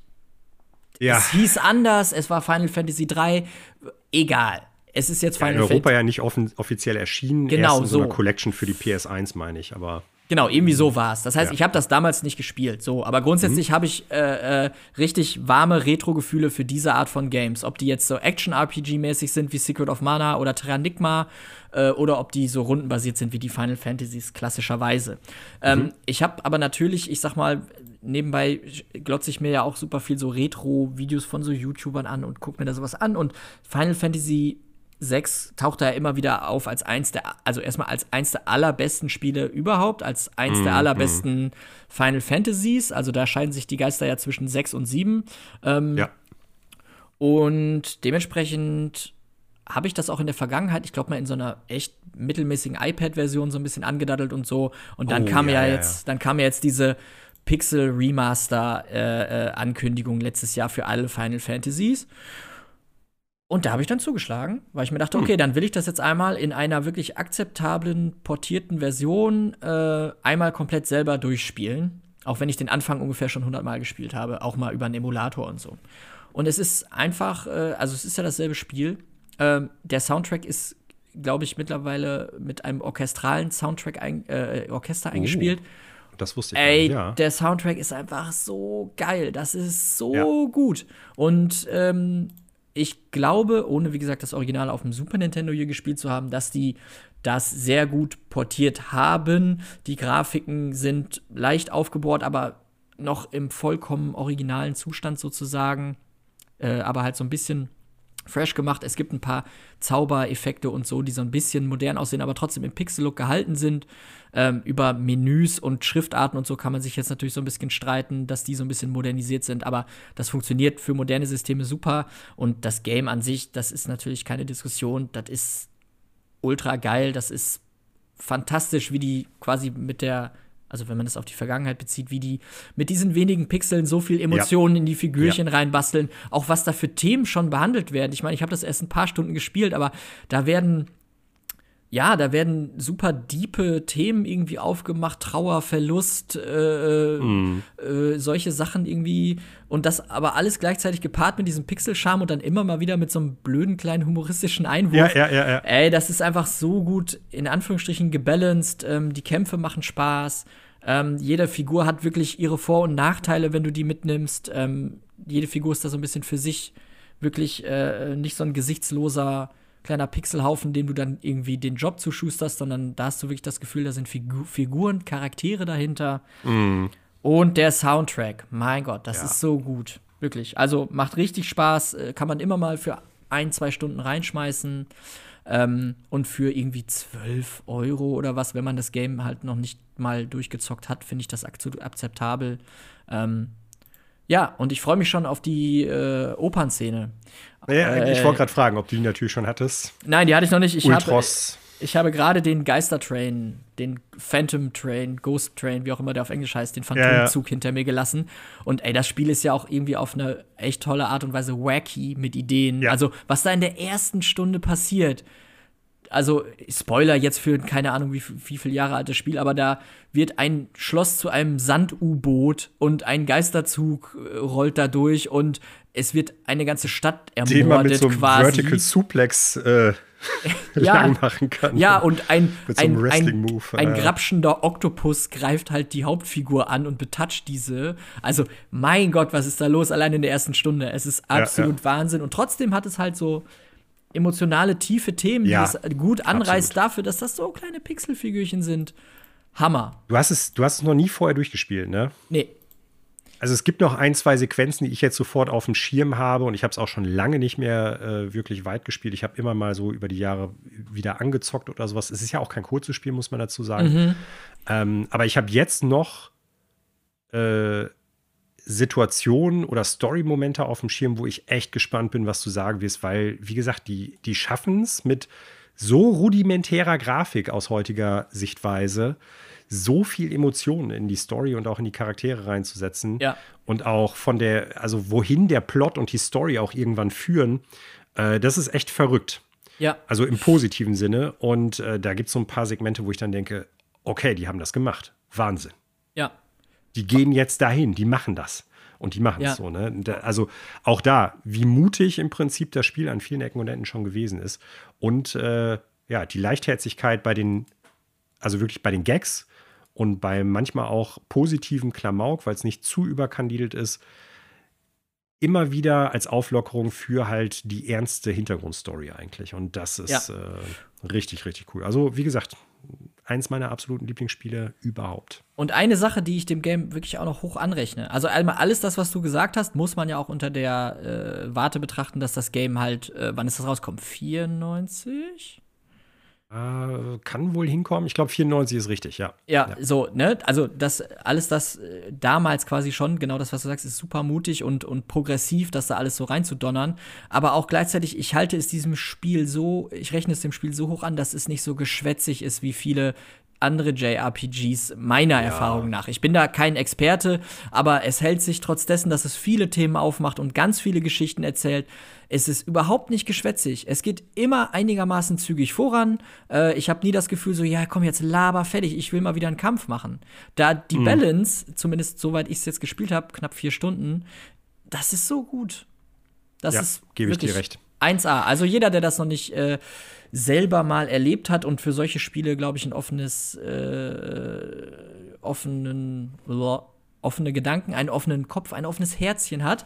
Ja. Es hieß anders, es war Final Fantasy 3, egal es ist jetzt Final ja, in Europa Fant ja nicht offiziell erschienen, genau, erst in so einer Collection für die PS1, meine ich, aber Genau, irgendwie so war es. Das heißt, ja. ich habe das damals nicht gespielt, so, aber grundsätzlich mhm. habe ich äh, äh, richtig warme Retro-Gefühle für diese Art von Games. Ob die jetzt so Action-RPG-mäßig sind wie Secret of Mana oder Terranigma äh, oder ob die so rundenbasiert sind wie die Final Fantasies klassischerweise. Ähm, mhm. Ich habe aber natürlich, ich sag mal, nebenbei glotze ich mir ja auch super viel so Retro-Videos von so YouTubern an und gucke mir da sowas an und Final Fantasy 6 taucht da ja immer wieder auf als eins der, also erstmal als eins der allerbesten Spiele überhaupt, als eins mm, der mhm. allerbesten mm. Final Fantasies. Also da scheiden sich die Geister ja zwischen 6 und 7. Ähm, ja. Und dementsprechend habe ich das auch in der Vergangenheit, ich glaube mal in so einer echt mittelmäßigen iPad-Version so ein bisschen angedaddelt und so. Und dann oh, kam ja, ja, jetzt, dann kam ja jetzt diese Pixel Remaster äh, äh, Ankündigung letztes Jahr für alle Final Fantasies. Und da habe ich dann zugeschlagen, weil ich mir dachte, hm. okay, dann will ich das jetzt einmal in einer wirklich akzeptablen, portierten Version äh, einmal komplett selber durchspielen. Auch wenn ich den Anfang ungefähr schon 100 Mal gespielt habe, auch mal über einen Emulator und so. Und es ist einfach, äh, also es ist ja dasselbe Spiel. Ähm, der Soundtrack ist, glaube ich, mittlerweile mit einem orchestralen Soundtrack ein, äh, Orchester oh. eingespielt. Das wusste ich. Ey, ja. der Soundtrack ist einfach so geil. Das ist so ja. gut. Und ähm, ich glaube, ohne wie gesagt das Original auf dem Super Nintendo hier gespielt zu haben, dass die das sehr gut portiert haben. Die Grafiken sind leicht aufgebohrt, aber noch im vollkommen originalen Zustand sozusagen. Äh, aber halt so ein bisschen fresh gemacht. Es gibt ein paar Zaubereffekte und so, die so ein bisschen modern aussehen, aber trotzdem im Pixel-Look gehalten sind. Ähm, über Menüs und Schriftarten und so kann man sich jetzt natürlich so ein bisschen streiten, dass die so ein bisschen modernisiert sind, aber das funktioniert für moderne Systeme super. Und das Game an sich, das ist natürlich keine Diskussion, das ist ultra geil, das ist fantastisch, wie die quasi mit der also wenn man das auf die Vergangenheit bezieht, wie die mit diesen wenigen Pixeln so viel Emotionen ja. in die Figürchen ja. reinbasteln, auch was da für Themen schon behandelt werden. Ich meine, ich habe das erst ein paar Stunden gespielt, aber da werden ja, da werden super diepe Themen irgendwie aufgemacht, Trauer, Verlust, äh, mm. äh, solche Sachen irgendwie. Und das aber alles gleichzeitig gepaart mit diesem Pixelscharm und dann immer mal wieder mit so einem blöden kleinen humoristischen Einwurf. Ja, ja, ja, ja. Ey, das ist einfach so gut, in Anführungsstrichen, gebalanced. Ähm, die Kämpfe machen Spaß. Ähm, jede Figur hat wirklich ihre Vor- und Nachteile, wenn du die mitnimmst. Ähm, jede Figur ist da so ein bisschen für sich wirklich äh, nicht so ein gesichtsloser kleiner Pixelhaufen, dem du dann irgendwie den Job zuschusterst, sondern da hast du wirklich das Gefühl, da sind Figu Figuren, Charaktere dahinter. Mm. Und der Soundtrack, mein Gott, das ja. ist so gut. Wirklich. Also macht richtig Spaß, äh, kann man immer mal für ein, zwei Stunden reinschmeißen. Ähm, und für irgendwie 12 Euro oder was, wenn man das Game halt noch nicht mal durchgezockt hat, finde ich das akzeptabel. Ähm, ja, und ich freue mich schon auf die äh, Opernszene. Ja, äh, ich wollte gerade fragen, ob du die natürlich schon hattest. Nein, die hatte ich noch nicht. Ich Ultros. Ich habe gerade den Geistertrain, den Phantom Train, Ghost Train, wie auch immer der auf Englisch heißt, den Phantomzug ja, ja. hinter mir gelassen. Und ey, das Spiel ist ja auch irgendwie auf eine echt tolle Art und Weise wacky mit Ideen. Ja. Also, was da in der ersten Stunde passiert. Also, Spoiler jetzt für keine Ahnung, wie, wie viele Jahre altes Spiel, aber da wird ein Schloss zu einem Sand-U-Boot und ein Geisterzug äh, rollt da durch und es wird eine ganze Stadt ermordet man mit so einem quasi. Vertical Suplex äh, <laughs> ja, machen kann. Ja, und ein, so ein, ein, ein grapschender Oktopus greift halt die Hauptfigur an und betatscht diese. Also, mein Gott, was ist da los allein in der ersten Stunde? Es ist absolut ja, ja. Wahnsinn. Und trotzdem hat es halt so emotionale, tiefe Themen, die es gut anreißt absolut. dafür, dass das so kleine Pixelfigürchen sind. Hammer. Du hast es, du hast es noch nie vorher durchgespielt, ne? Nee. Also es gibt noch ein, zwei Sequenzen, die ich jetzt sofort auf dem Schirm habe und ich habe es auch schon lange nicht mehr äh, wirklich weit gespielt. Ich habe immer mal so über die Jahre wieder angezockt oder sowas. Es ist ja auch kein kurzes Spiel, muss man dazu sagen. Mhm. Ähm, aber ich habe jetzt noch äh, Situationen oder Story-Momente auf dem Schirm, wo ich echt gespannt bin, was du sagen wirst, weil, wie gesagt, die, die schaffen es mit so rudimentärer Grafik aus heutiger Sichtweise so viel Emotionen in die Story und auch in die Charaktere reinzusetzen. Ja. Und auch von der, also wohin der Plot und die Story auch irgendwann führen, äh, das ist echt verrückt. Ja. Also im positiven Sinne. Und äh, da gibt es so ein paar Segmente, wo ich dann denke, okay, die haben das gemacht. Wahnsinn. Ja. Die gehen jetzt dahin, die machen das. Und die machen es ja. so, ne? Also auch da, wie mutig im Prinzip das Spiel an vielen Ecken und Enden schon gewesen ist. Und äh, ja, die Leichtherzigkeit bei den, also wirklich bei den Gags, und bei manchmal auch positiven Klamauk, weil es nicht zu überkandidelt ist, immer wieder als Auflockerung für halt die ernste Hintergrundstory eigentlich. Und das ist ja. äh, richtig, richtig cool. Also, wie gesagt, eins meiner absoluten Lieblingsspiele überhaupt. Und eine Sache, die ich dem Game wirklich auch noch hoch anrechne. Also einmal alles das, was du gesagt hast, muss man ja auch unter der äh, Warte betrachten, dass das Game halt, äh, wann ist das rauskommt? 94? Äh, kann wohl hinkommen. Ich glaube, 94 ist richtig, ja. ja. ja. so, ne? Also, das alles das äh, damals quasi schon, genau das, was du sagst, ist super mutig und, und progressiv, das da alles so reinzudonnern. Aber auch gleichzeitig, ich halte es diesem Spiel so, ich rechne es dem Spiel so hoch an, dass es nicht so geschwätzig ist, wie viele andere JRPGs meiner ja. Erfahrung nach. Ich bin da kein Experte, aber es hält sich trotz dessen, dass es viele Themen aufmacht und ganz viele Geschichten erzählt. Es ist überhaupt nicht geschwätzig. Es geht immer einigermaßen zügig voran. Äh, ich habe nie das Gefühl, so, ja, komm, jetzt laber fertig, ich will mal wieder einen Kampf machen. Da die mhm. Balance, zumindest soweit ich es jetzt gespielt habe, knapp vier Stunden, das ist so gut. Das ja, ist gebe ich dir recht. 1A. Also jeder, der das noch nicht äh, selber mal erlebt hat und für solche Spiele, glaube ich, ein offenes, äh, offenen, offene Gedanken, einen offenen Kopf, ein offenes Herzchen hat,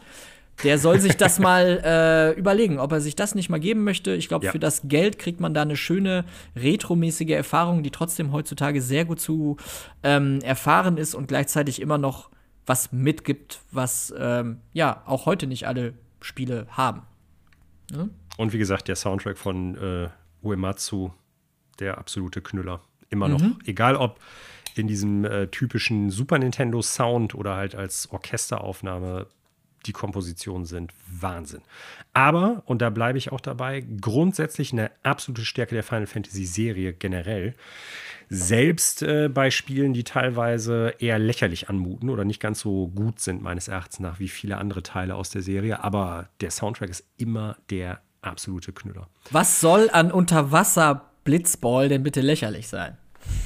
der soll sich das <laughs> mal äh, überlegen, ob er sich das nicht mal geben möchte. Ich glaube, ja. für das Geld kriegt man da eine schöne retromäßige Erfahrung, die trotzdem heutzutage sehr gut zu ähm, erfahren ist und gleichzeitig immer noch was mitgibt, was ähm, ja auch heute nicht alle Spiele haben. Ne? Und wie gesagt, der Soundtrack von äh, Uematsu, der absolute Knüller. Immer noch. Mhm. Egal ob in diesem äh, typischen Super Nintendo Sound oder halt als Orchesteraufnahme, die Kompositionen sind Wahnsinn. Aber, und da bleibe ich auch dabei, grundsätzlich eine absolute Stärke der Final Fantasy Serie generell. Selbst äh, bei Spielen, die teilweise eher lächerlich anmuten oder nicht ganz so gut sind, meines Erachtens nach, wie viele andere Teile aus der Serie. Aber der Soundtrack ist immer der absolute Knüller. Was soll an Unterwasser-Blitzball denn bitte lächerlich sein?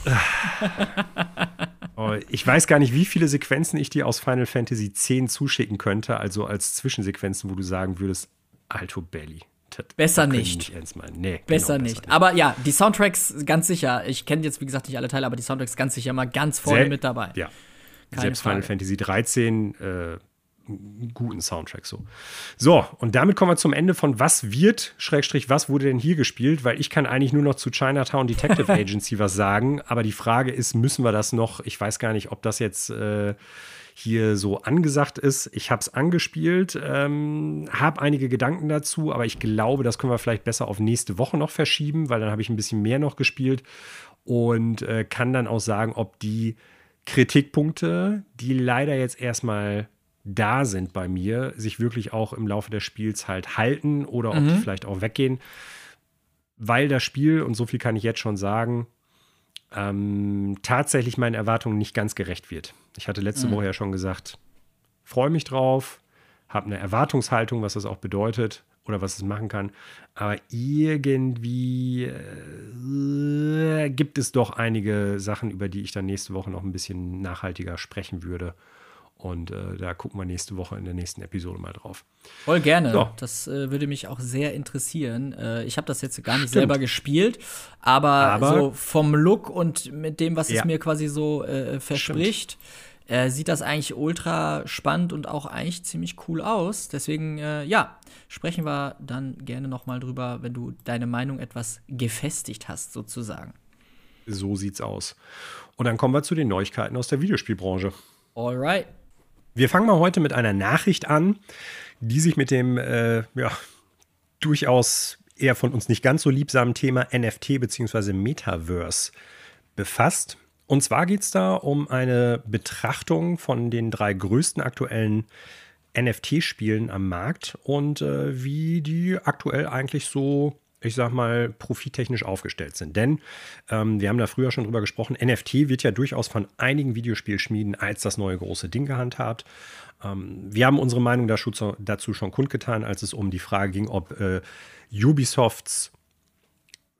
<laughs> oh, ich weiß gar nicht, wie viele Sequenzen ich dir aus Final Fantasy X zuschicken könnte, also als Zwischensequenzen, wo du sagen würdest, Alto Belly. Das besser nicht. nicht nee, besser, genau, nicht. besser. Aber ja, die Soundtracks ganz sicher. Ich kenne jetzt, wie gesagt, nicht alle Teile, aber die Soundtracks ganz sicher mal ganz vorne Sel mit dabei. Ja. Keine Selbst Frage. Final Fantasy 13 äh, guten Soundtrack so. So, und damit kommen wir zum Ende von Was wird, Schrägstrich, was wurde denn hier gespielt? Weil ich kann eigentlich nur noch zu Chinatown Detective <laughs> Agency was sagen, aber die Frage ist, müssen wir das noch? Ich weiß gar nicht, ob das jetzt äh, hier so angesagt ist. Ich habe es angespielt, ähm, habe einige Gedanken dazu, aber ich glaube, das können wir vielleicht besser auf nächste Woche noch verschieben, weil dann habe ich ein bisschen mehr noch gespielt und äh, kann dann auch sagen, ob die Kritikpunkte, die leider jetzt erstmal da sind bei mir, sich wirklich auch im Laufe des Spiels halt halten oder ob mhm. die vielleicht auch weggehen. weil das Spiel, und so viel kann ich jetzt schon sagen, ähm, tatsächlich meinen Erwartungen nicht ganz gerecht wird. Ich hatte letzte mhm. Woche ja schon gesagt, freue mich drauf, habe eine Erwartungshaltung, was das auch bedeutet oder was es machen kann. Aber irgendwie äh, gibt es doch einige Sachen, über die ich dann nächste Woche noch ein bisschen nachhaltiger sprechen würde. Und äh, da gucken wir nächste Woche in der nächsten Episode mal drauf. Voll gerne. So. Das äh, würde mich auch sehr interessieren. Äh, ich habe das jetzt gar nicht Stimmt. selber gespielt, aber, aber, so vom Look und mit dem, was ja. es mir quasi so äh, verspricht. Äh, sieht das eigentlich ultra spannend und auch eigentlich ziemlich cool aus. Deswegen, äh, ja, sprechen wir dann gerne noch mal drüber, wenn du deine Meinung etwas gefestigt hast, sozusagen. So sieht's aus. Und dann kommen wir zu den Neuigkeiten aus der Videospielbranche. Alright. Wir fangen mal heute mit einer Nachricht an, die sich mit dem, äh, ja, durchaus eher von uns nicht ganz so liebsamen Thema NFT bzw. Metaverse befasst. Und zwar geht es da um eine Betrachtung von den drei größten aktuellen NFT-Spielen am Markt und äh, wie die aktuell eigentlich so, ich sag mal, profittechnisch aufgestellt sind. Denn ähm, wir haben da früher schon drüber gesprochen, NFT wird ja durchaus von einigen Videospielschmieden als das neue große Ding gehandhabt. Ähm, wir haben unsere Meinung dazu schon kundgetan, als es um die Frage ging, ob äh, Ubisofts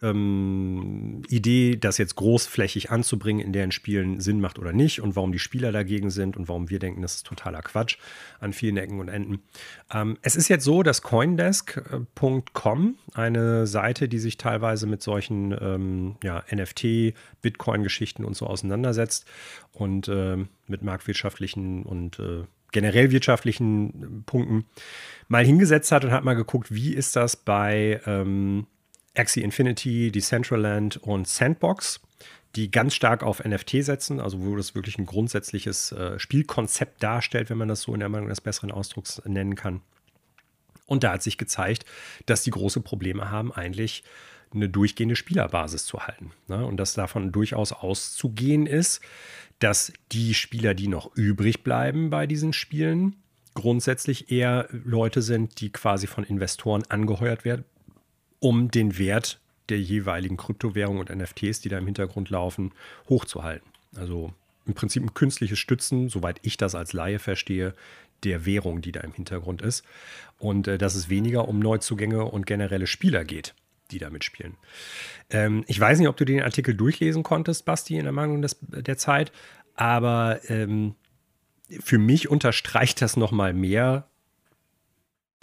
ähm, Idee, das jetzt großflächig anzubringen, in deren Spielen Sinn macht oder nicht und warum die Spieler dagegen sind und warum wir denken, das ist totaler Quatsch an vielen Ecken und Enden. Ähm, es ist jetzt so, dass Coindesk.com, eine Seite, die sich teilweise mit solchen ähm, ja, NFT, Bitcoin-Geschichten und so auseinandersetzt und äh, mit marktwirtschaftlichen und äh, generell wirtschaftlichen Punkten mal hingesetzt hat und hat mal geguckt, wie ist das bei ähm, Axie Infinity, Decentraland und Sandbox, die ganz stark auf NFT setzen, also wo das wirklich ein grundsätzliches äh, Spielkonzept darstellt, wenn man das so in der Meinung des besseren Ausdrucks nennen kann. Und da hat sich gezeigt, dass die große Probleme haben, eigentlich eine durchgehende Spielerbasis zu halten. Ne? Und dass davon durchaus auszugehen ist, dass die Spieler, die noch übrig bleiben bei diesen Spielen, grundsätzlich eher Leute sind, die quasi von Investoren angeheuert werden, um den Wert der jeweiligen Kryptowährung und NFTs, die da im Hintergrund laufen, hochzuhalten. Also im Prinzip ein künstliches Stützen, soweit ich das als Laie verstehe, der Währung, die da im Hintergrund ist. Und äh, dass es weniger um Neuzugänge und generelle Spieler geht, die da mitspielen. Ähm, ich weiß nicht, ob du den Artikel durchlesen konntest, Basti, in der Meinung des, der Zeit, aber ähm, für mich unterstreicht das nochmal mehr,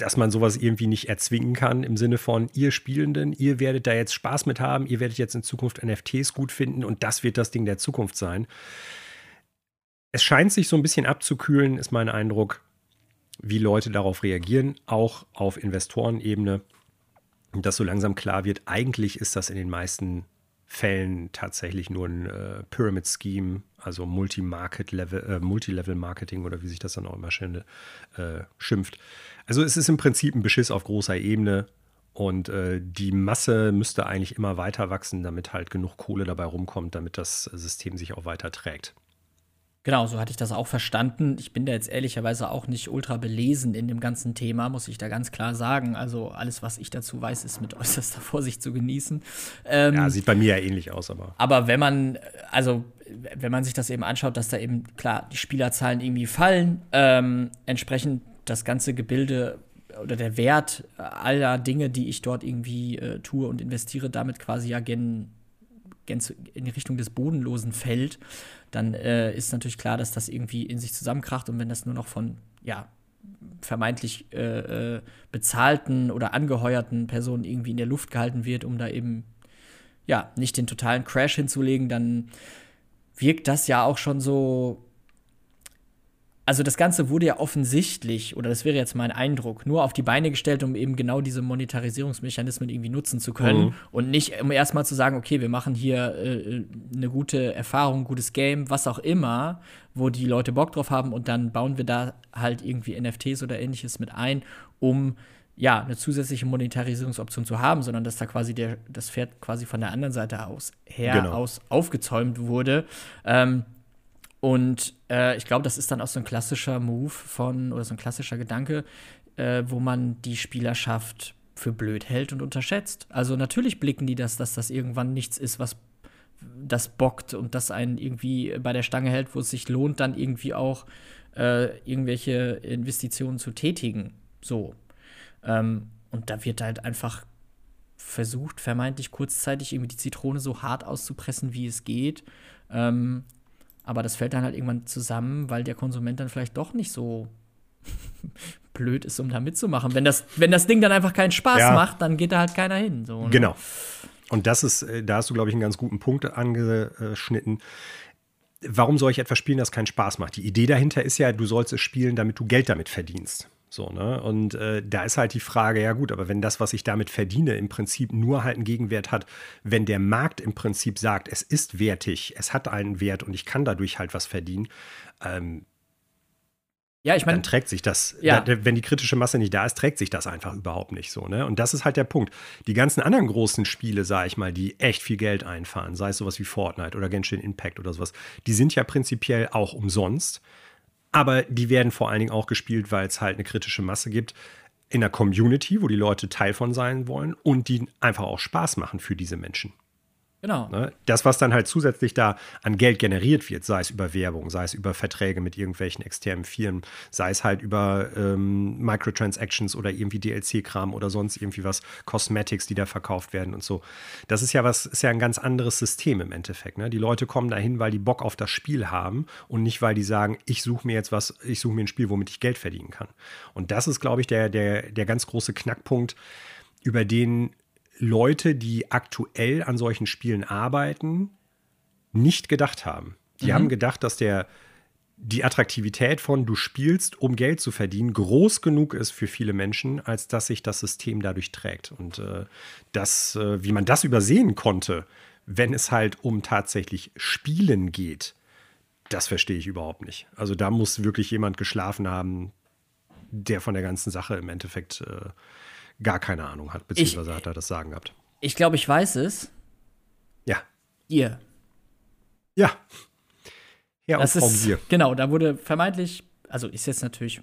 dass man sowas irgendwie nicht erzwingen kann im Sinne von, ihr Spielenden, ihr werdet da jetzt Spaß mit haben, ihr werdet jetzt in Zukunft NFTs gut finden und das wird das Ding der Zukunft sein. Es scheint sich so ein bisschen abzukühlen, ist mein Eindruck, wie Leute darauf reagieren, auch auf Investorenebene. Dass so langsam klar wird, eigentlich ist das in den meisten Fällen tatsächlich nur ein äh, Pyramid Scheme, also Multi-Market-Level, äh, Multi-Level-Marketing oder wie sich das dann auch immer schön, äh, schimpft. Also es ist im Prinzip ein Beschiss auf großer Ebene und äh, die Masse müsste eigentlich immer weiter wachsen, damit halt genug Kohle dabei rumkommt, damit das System sich auch weiter trägt. Genau, so hatte ich das auch verstanden. Ich bin da jetzt ehrlicherweise auch nicht ultra belesen in dem ganzen Thema, muss ich da ganz klar sagen. Also alles, was ich dazu weiß, ist mit <laughs> äußerster Vorsicht zu genießen. Ähm, ja, sieht bei mir ja ähnlich aus, aber. Aber wenn man, also wenn man sich das eben anschaut, dass da eben klar die Spielerzahlen irgendwie fallen, ähm, entsprechend das ganze Gebilde oder der Wert aller Dinge, die ich dort irgendwie äh, tue und investiere, damit quasi ja gen in die Richtung des Bodenlosen fällt, dann äh, ist natürlich klar, dass das irgendwie in sich zusammenkracht und wenn das nur noch von, ja, vermeintlich äh, äh, bezahlten oder angeheuerten Personen irgendwie in der Luft gehalten wird, um da eben ja nicht den totalen Crash hinzulegen, dann wirkt das ja auch schon so also das Ganze wurde ja offensichtlich, oder das wäre jetzt mein Eindruck, nur auf die Beine gestellt, um eben genau diese Monetarisierungsmechanismen irgendwie nutzen zu können. Mhm. Und nicht, um erstmal zu sagen, okay, wir machen hier äh, eine gute Erfahrung, gutes Game, was auch immer, wo die Leute Bock drauf haben und dann bauen wir da halt irgendwie NFTs oder ähnliches mit ein, um ja, eine zusätzliche Monetarisierungsoption zu haben, sondern dass da quasi der, das Pferd quasi von der anderen Seite aus her genau. aus aufgezäumt wurde. Ähm, und äh, ich glaube, das ist dann auch so ein klassischer Move von, oder so ein klassischer Gedanke, äh, wo man die Spielerschaft für blöd hält und unterschätzt. Also natürlich blicken die das, dass das irgendwann nichts ist, was das bockt und das einen irgendwie bei der Stange hält, wo es sich lohnt, dann irgendwie auch äh, irgendwelche Investitionen zu tätigen. So. Ähm, und da wird halt einfach versucht, vermeintlich kurzzeitig irgendwie die Zitrone so hart auszupressen, wie es geht. Ähm, aber das fällt dann halt irgendwann zusammen, weil der Konsument dann vielleicht doch nicht so <laughs> blöd ist, um da mitzumachen. Wenn das, wenn das Ding dann einfach keinen Spaß ja. macht, dann geht da halt keiner hin. So, ne? Genau. Und das ist, äh, da hast du, glaube ich, einen ganz guten Punkt angeschnitten. Warum soll ich etwas spielen, das keinen Spaß macht? Die Idee dahinter ist ja, du sollst es spielen, damit du Geld damit verdienst. So, ne? Und äh, da ist halt die Frage, ja gut, aber wenn das, was ich damit verdiene, im Prinzip nur halt einen Gegenwert hat, wenn der Markt im Prinzip sagt, es ist wertig, es hat einen Wert und ich kann dadurch halt was verdienen, ähm, ja, ich meine, dann trägt sich das. Ja. Da, wenn die kritische Masse nicht da ist, trägt sich das einfach überhaupt nicht so. Ne? Und das ist halt der Punkt. Die ganzen anderen großen Spiele, sag ich mal, die echt viel Geld einfahren, sei es sowas wie Fortnite oder Genshin Impact oder sowas, die sind ja prinzipiell auch umsonst. Aber die werden vor allen Dingen auch gespielt, weil es halt eine kritische Masse gibt in der Community, wo die Leute Teil von sein wollen und die einfach auch Spaß machen für diese Menschen. Genau. Ne? Das, was dann halt zusätzlich da an Geld generiert wird, sei es über Werbung, sei es über Verträge mit irgendwelchen externen Firmen, sei es halt über ähm, Microtransactions oder irgendwie DLC-Kram oder sonst irgendwie was, Cosmetics, die da verkauft werden und so. Das ist ja was, ist ja ein ganz anderes System im Endeffekt. Ne? Die Leute kommen dahin, weil die Bock auf das Spiel haben und nicht, weil die sagen, ich suche mir jetzt was, ich suche mir ein Spiel, womit ich Geld verdienen kann. Und das ist, glaube ich, der, der, der ganz große Knackpunkt, über den Leute, die aktuell an solchen Spielen arbeiten, nicht gedacht haben. Die mhm. haben gedacht, dass der die Attraktivität von du spielst, um Geld zu verdienen, groß genug ist für viele Menschen, als dass sich das System dadurch trägt. Und äh, das, äh, wie man das übersehen konnte, wenn es halt um tatsächlich Spielen geht, das verstehe ich überhaupt nicht. Also da muss wirklich jemand geschlafen haben, der von der ganzen Sache im Endeffekt äh, gar keine Ahnung hat, beziehungsweise ich, hat er das Sagen gehabt. Ich glaube, ich weiß es. Ja. Ihr. Ja. Ja, das und ist. Genau, da wurde vermeintlich, also ist jetzt natürlich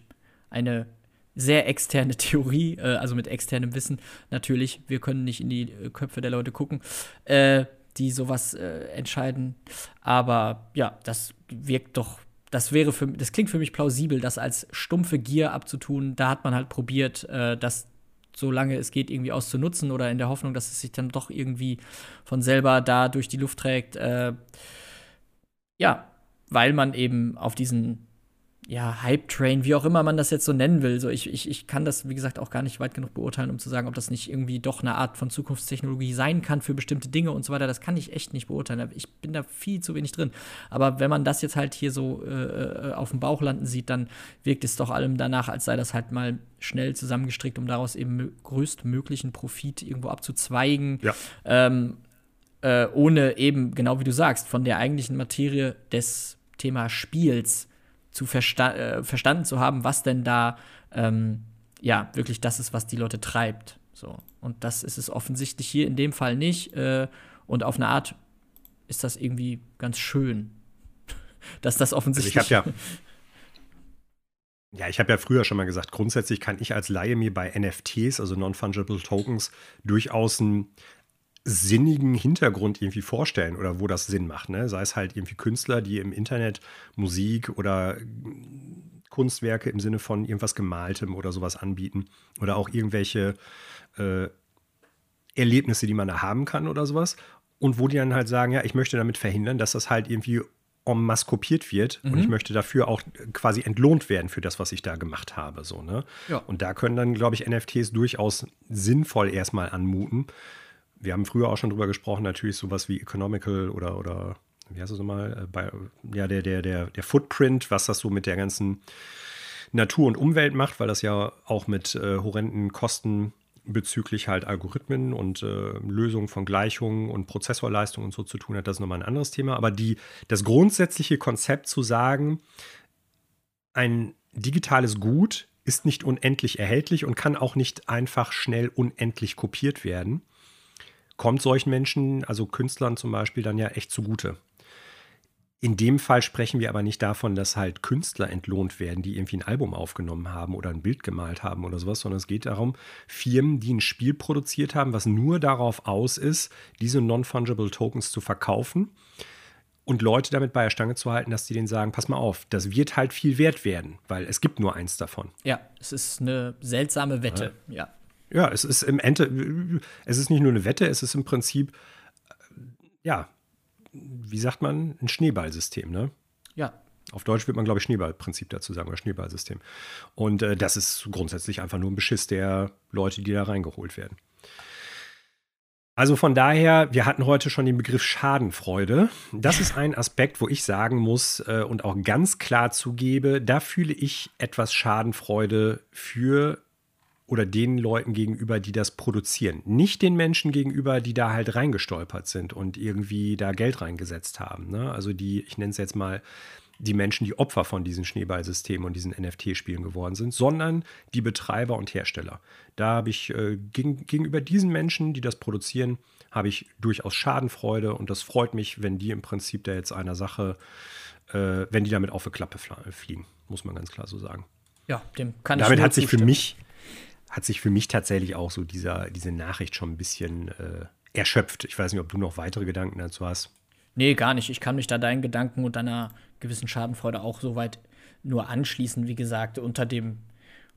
eine sehr externe <laughs> Theorie, äh, also mit externem Wissen natürlich. Wir können nicht in die äh, Köpfe der Leute gucken, äh, die sowas äh, entscheiden. Aber ja, das wirkt doch das wäre für das klingt für mich plausibel, das als stumpfe Gier abzutun. Da hat man halt probiert, äh, das solange es geht, irgendwie auszunutzen oder in der Hoffnung, dass es sich dann doch irgendwie von selber da durch die Luft trägt. Äh, ja, weil man eben auf diesen ja, Hype-Train, wie auch immer man das jetzt so nennen will. So, ich, ich, ich kann das, wie gesagt, auch gar nicht weit genug beurteilen, um zu sagen, ob das nicht irgendwie doch eine Art von Zukunftstechnologie sein kann für bestimmte Dinge und so weiter. Das kann ich echt nicht beurteilen. Ich bin da viel zu wenig drin. Aber wenn man das jetzt halt hier so äh, äh auf dem Bauch landen sieht, dann wirkt es doch allem danach, als sei das halt mal schnell zusammengestrickt, um daraus eben größtmöglichen Profit irgendwo abzuzweigen. Ja. Ähm, äh, ohne eben, genau wie du sagst, von der eigentlichen Materie des Thema Spiels zu versta äh, verstanden zu haben, was denn da ähm, ja wirklich das ist, was die Leute treibt. So. Und das ist es offensichtlich hier in dem Fall nicht. Äh, und auf eine Art ist das irgendwie ganz schön, <laughs> dass das offensichtlich. Also ich habe ja. <laughs> Ja, ich habe ja früher schon mal gesagt, grundsätzlich kann ich als Laie mir bei NFTs, also Non-Fungible Tokens, durchaus ein sinnigen Hintergrund irgendwie vorstellen oder wo das Sinn macht. Ne? Sei es halt irgendwie Künstler, die im Internet Musik oder Kunstwerke im Sinne von irgendwas Gemaltem oder sowas anbieten oder auch irgendwelche äh, Erlebnisse, die man da haben kann oder sowas. Und wo die dann halt sagen, ja, ich möchte damit verhindern, dass das halt irgendwie en masse kopiert wird mhm. und ich möchte dafür auch quasi entlohnt werden für das, was ich da gemacht habe. So, ne? Ja. Und da können dann, glaube ich, NFTs durchaus sinnvoll erstmal anmuten wir haben früher auch schon drüber gesprochen, natürlich sowas wie Economical oder, oder wie heißt es nochmal, äh, bei, ja, der, der, der, der Footprint, was das so mit der ganzen Natur und Umwelt macht, weil das ja auch mit äh, horrenden Kosten bezüglich halt Algorithmen und äh, Lösungen von Gleichungen und Prozessorleistung und so zu tun hat, das ist nochmal ein anderes Thema. Aber die, das grundsätzliche Konzept zu sagen, ein digitales Gut ist nicht unendlich erhältlich und kann auch nicht einfach schnell unendlich kopiert werden, kommt solchen Menschen, also Künstlern zum Beispiel, dann ja echt zugute. In dem Fall sprechen wir aber nicht davon, dass halt Künstler entlohnt werden, die irgendwie ein Album aufgenommen haben oder ein Bild gemalt haben oder sowas, sondern es geht darum, Firmen, die ein Spiel produziert haben, was nur darauf aus ist, diese Non-Fungible Tokens zu verkaufen und Leute damit bei der Stange zu halten, dass die denen sagen, pass mal auf, das wird halt viel wert werden, weil es gibt nur eins davon. Ja, es ist eine seltsame Wette, ja. Ja, ja es ist im Ende, es ist nicht nur eine Wette, es ist im Prinzip, ja, wie sagt man, ein Schneeballsystem, ne? Ja. Auf Deutsch wird man, glaube ich, Schneeballprinzip dazu sagen oder Schneeballsystem. Und äh, das ist grundsätzlich einfach nur ein Beschiss der Leute, die da reingeholt werden. Also von daher, wir hatten heute schon den Begriff Schadenfreude. Das ist ein Aspekt, wo ich sagen muss äh, und auch ganz klar zugebe, da fühle ich etwas Schadenfreude für oder den Leuten gegenüber, die das produzieren. Nicht den Menschen gegenüber, die da halt reingestolpert sind und irgendwie da Geld reingesetzt haben. Ne? Also die, ich nenne es jetzt mal, die Menschen, die Opfer von diesen Schneeballsystemen und diesen NFT-Spielen geworden sind, sondern die Betreiber und Hersteller. Da habe ich äh, gegen, gegenüber diesen Menschen, die das produzieren, habe ich durchaus Schadenfreude und das freut mich, wenn die im Prinzip da jetzt einer Sache, äh, wenn die damit auf eine Klappe fliegen, muss man ganz klar so sagen. Ja, dem kann ich Damit hat sich für mich hat sich für mich tatsächlich auch so dieser, diese Nachricht schon ein bisschen äh, erschöpft. Ich weiß nicht, ob du noch weitere Gedanken dazu hast. Nee, gar nicht. Ich kann mich da deinen Gedanken und deiner gewissen Schadenfreude auch soweit nur anschließen. Wie gesagt, unter dem,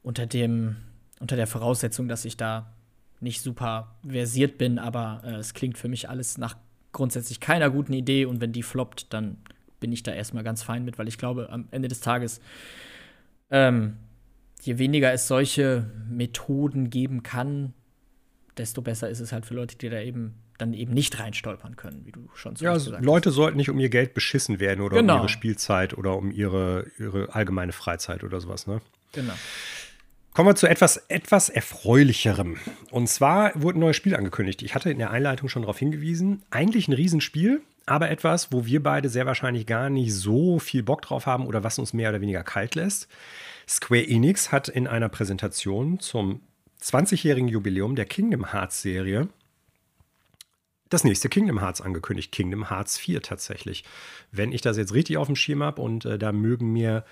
unter dem, unter der Voraussetzung, dass ich da nicht super versiert bin, aber äh, es klingt für mich alles nach grundsätzlich keiner guten Idee und wenn die floppt, dann bin ich da erstmal ganz fein mit, weil ich glaube, am Ende des Tages ähm, je weniger es solche Methoden geben kann, desto besser ist es halt für Leute, die da eben dann eben nicht reinstolpern können, wie du schon so ja, also gesagt Leute hast. sollten nicht um ihr Geld beschissen werden oder genau. um ihre Spielzeit oder um ihre, ihre allgemeine Freizeit oder sowas, ne? Genau. Kommen wir zu etwas, etwas Erfreulicherem. Und zwar wurde ein neues Spiel angekündigt. Ich hatte in der Einleitung schon darauf hingewiesen. Eigentlich ein Riesenspiel, aber etwas, wo wir beide sehr wahrscheinlich gar nicht so viel Bock drauf haben oder was uns mehr oder weniger kalt lässt. Square Enix hat in einer Präsentation zum 20-jährigen Jubiläum der Kingdom Hearts Serie das nächste Kingdom Hearts angekündigt. Kingdom Hearts 4 tatsächlich. Wenn ich das jetzt richtig auf dem Schirm habe und äh, da mögen mir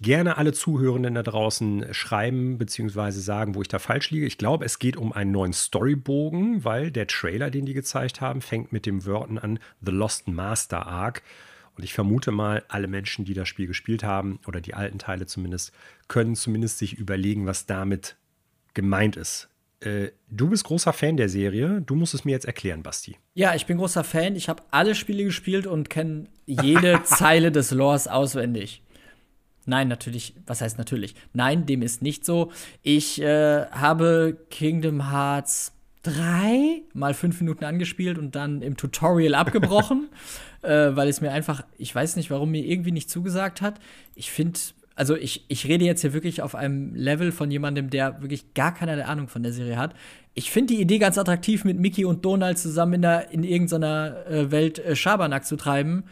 gerne alle Zuhörenden da draußen schreiben bzw. sagen, wo ich da falsch liege. Ich glaube, es geht um einen neuen Storybogen, weil der Trailer, den die gezeigt haben, fängt mit den Worten an The Lost Master Arc. Und ich vermute mal, alle Menschen, die das Spiel gespielt haben, oder die alten Teile zumindest, können zumindest sich überlegen, was damit gemeint ist. Äh, du bist großer Fan der Serie. Du musst es mir jetzt erklären, Basti. Ja, ich bin großer Fan. Ich habe alle Spiele gespielt und kenne jede <laughs> Zeile des Lores auswendig. Nein, natürlich. Was heißt natürlich? Nein, dem ist nicht so. Ich äh, habe Kingdom Hearts drei mal fünf Minuten angespielt und dann im Tutorial abgebrochen, <laughs> äh, weil es mir einfach, ich weiß nicht, warum mir irgendwie nicht zugesagt hat. Ich finde, also ich, ich rede jetzt hier wirklich auf einem Level von jemandem, der wirklich gar keine Ahnung von der Serie hat. Ich finde die Idee ganz attraktiv, mit Mickey und Donald zusammen in, der, in irgendeiner äh, Welt äh, Schabernack zu treiben.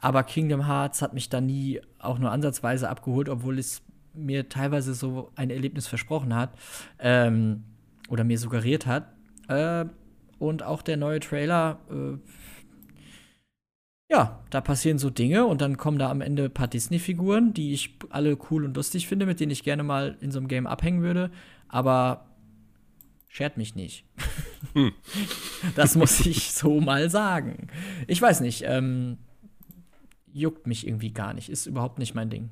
Aber Kingdom Hearts hat mich da nie auch nur ansatzweise abgeholt, obwohl es mir teilweise so ein Erlebnis versprochen hat ähm, oder mir suggeriert hat. Äh, und auch der neue Trailer, äh, ja, da passieren so Dinge und dann kommen da am Ende ein paar Disney-Figuren, die ich alle cool und lustig finde, mit denen ich gerne mal in so einem Game abhängen würde. Aber schert mich nicht. Hm. <laughs> Das muss ich so mal sagen. Ich weiß nicht, ähm, juckt mich irgendwie gar nicht. Ist überhaupt nicht mein Ding.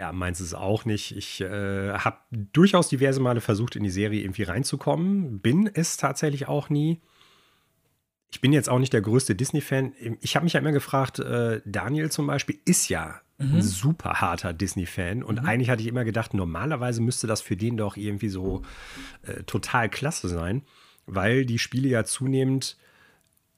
Ja, meins ist auch nicht. Ich äh, habe durchaus diverse Male versucht, in die Serie irgendwie reinzukommen. Bin es tatsächlich auch nie. Ich bin jetzt auch nicht der größte Disney-Fan. Ich habe mich ja immer gefragt, äh, Daniel zum Beispiel ist ja mhm. ein super harter Disney-Fan. Und mhm. eigentlich hatte ich immer gedacht, normalerweise müsste das für den doch irgendwie so äh, total klasse sein, weil die Spiele ja zunehmend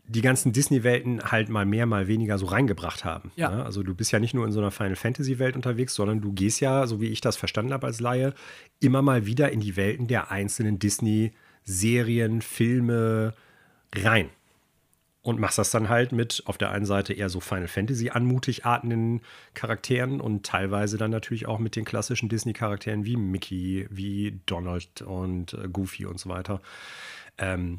die ganzen Disney-Welten halt mal mehr, mal weniger so reingebracht haben. Ja. ja. Also du bist ja nicht nur in so einer Final Fantasy-Welt unterwegs, sondern du gehst ja, so wie ich das verstanden habe als Laie, immer mal wieder in die Welten der einzelnen Disney-Serien, Filme rein. Und machst das dann halt mit auf der einen Seite eher so Final Fantasy anmutig artenden Charakteren und teilweise dann natürlich auch mit den klassischen Disney-Charakteren wie Mickey, wie Donald und äh, Goofy und so weiter. Ähm,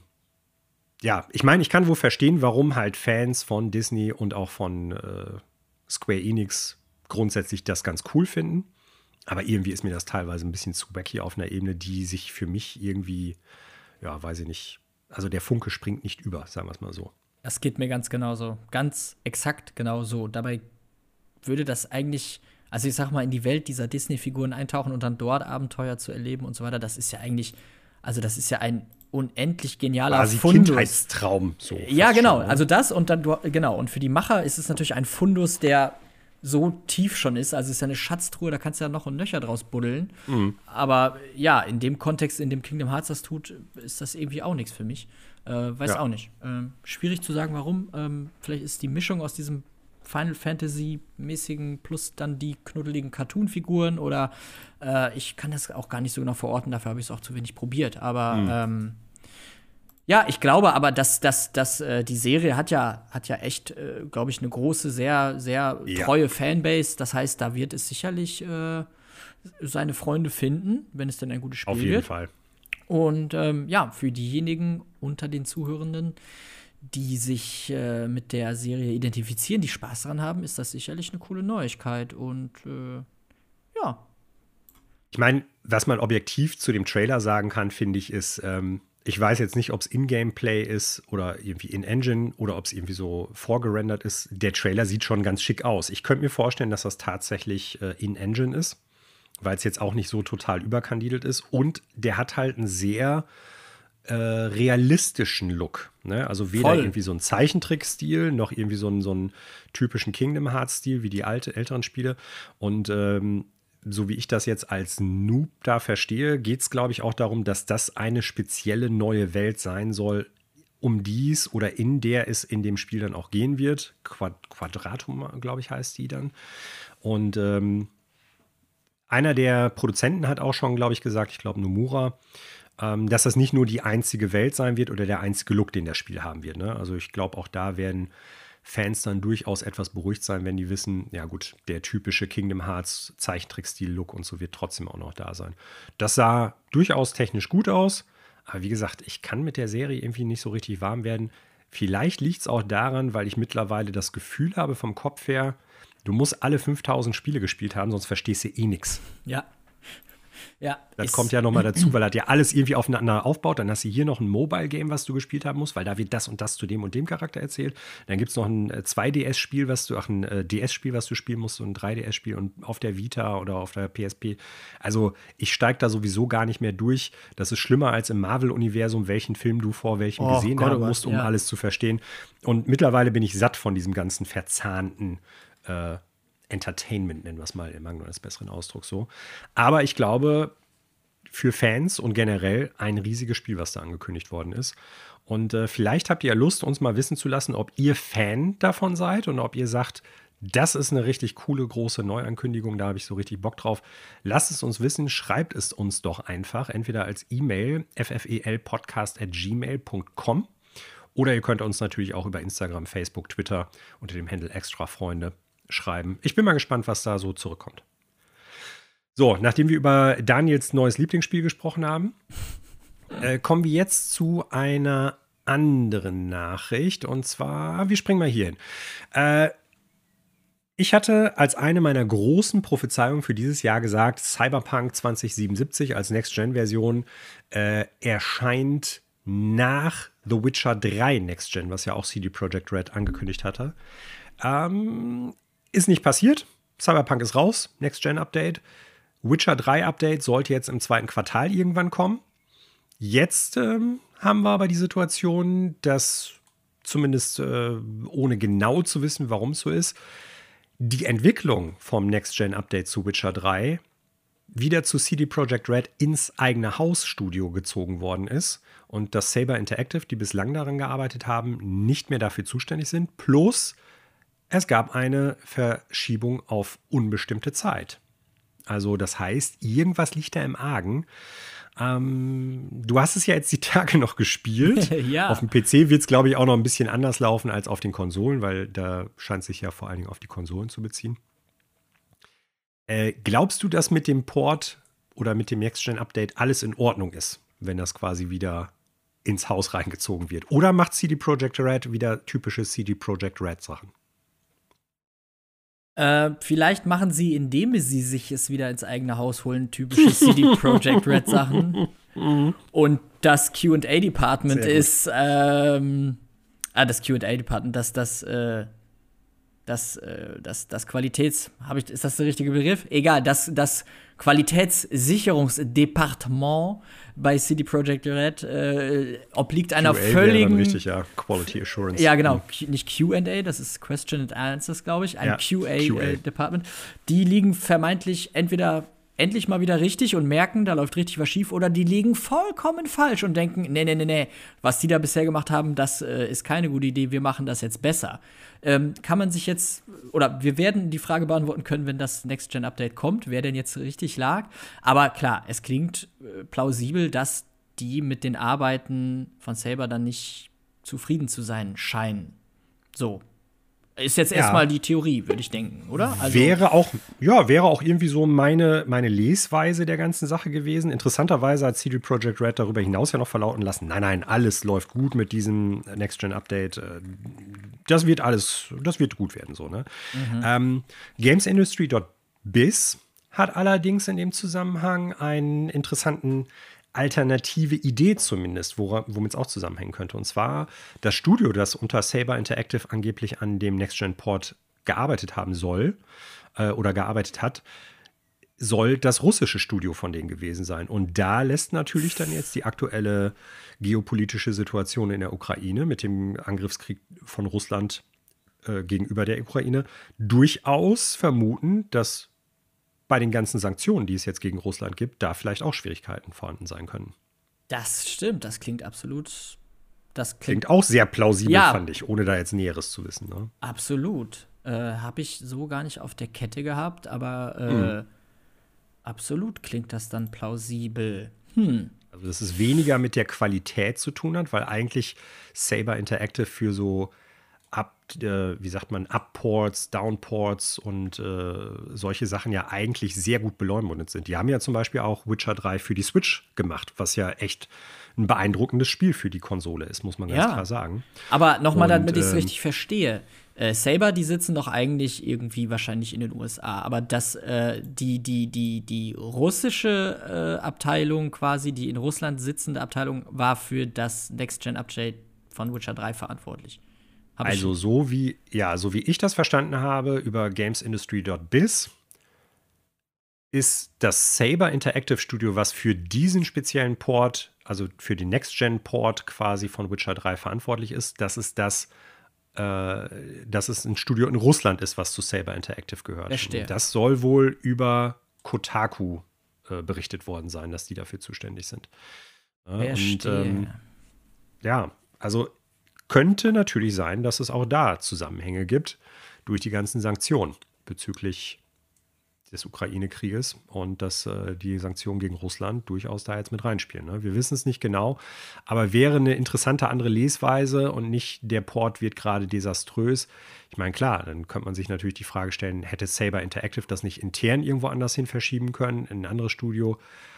ja, ich meine, ich kann wohl verstehen, warum halt Fans von Disney und auch von äh, Square Enix grundsätzlich das ganz cool finden. Aber irgendwie ist mir das teilweise ein bisschen zu wacky auf einer Ebene, die sich für mich irgendwie, ja, weiß ich nicht, also der Funke springt nicht über, sagen wir es mal so. Das geht mir ganz genauso. Ganz exakt genauso. Dabei würde das eigentlich, also ich sag mal, in die Welt dieser Disney-Figuren eintauchen und dann dort Abenteuer zu erleben und so weiter, das ist ja eigentlich, also das ist ja ein unendlich genialer Quasi Fundus. Kindheitstraum. So ja, genau. Schon, ne? Also das und dann, genau. Und für die Macher ist es natürlich ein Fundus, der so tief schon ist. Also es ist ja eine Schatztruhe, da kannst du ja noch und nöcher draus buddeln. Mhm. Aber ja, in dem Kontext, in dem Kingdom Hearts das tut, ist das irgendwie auch nichts für mich. Äh, weiß ja. auch nicht. Ähm, schwierig zu sagen, warum. Ähm, vielleicht ist die Mischung aus diesem Final Fantasy-mäßigen plus dann die knuddeligen Cartoon-Figuren oder äh, ich kann das auch gar nicht so genau verorten, dafür habe ich es auch zu wenig probiert. Aber mhm. ähm, ja, ich glaube aber, dass, dass, dass äh, die Serie hat ja, hat ja echt, äh, glaube ich, eine große, sehr, sehr ja. treue Fanbase. Das heißt, da wird es sicherlich äh, seine Freunde finden, wenn es denn ein gutes Spiel wird. Auf jeden wird. Fall. Und ähm, ja, für diejenigen unter den Zuhörenden, die sich äh, mit der Serie identifizieren, die Spaß daran haben, ist das sicherlich eine coole Neuigkeit. Und äh, ja. Ich meine, was man objektiv zu dem Trailer sagen kann, finde ich, ist, ähm, ich weiß jetzt nicht, ob es In-Game-Play ist oder irgendwie in-Engine oder ob es irgendwie so vorgerendert ist. Der Trailer sieht schon ganz schick aus. Ich könnte mir vorstellen, dass das tatsächlich äh, in-Engine ist, weil es jetzt auch nicht so total überkandidelt ist. Und der hat halt einen sehr äh, realistischen Look. Ne? Also weder Voll. irgendwie so ein Zeichentrick-Stil, noch irgendwie so einen, so einen typischen Kingdom Hearts-Stil wie die alte, älteren Spiele. Und ähm, so wie ich das jetzt als Noob da verstehe, geht es, glaube ich, auch darum, dass das eine spezielle neue Welt sein soll, um dies oder in der es in dem Spiel dann auch gehen wird. Quad Quadratum, glaube ich, heißt die dann. Und ähm, einer der Produzenten hat auch schon, glaube ich, gesagt, ich glaube Nomura, ähm, dass das nicht nur die einzige Welt sein wird oder der einzige Look, den das Spiel haben wird. Ne? Also ich glaube, auch da werden Fans dann durchaus etwas beruhigt sein, wenn die wissen, ja gut, der typische Kingdom Hearts Zeichentrick-Stil-Look und so wird trotzdem auch noch da sein. Das sah durchaus technisch gut aus, aber wie gesagt, ich kann mit der Serie irgendwie nicht so richtig warm werden. Vielleicht liegt es auch daran, weil ich mittlerweile das Gefühl habe vom Kopf her, du musst alle 5000 Spiele gespielt haben, sonst verstehst du eh nichts. Ja, ja, das kommt ja nochmal dazu, <clears throat> weil das ja alles irgendwie aufeinander aufbaut. Dann hast du hier noch ein Mobile-Game, was du gespielt haben musst, weil da wird das und das zu dem und dem Charakter erzählt. Dann gibt es noch ein 2DS-Spiel, äh, was du, ach, ein äh, DS-Spiel, was du spielen musst, und ein 3DS-Spiel und auf der Vita oder auf der PSP. Also ich steige da sowieso gar nicht mehr durch. Das ist schlimmer als im Marvel-Universum, welchen Film du vor welchem oh, gesehen Gott, haben musst, um ja. alles zu verstehen. Und mittlerweile bin ich satt von diesem ganzen verzahnten äh, Entertainment, nennen wir es mal im Mangel eines besseren Ausdrucks so. Aber ich glaube, für Fans und generell ein riesiges Spiel, was da angekündigt worden ist. Und äh, vielleicht habt ihr ja Lust, uns mal wissen zu lassen, ob ihr Fan davon seid und ob ihr sagt, das ist eine richtig coole große Neuankündigung, da habe ich so richtig Bock drauf. Lasst es uns wissen, schreibt es uns doch einfach, entweder als E-Mail ffelpodcast.gmail.com oder ihr könnt uns natürlich auch über Instagram, Facebook, Twitter unter dem Handel Extra Freunde schreiben. Ich bin mal gespannt, was da so zurückkommt. So, nachdem wir über Daniels neues Lieblingsspiel gesprochen haben, äh, kommen wir jetzt zu einer anderen Nachricht. Und zwar, wir springen mal hier hin. Äh, ich hatte als eine meiner großen Prophezeiungen für dieses Jahr gesagt, Cyberpunk 2077 als Next-Gen-Version äh, erscheint nach The Witcher 3 Next-Gen, was ja auch CD Projekt Red angekündigt hatte. Ähm, ist nicht passiert. Cyberpunk ist raus, Next-Gen-Update. Witcher 3 Update sollte jetzt im zweiten Quartal irgendwann kommen. Jetzt ähm, haben wir aber die Situation, dass zumindest äh, ohne genau zu wissen, warum es so ist, die Entwicklung vom Next-Gen-Update zu Witcher 3 wieder zu CD Projekt Red ins eigene Hausstudio gezogen worden ist und dass Saber Interactive, die bislang daran gearbeitet haben, nicht mehr dafür zuständig sind. Plus es gab eine Verschiebung auf unbestimmte Zeit. Also das heißt, irgendwas liegt da im Argen. Ähm, du hast es ja jetzt die <laughs> Tage noch gespielt. <laughs> ja. Auf dem PC wird es, glaube ich, auch noch ein bisschen anders laufen als auf den Konsolen, weil da scheint sich ja vor allen Dingen auf die Konsolen zu beziehen. Äh, glaubst du, dass mit dem Port oder mit dem Next-Gen-Update alles in Ordnung ist, wenn das quasi wieder ins Haus reingezogen wird? Oder macht CD Projekt Red wieder typische CD Projekt Red Sachen? Äh, vielleicht machen sie, indem sie sich es wieder ins eigene Haus holen, typische CD Projekt Red Sachen. <laughs> Und das QA Department ist, ähm, ah, das QA Department, das, das, äh, das, äh, das, das Qualitäts, habe ich, ist das der richtige Begriff? Egal, das, das Qualitätssicherungsdepartement bei CD Projekt Red äh, obliegt einer QA völligen. Richtig, ja. Quality Assurance. Ja, genau. Q nicht QA, das ist Question and Answers, glaube ich. Ein Ja, QA-Department. die liegen vermeintlich entweder endlich mal wieder richtig und merken, da läuft richtig was schief, oder die liegen vollkommen falsch und denken, nee, nee, nee, nee, was die da bisher gemacht haben, das äh, ist keine gute Idee, wir machen das jetzt besser. Ähm, kann man sich jetzt, oder wir werden die Frage beantworten können, wenn das Next-Gen-Update kommt, wer denn jetzt richtig lag. Aber klar, es klingt äh, plausibel, dass die mit den Arbeiten von Saber dann nicht zufrieden zu sein scheinen. So. Ist jetzt Ja. erstmal die Theorie, würde ich denken, oder? Also, wäre auch, ja, wäre auch irgendwie so meine, meine Lesweise der ganzen Sache gewesen. Interessanterweise hat CD Projekt Red darüber hinaus ja noch verlauten lassen, nein, nein, alles läuft gut mit diesem Next-Gen-Update. Äh, Das wird alles, das wird gut werden, so, ne? Ähm, GamesIndustry.biz hat allerdings in dem Zusammenhang einen interessanten alternative Idee zumindest, womit es auch zusammenhängen könnte. Und zwar das Studio, das unter Saber Interactive angeblich an dem Next-Gen-Port gearbeitet haben soll äh, oder gearbeitet hat, soll das russische Studio von denen gewesen sein. Und da lässt natürlich dann jetzt die aktuelle geopolitische Situation in der Ukraine mit dem Angriffskrieg von Russland äh, gegenüber der Ukraine durchaus vermuten, dass bei den ganzen Sanktionen, die es jetzt gegen Russland gibt, da vielleicht auch Schwierigkeiten vorhanden sein können. Das stimmt, das klingt absolut. Das klingt, Klingt auch sehr plausibel, Ja. fand ich, ohne da jetzt Näheres zu wissen. Ne? absolut. Äh, Habe ich so gar nicht auf der Kette gehabt, aber äh, Mhm. absolut klingt das dann plausibel. Hm. Also, dass es weniger mit der Qualität zu tun hat, weil eigentlich Saber Interactive für so Up, äh, wie sagt man, Upports, Downports und äh, solche Sachen ja eigentlich sehr gut beleumundet sind. Die haben ja zum Beispiel auch Witcher 3 für die Switch gemacht, was ja echt ein beeindruckendes Spiel für die Konsole ist, muss man ganz Ja. klar sagen. Aber nochmal, damit ich es ähm, richtig verstehe. Äh, Saber, die sitzen doch eigentlich irgendwie wahrscheinlich in den USA. Aber das, äh, die, die, die, die russische äh, Abteilung quasi, die in Russland sitzende Abteilung, war für das Next-Gen-Update von Witcher 3 verantwortlich. Hab Also so wie, ja, so wie ich das verstanden habe über gamesindustry.biz ist das Saber Interactive Studio, was für diesen speziellen Port, also für den Next-Gen-Port quasi von Witcher 3 verantwortlich ist, das ist das, äh, dass es ein Studio in Russland ist, was zu Saber Interactive gehört. Verstehe. Und Das soll wohl über Kotaku äh, berichtet worden sein, dass die dafür zuständig sind. Ja, Verstehe. ähm, ja, also könnte natürlich sein, dass es auch da Zusammenhänge gibt durch die ganzen Sanktionen bezüglich des Ukraine-Krieges und dass äh, die Sanktionen gegen Russland durchaus da jetzt mit reinspielen. Ne? Wir wissen es nicht genau, aber wäre eine interessante andere Lesweise und nicht der Port wird gerade desaströs. Ich meine, klar, dann könnte man sich natürlich die Frage stellen, hätte Saber Interactive das nicht intern irgendwo anders hin verschieben können, in ein anderes Studio?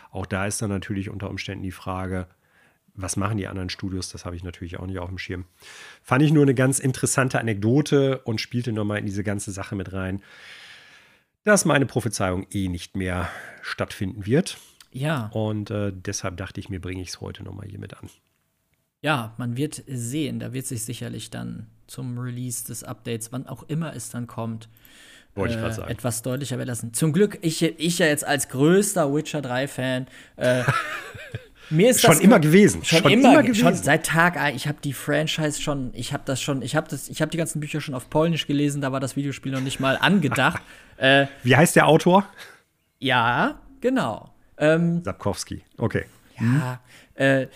Auch da ist dann natürlich unter Umständen die Frage, was machen die anderen Studios? Das habe ich natürlich auch nicht auf dem Schirm. Fand ich nur eine ganz interessante Anekdote und spielte nochmal in diese ganze Sache mit rein, dass meine Prophezeiung eh nicht mehr stattfinden wird. ja, Und äh, deshalb dachte ich mir, bringe ich es heute nochmal hier mit an. ja, man wird sehen. Da wird sich sicherlich dann zum Release des Updates, wann auch immer es dann kommt, Wollte ich äh, gerade sagen. etwas deutlicher werden lassen. Zum Glück, ich, ich ja jetzt als größter Witcher 3-Fan, äh, <laughs> mir ist Schon das immer gewesen. Schon, Schon immer, immer ge- schon gewesen. seit Tag ein. Ich habe die Franchise schon, ich habe das schon, ich habe das, ich habe die ganzen Bücher schon auf Polnisch gelesen. Da war das Videospiel noch nicht mal angedacht. <laughs> äh, Wie heißt der Autor? ja, genau. Ähm, Sapkowski. Okay. ja, äh,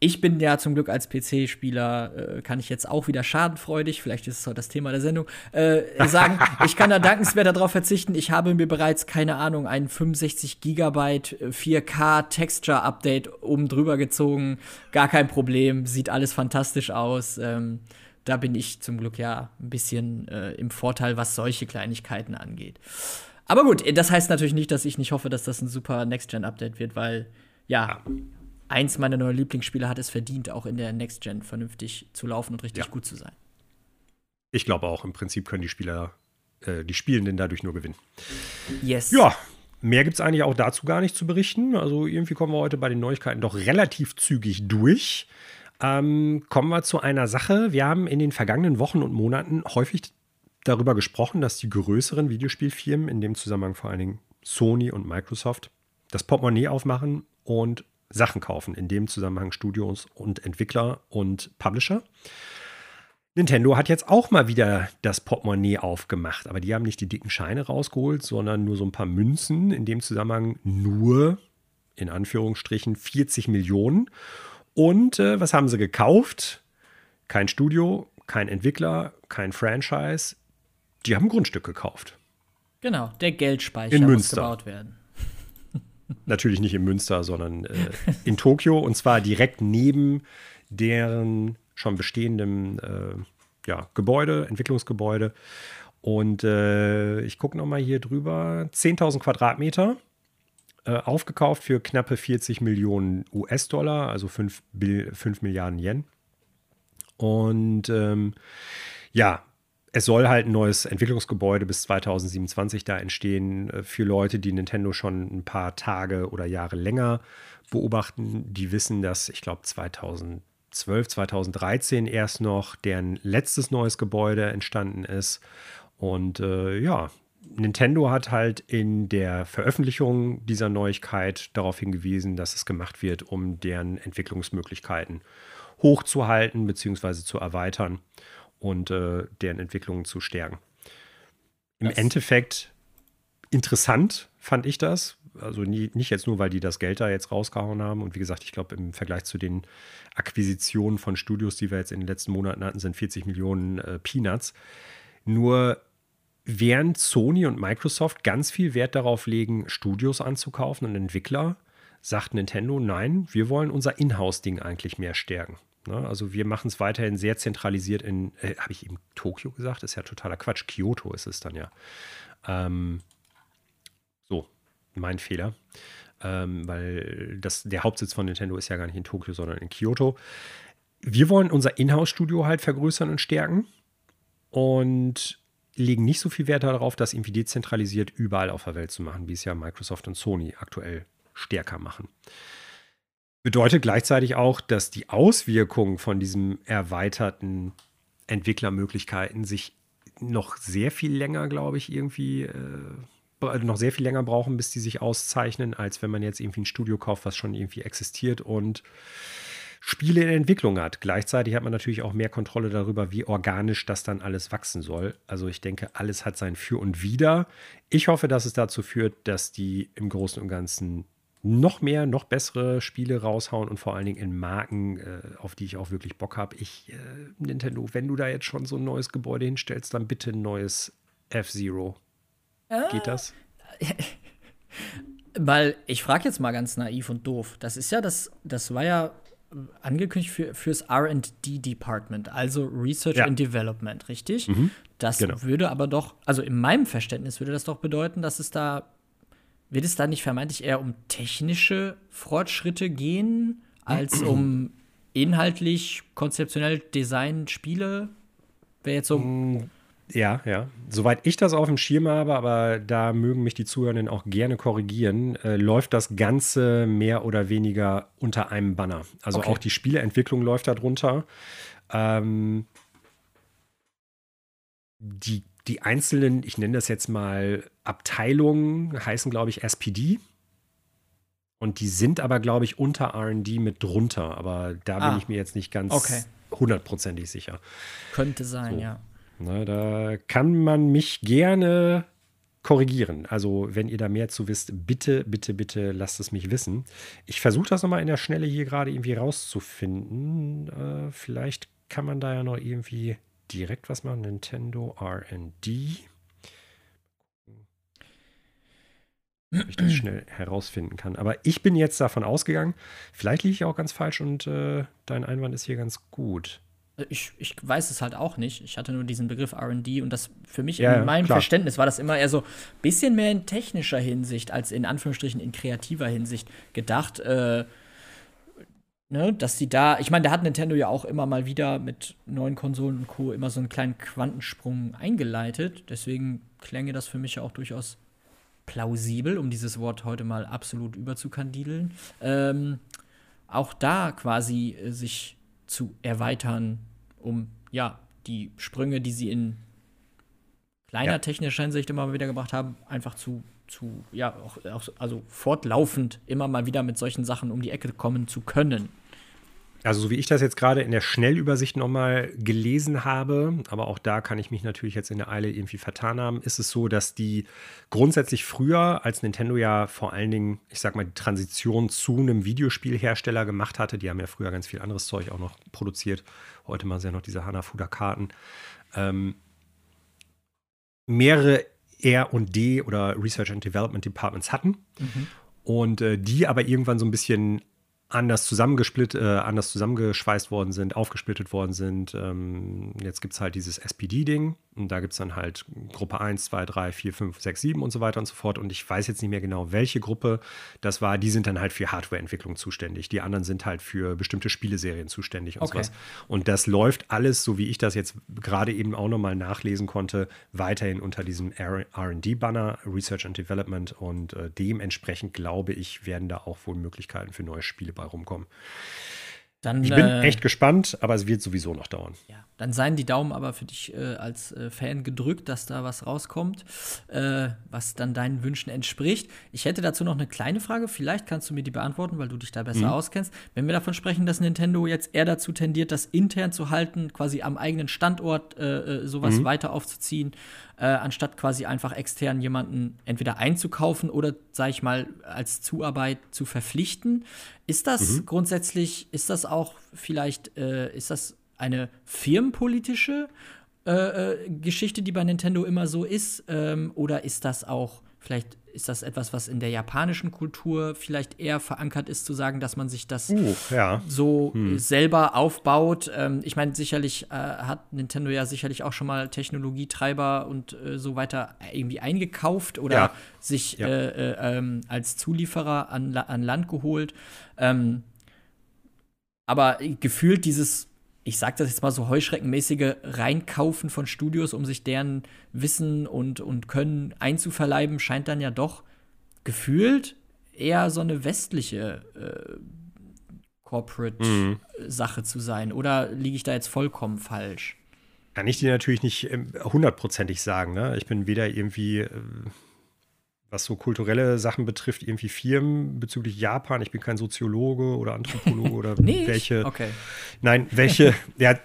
ich bin ja zum Glück als PC-Spieler, äh, kann ich jetzt auch wieder schadenfreudig, vielleicht ist es heute das Thema der Sendung, äh, sagen, <laughs> ich kann da dankenswert darauf verzichten. Ich habe mir bereits, keine Ahnung, ein 65 Gigabyte äh, 4K Texture-Update oben drüber gezogen. Gar kein Problem, sieht alles fantastisch aus. Ähm, da bin ich zum Glück ja ein bisschen äh, im Vorteil, was solche Kleinigkeiten angeht. Aber gut, das heißt natürlich nicht, dass ich nicht hoffe, dass das ein super Next-Gen-Update wird, weil ja, eins meiner neuen Lieblingsspiele hat es verdient, auch in der Next-Gen vernünftig zu laufen und richtig Ja. gut zu sein. Ich glaube auch, im Prinzip können die Spieler äh, die Spielenden dadurch nur gewinnen. Yes. Ja, mehr gibt es eigentlich auch dazu gar nicht zu berichten. Also irgendwie kommen wir heute bei den Neuigkeiten doch relativ zügig durch. Ähm, kommen wir zu einer Sache. Wir haben in den vergangenen Wochen und Monaten häufig darüber gesprochen, dass die größeren Videospielfirmen, in dem Zusammenhang vor allen Dingen Sony und Microsoft, das Portemonnaie aufmachen und Sachen kaufen. In dem Zusammenhang Studios und Entwickler und Publisher. Nintendo hat jetzt auch mal wieder das Portemonnaie aufgemacht, aber die haben nicht die dicken Scheine rausgeholt, sondern nur so ein paar Münzen. In dem Zusammenhang nur, in Anführungsstrichen, 40 Millionen. Und äh, was haben sie gekauft? Kein Studio, kein Entwickler, kein Franchise. Die haben ein Grundstück gekauft. Genau, der Geldspeicher In muss Münster. gebaut werden. Natürlich nicht in Münster, sondern äh, in Tokio und zwar direkt neben deren schon bestehendem äh, ja, Gebäude, Entwicklungsgebäude. Und äh, ich gucke nochmal hier drüber. 10.000 Quadratmeter, äh, aufgekauft für knappe 40 Millionen US-Dollar, also 5, 5 Milliarden Yen. Und ähm, ja, es soll halt ein neues Entwicklungsgebäude bis 2027 da entstehen äh, für Leute, die Nintendo schon ein paar Tage oder Jahre länger beobachten. Die wissen, dass ich glaube 2012, 2013 erst noch deren letztes neues Gebäude entstanden ist. Und äh, ja, Nintendo hat halt in der Veröffentlichung dieser Neuigkeit darauf hingewiesen, dass es gemacht wird, um deren Entwicklungsmöglichkeiten hochzuhalten bzw. zu erweitern und äh, deren Entwicklungen zu stärken. Im Das- Endeffekt interessant fand ich das. Also nie, nicht jetzt nur, weil die das Geld da jetzt rausgehauen haben. Und wie gesagt, ich glaube, im Vergleich zu den Akquisitionen von Studios, die wir jetzt in den letzten Monaten hatten, sind 40 Millionen äh, Peanuts. Nur während Sony und Microsoft ganz viel Wert darauf legen, Studios anzukaufen und Entwickler, sagt Nintendo, nein, wir wollen unser Inhouse-Ding eigentlich mehr stärken. Ne? Also wir machen es weiterhin sehr zentralisiert in, äh, habe ich eben Tokio gesagt? Das ist ja totaler Quatsch. Kyoto ist es dann ja. Ähm, so, mein Fehler. Ähm, weil das, der Hauptsitz von Nintendo ist ja gar nicht in Tokio, sondern in Kyoto. Wir wollen unser Inhouse-Studio halt vergrößern und stärken und legen nicht so viel Wert darauf, das irgendwie dezentralisiert überall auf der Welt zu machen, wie es ja Microsoft und Sony aktuell stärker machen. Bedeutet gleichzeitig auch, dass die Auswirkungen von diesem erweiterten Entwicklermöglichkeiten sich noch sehr viel länger, glaube ich, irgendwie äh, bra- noch sehr viel länger brauchen, bis die sich auszeichnen, als wenn man jetzt irgendwie ein Studio kauft, was schon irgendwie existiert und Spiele in Entwicklung hat. Gleichzeitig hat man natürlich auch mehr Kontrolle darüber, wie organisch das dann alles wachsen soll. Also ich denke, alles hat sein Für und Wider. Ich hoffe, dass es dazu führt, dass die im Großen und Ganzen noch mehr, noch bessere Spiele raushauen und vor allen Dingen in Marken, äh, auf die ich auch wirklich Bock habe. Ich, äh, Nintendo, wenn du da jetzt schon so ein neues Gebäude hinstellst, dann bitte ein neues F-Zero. Geht das? <laughs> Weil ich frage jetzt mal ganz naiv und doof. Das ist ja das, das war ja angekündigt für, fürs RD-Department, also Research Ja. and Development, richtig? Das genau. würde aber doch, also in meinem Verständnis würde das doch bedeuten, dass es da, wird es da nicht vermeintlich eher um technische Fortschritte gehen, als <clears throat> um inhaltlich, konzeptionell Design, Spiele? Wäre jetzt so. Ja, ja. Soweit ich das auf dem Schirm habe, aber da mögen mich die Zuhörenden auch gerne korrigieren, äh, läuft das Ganze mehr oder weniger unter einem Banner. Also Okay. auch die Spieleentwicklung läuft darunter. Ähm, die, die einzelnen, ich nenne das jetzt mal Abteilungen, heißen, glaube ich, SPD. Und die sind aber, glaube ich, unter RD mit drunter. Aber da bin Ah. ich mir jetzt nicht ganz Okay. hundertprozentig sicher. Könnte sein, So. ja. Na, da kann man mich gerne korrigieren. Also, wenn ihr da mehr zu wisst, bitte, bitte, bitte lasst es mich wissen. Ich versuche das nochmal in der Schnelle hier gerade irgendwie rauszufinden. Äh, vielleicht kann man da ja noch irgendwie direkt was machen. Nintendo RD. Ob ich das schnell herausfinden kann. Aber ich bin jetzt davon ausgegangen, vielleicht liege ich auch ganz falsch und äh, dein Einwand ist hier ganz gut. Ich, ich weiß es halt auch nicht. Ich hatte nur diesen Begriff RD und das für mich Ja, in meinem klar. Verständnis war das immer eher so ein bisschen mehr in technischer Hinsicht als in Anführungsstrichen in kreativer Hinsicht gedacht. Äh, ne, dass sie da, ich meine, da hat Nintendo ja auch immer mal wieder mit neuen Konsolen und Co. immer so einen kleinen Quantensprung eingeleitet. Deswegen klänge das für mich ja auch durchaus plausibel, um dieses Wort heute mal absolut überzukandideln. Ähm, auch da quasi äh, sich zu erweitern, um ja die Sprünge, die sie in kleiner ja. technischer Hinsicht immer mal wieder gebracht haben, einfach zu, zu ja, auch, auch, also fortlaufend immer mal wieder mit solchen Sachen um die Ecke kommen zu können also so wie ich das jetzt gerade in der Schnellübersicht nochmal gelesen habe, aber auch da kann ich mich natürlich jetzt in der Eile irgendwie vertan haben, ist es so, dass die grundsätzlich früher, als Nintendo ja vor allen Dingen, ich sag mal, die Transition zu einem Videospielhersteller gemacht hatte, die haben ja früher ganz viel anderes Zeug auch noch produziert, heute machen sie ja noch diese Hanafuda-Karten, ähm, mehrere R&D oder Research and Development Departments hatten mhm. und äh, die aber irgendwann so ein bisschen anders zusammengesplitt, äh, anders zusammengeschweißt worden sind, aufgesplittet worden sind. Ähm, jetzt gibt es halt dieses SPD-Ding und da gibt es dann halt Gruppe 1, 2, 3, 4, 5, 6, 7 und so weiter und so fort. Und ich weiß jetzt nicht mehr genau, welche Gruppe das war. Die sind dann halt für Hardware-Entwicklung zuständig. Die anderen sind halt für bestimmte Spieleserien zuständig und okay. sowas. Und das läuft alles, so wie ich das jetzt gerade eben auch nochmal nachlesen konnte, weiterhin unter diesem RD-Banner, Research and Development. Und äh, dementsprechend glaube ich, werden da auch wohl Möglichkeiten für neue Spiele bei rumkommen. Dann, ich bin äh, echt gespannt, aber es wird sowieso noch dauern. Ja, dann seien die Daumen aber für dich äh, als äh, Fan gedrückt, dass da was rauskommt, äh, was dann deinen Wünschen entspricht. Ich hätte dazu noch eine kleine Frage. Vielleicht kannst du mir die beantworten, weil du dich da besser mhm. auskennst. Wenn wir davon sprechen, dass Nintendo jetzt eher dazu tendiert, das intern zu halten, quasi am eigenen Standort äh, äh, sowas mhm. weiter aufzuziehen, anstatt quasi einfach extern jemanden entweder einzukaufen oder, sag ich mal, als Zuarbeit zu verpflichten. Ist das mhm. grundsätzlich, ist das auch vielleicht, äh, ist das eine firmenpolitische äh, äh, Geschichte, die bei Nintendo immer so ist? Ähm, oder ist das auch vielleicht ist das etwas, was in der japanischen Kultur vielleicht eher verankert ist, zu sagen, dass man sich das uh, ja. so hm. selber aufbaut? Ähm, ich meine, sicherlich äh, hat Nintendo ja sicherlich auch schon mal Technologietreiber und äh, so weiter irgendwie eingekauft oder ja. sich ja. Äh, äh ähm, als Zulieferer an, an Land geholt. Ähm, aber gefühlt dieses ich sage das jetzt mal so heuschreckenmäßige Reinkaufen von Studios, um sich deren Wissen und, und Können einzuverleiben, scheint dann ja doch gefühlt eher so eine westliche äh, Corporate-Sache mhm. zu sein. Oder liege ich da jetzt vollkommen falsch? Kann ich dir natürlich nicht ähm, hundertprozentig sagen. Ne? Ich bin weder irgendwie äh, was so kulturelle Sachen betrifft, irgendwie Firmen bezüglich Japan. Ich bin kein Soziologe oder Anthropologe oder <laughs> welche. Okay. Nein, welche, <laughs> ja,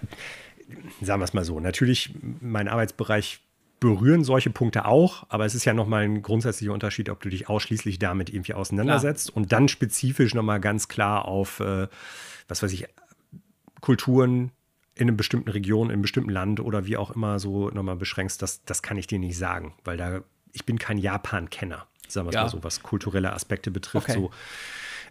sagen wir es mal so. Natürlich, mein Arbeitsbereich berühren solche Punkte auch, aber es ist ja nochmal ein grundsätzlicher Unterschied, ob du dich ausschließlich damit irgendwie auseinandersetzt klar. und dann spezifisch nochmal ganz klar auf, äh, was weiß ich, Kulturen in einer bestimmten Region, in einem bestimmten Land oder wie auch immer so nochmal beschränkst, das, das kann ich dir nicht sagen, weil da ich bin kein Japan-Kenner, sagen wir es ja. mal so, was kulturelle Aspekte betrifft. Okay. So.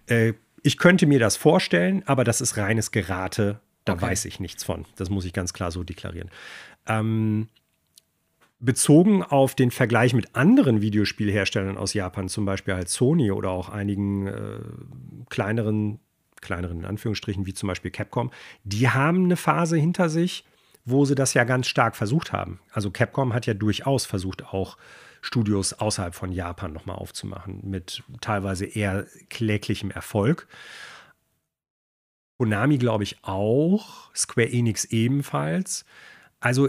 Äh, ich könnte mir das vorstellen, aber das ist reines Gerate. Da okay. weiß ich nichts von. Das muss ich ganz klar so deklarieren. Ähm, bezogen auf den Vergleich mit anderen Videospielherstellern aus Japan, zum Beispiel halt Sony oder auch einigen äh, kleineren, kleineren in Anführungsstrichen, wie zum Beispiel Capcom, die haben eine Phase hinter sich, wo sie das ja ganz stark versucht haben. Also Capcom hat ja durchaus versucht, auch Studios außerhalb von Japan nochmal aufzumachen, mit teilweise eher kläglichem Erfolg. Konami, glaube ich, auch. Square Enix ebenfalls. Also,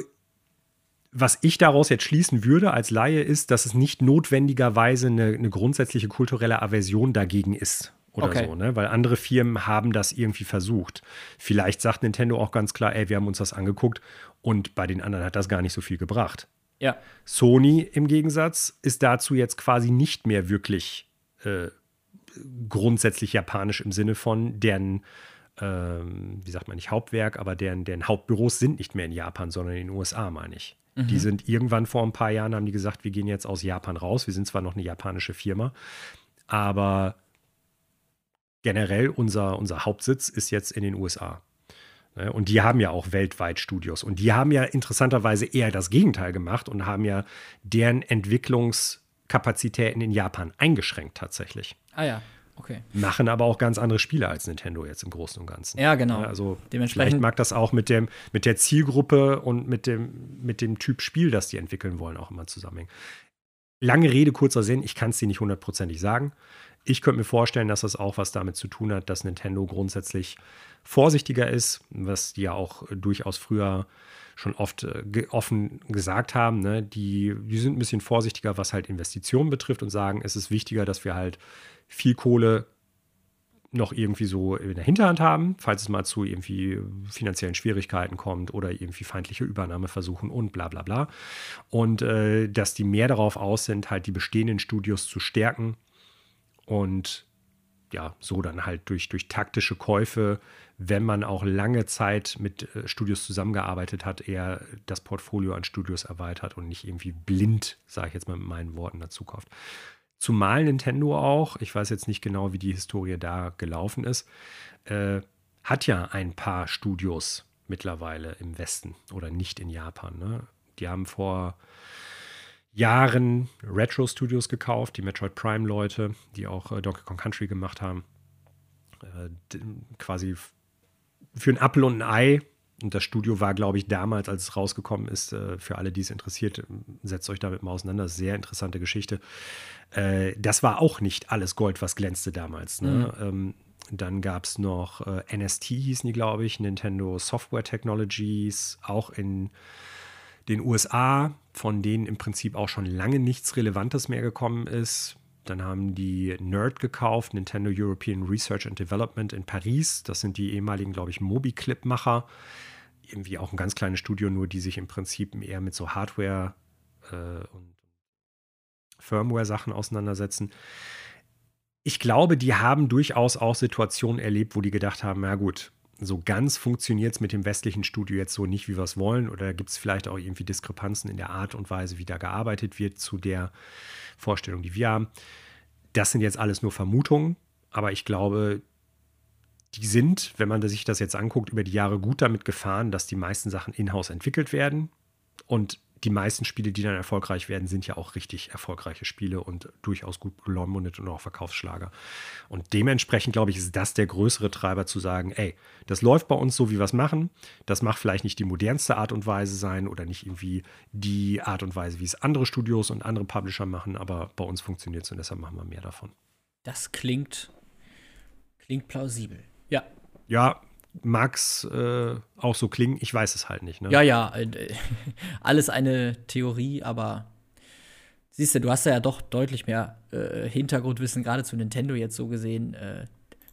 was ich daraus jetzt schließen würde als Laie, ist, dass es nicht notwendigerweise eine, eine grundsätzliche kulturelle Aversion dagegen ist oder okay. so, ne? Weil andere Firmen haben das irgendwie versucht. Vielleicht sagt Nintendo auch ganz klar, ey, wir haben uns das angeguckt und bei den anderen hat das gar nicht so viel gebracht. Ja. Sony im Gegensatz ist dazu jetzt quasi nicht mehr wirklich äh, grundsätzlich japanisch im Sinne von deren, ähm, wie sagt man nicht Hauptwerk, aber deren, deren Hauptbüros sind nicht mehr in Japan, sondern in den USA, meine ich. Mhm. Die sind irgendwann vor ein paar Jahren, haben die gesagt, wir gehen jetzt aus Japan raus. Wir sind zwar noch eine japanische Firma, aber generell unser, unser Hauptsitz ist jetzt in den USA. Ne? Und die haben ja auch weltweit Studios. Und die haben ja interessanterweise eher das Gegenteil gemacht und haben ja deren Entwicklungskapazitäten in Japan eingeschränkt tatsächlich. Ah ja. okay. Machen aber auch ganz andere Spiele als Nintendo jetzt im Großen und Ganzen. Ja, genau. also Dementsprechend vielleicht mag das auch mit, dem, mit der Zielgruppe und mit dem, mit dem Typ Spiel, das die entwickeln wollen, auch immer zusammenhängen. Lange Rede, kurzer Sinn, ich kann es dir nicht hundertprozentig sagen. Ich könnte mir vorstellen, dass das auch was damit zu tun hat, dass Nintendo grundsätzlich vorsichtiger ist, was die ja auch durchaus früher schon oft äh, offen gesagt haben. Ne? Die, die sind ein bisschen vorsichtiger, was halt Investitionen betrifft und sagen, es ist wichtiger, dass wir halt viel Kohle noch irgendwie so in der Hinterhand haben, falls es mal zu irgendwie finanziellen Schwierigkeiten kommt oder irgendwie feindliche Übernahmeversuchen und bla bla bla. Und äh, dass die mehr darauf aus sind, halt die bestehenden Studios zu stärken und ja, so dann halt durch, durch taktische Käufe, wenn man auch lange Zeit mit äh, Studios zusammengearbeitet hat, eher das Portfolio an Studios erweitert und nicht irgendwie blind, sage ich jetzt mal mit meinen Worten, dazu kauft. Zumal Nintendo auch, ich weiß jetzt nicht genau, wie die Historie da gelaufen ist, äh, hat ja ein paar Studios mittlerweile im Westen oder nicht in Japan. Ne? Die haben vor Jahren Retro Studios gekauft, die Metroid Prime Leute, die auch äh, Donkey Kong Country gemacht haben. Äh, quasi für ein Apple und ein Ei. Und das Studio war, glaube ich, damals, als es rausgekommen ist, äh, für alle, die es interessiert, setzt euch damit mal auseinander. Sehr interessante Geschichte. Äh, das war auch nicht alles Gold, was glänzte damals. Ne? Mhm. Ähm, dann gab es noch äh, NST, hießen die, glaube ich, Nintendo Software Technologies, auch in den USA, von denen im Prinzip auch schon lange nichts Relevantes mehr gekommen ist. Dann haben die Nerd gekauft, Nintendo European Research and Development in Paris. Das sind die ehemaligen, glaube ich, Mobiclip-Macher. Irgendwie auch ein ganz kleines Studio, nur die sich im Prinzip eher mit so Hardware äh, und Firmware-Sachen auseinandersetzen. Ich glaube, die haben durchaus auch Situationen erlebt, wo die gedacht haben, na gut, so ganz funktioniert es mit dem westlichen Studio jetzt so nicht, wie wir es wollen. Oder gibt es vielleicht auch irgendwie Diskrepanzen in der Art und Weise, wie da gearbeitet wird, zu der Vorstellung, die wir haben. Das sind jetzt alles nur Vermutungen, aber ich glaube, die sind, wenn man sich das jetzt anguckt, über die Jahre gut damit gefahren, dass die meisten Sachen in-house entwickelt werden. Und die meisten Spiele, die dann erfolgreich werden, sind ja auch richtig erfolgreiche Spiele und durchaus gut gelommundet und auch Verkaufsschlager. Und dementsprechend, glaube ich, ist das der größere Treiber zu sagen, ey, das läuft bei uns so, wie wir es machen. Das macht vielleicht nicht die modernste Art und Weise sein oder nicht irgendwie die Art und Weise, wie es andere Studios und andere Publisher machen, aber bei uns funktioniert es und deshalb machen wir mehr davon. Das klingt, klingt plausibel. Ja. Ja, mag's äh, auch so klingen. Ich weiß es halt nicht. Ne? Ja, ja, äh, <laughs> alles eine Theorie, aber siehst du, du hast ja doch deutlich mehr äh, Hintergrundwissen, gerade zu Nintendo jetzt so gesehen, äh,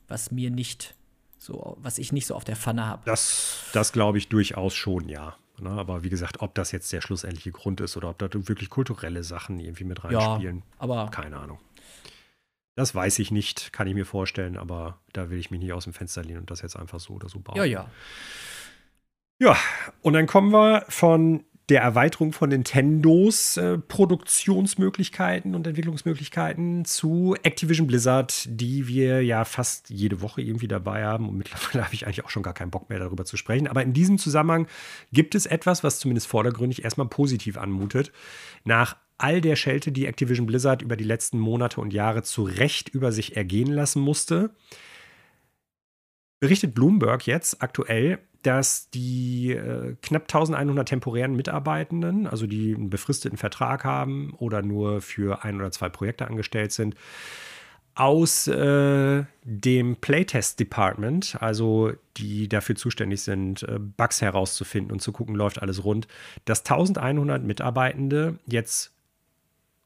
was mir nicht so, was ich nicht so auf der Pfanne habe. Das, das glaube ich durchaus schon, ja. Ne? Aber wie gesagt, ob das jetzt der schlussendliche Grund ist oder ob da wirklich kulturelle Sachen irgendwie mit reinspielen, ja, aber keine Ahnung. Das weiß ich nicht, kann ich mir vorstellen, aber da will ich mich nicht aus dem Fenster lehnen und das jetzt einfach so oder so bauen. Ja, ja. Ja, und dann kommen wir von der Erweiterung von Nintendos äh, Produktionsmöglichkeiten und Entwicklungsmöglichkeiten zu Activision Blizzard, die wir ja fast jede Woche irgendwie dabei haben. Und mittlerweile <laughs> habe ich eigentlich auch schon gar keinen Bock mehr darüber zu sprechen. Aber in diesem Zusammenhang gibt es etwas, was zumindest vordergründig erstmal positiv anmutet. Nach all der Schelte, die Activision Blizzard über die letzten Monate und Jahre zu Recht über sich ergehen lassen musste, berichtet Bloomberg jetzt aktuell, dass die äh, knapp 1100 temporären Mitarbeitenden, also die einen befristeten Vertrag haben oder nur für ein oder zwei Projekte angestellt sind, aus äh, dem Playtest Department, also die dafür zuständig sind, äh, Bugs herauszufinden und zu gucken, läuft alles rund, dass 1100 Mitarbeitende jetzt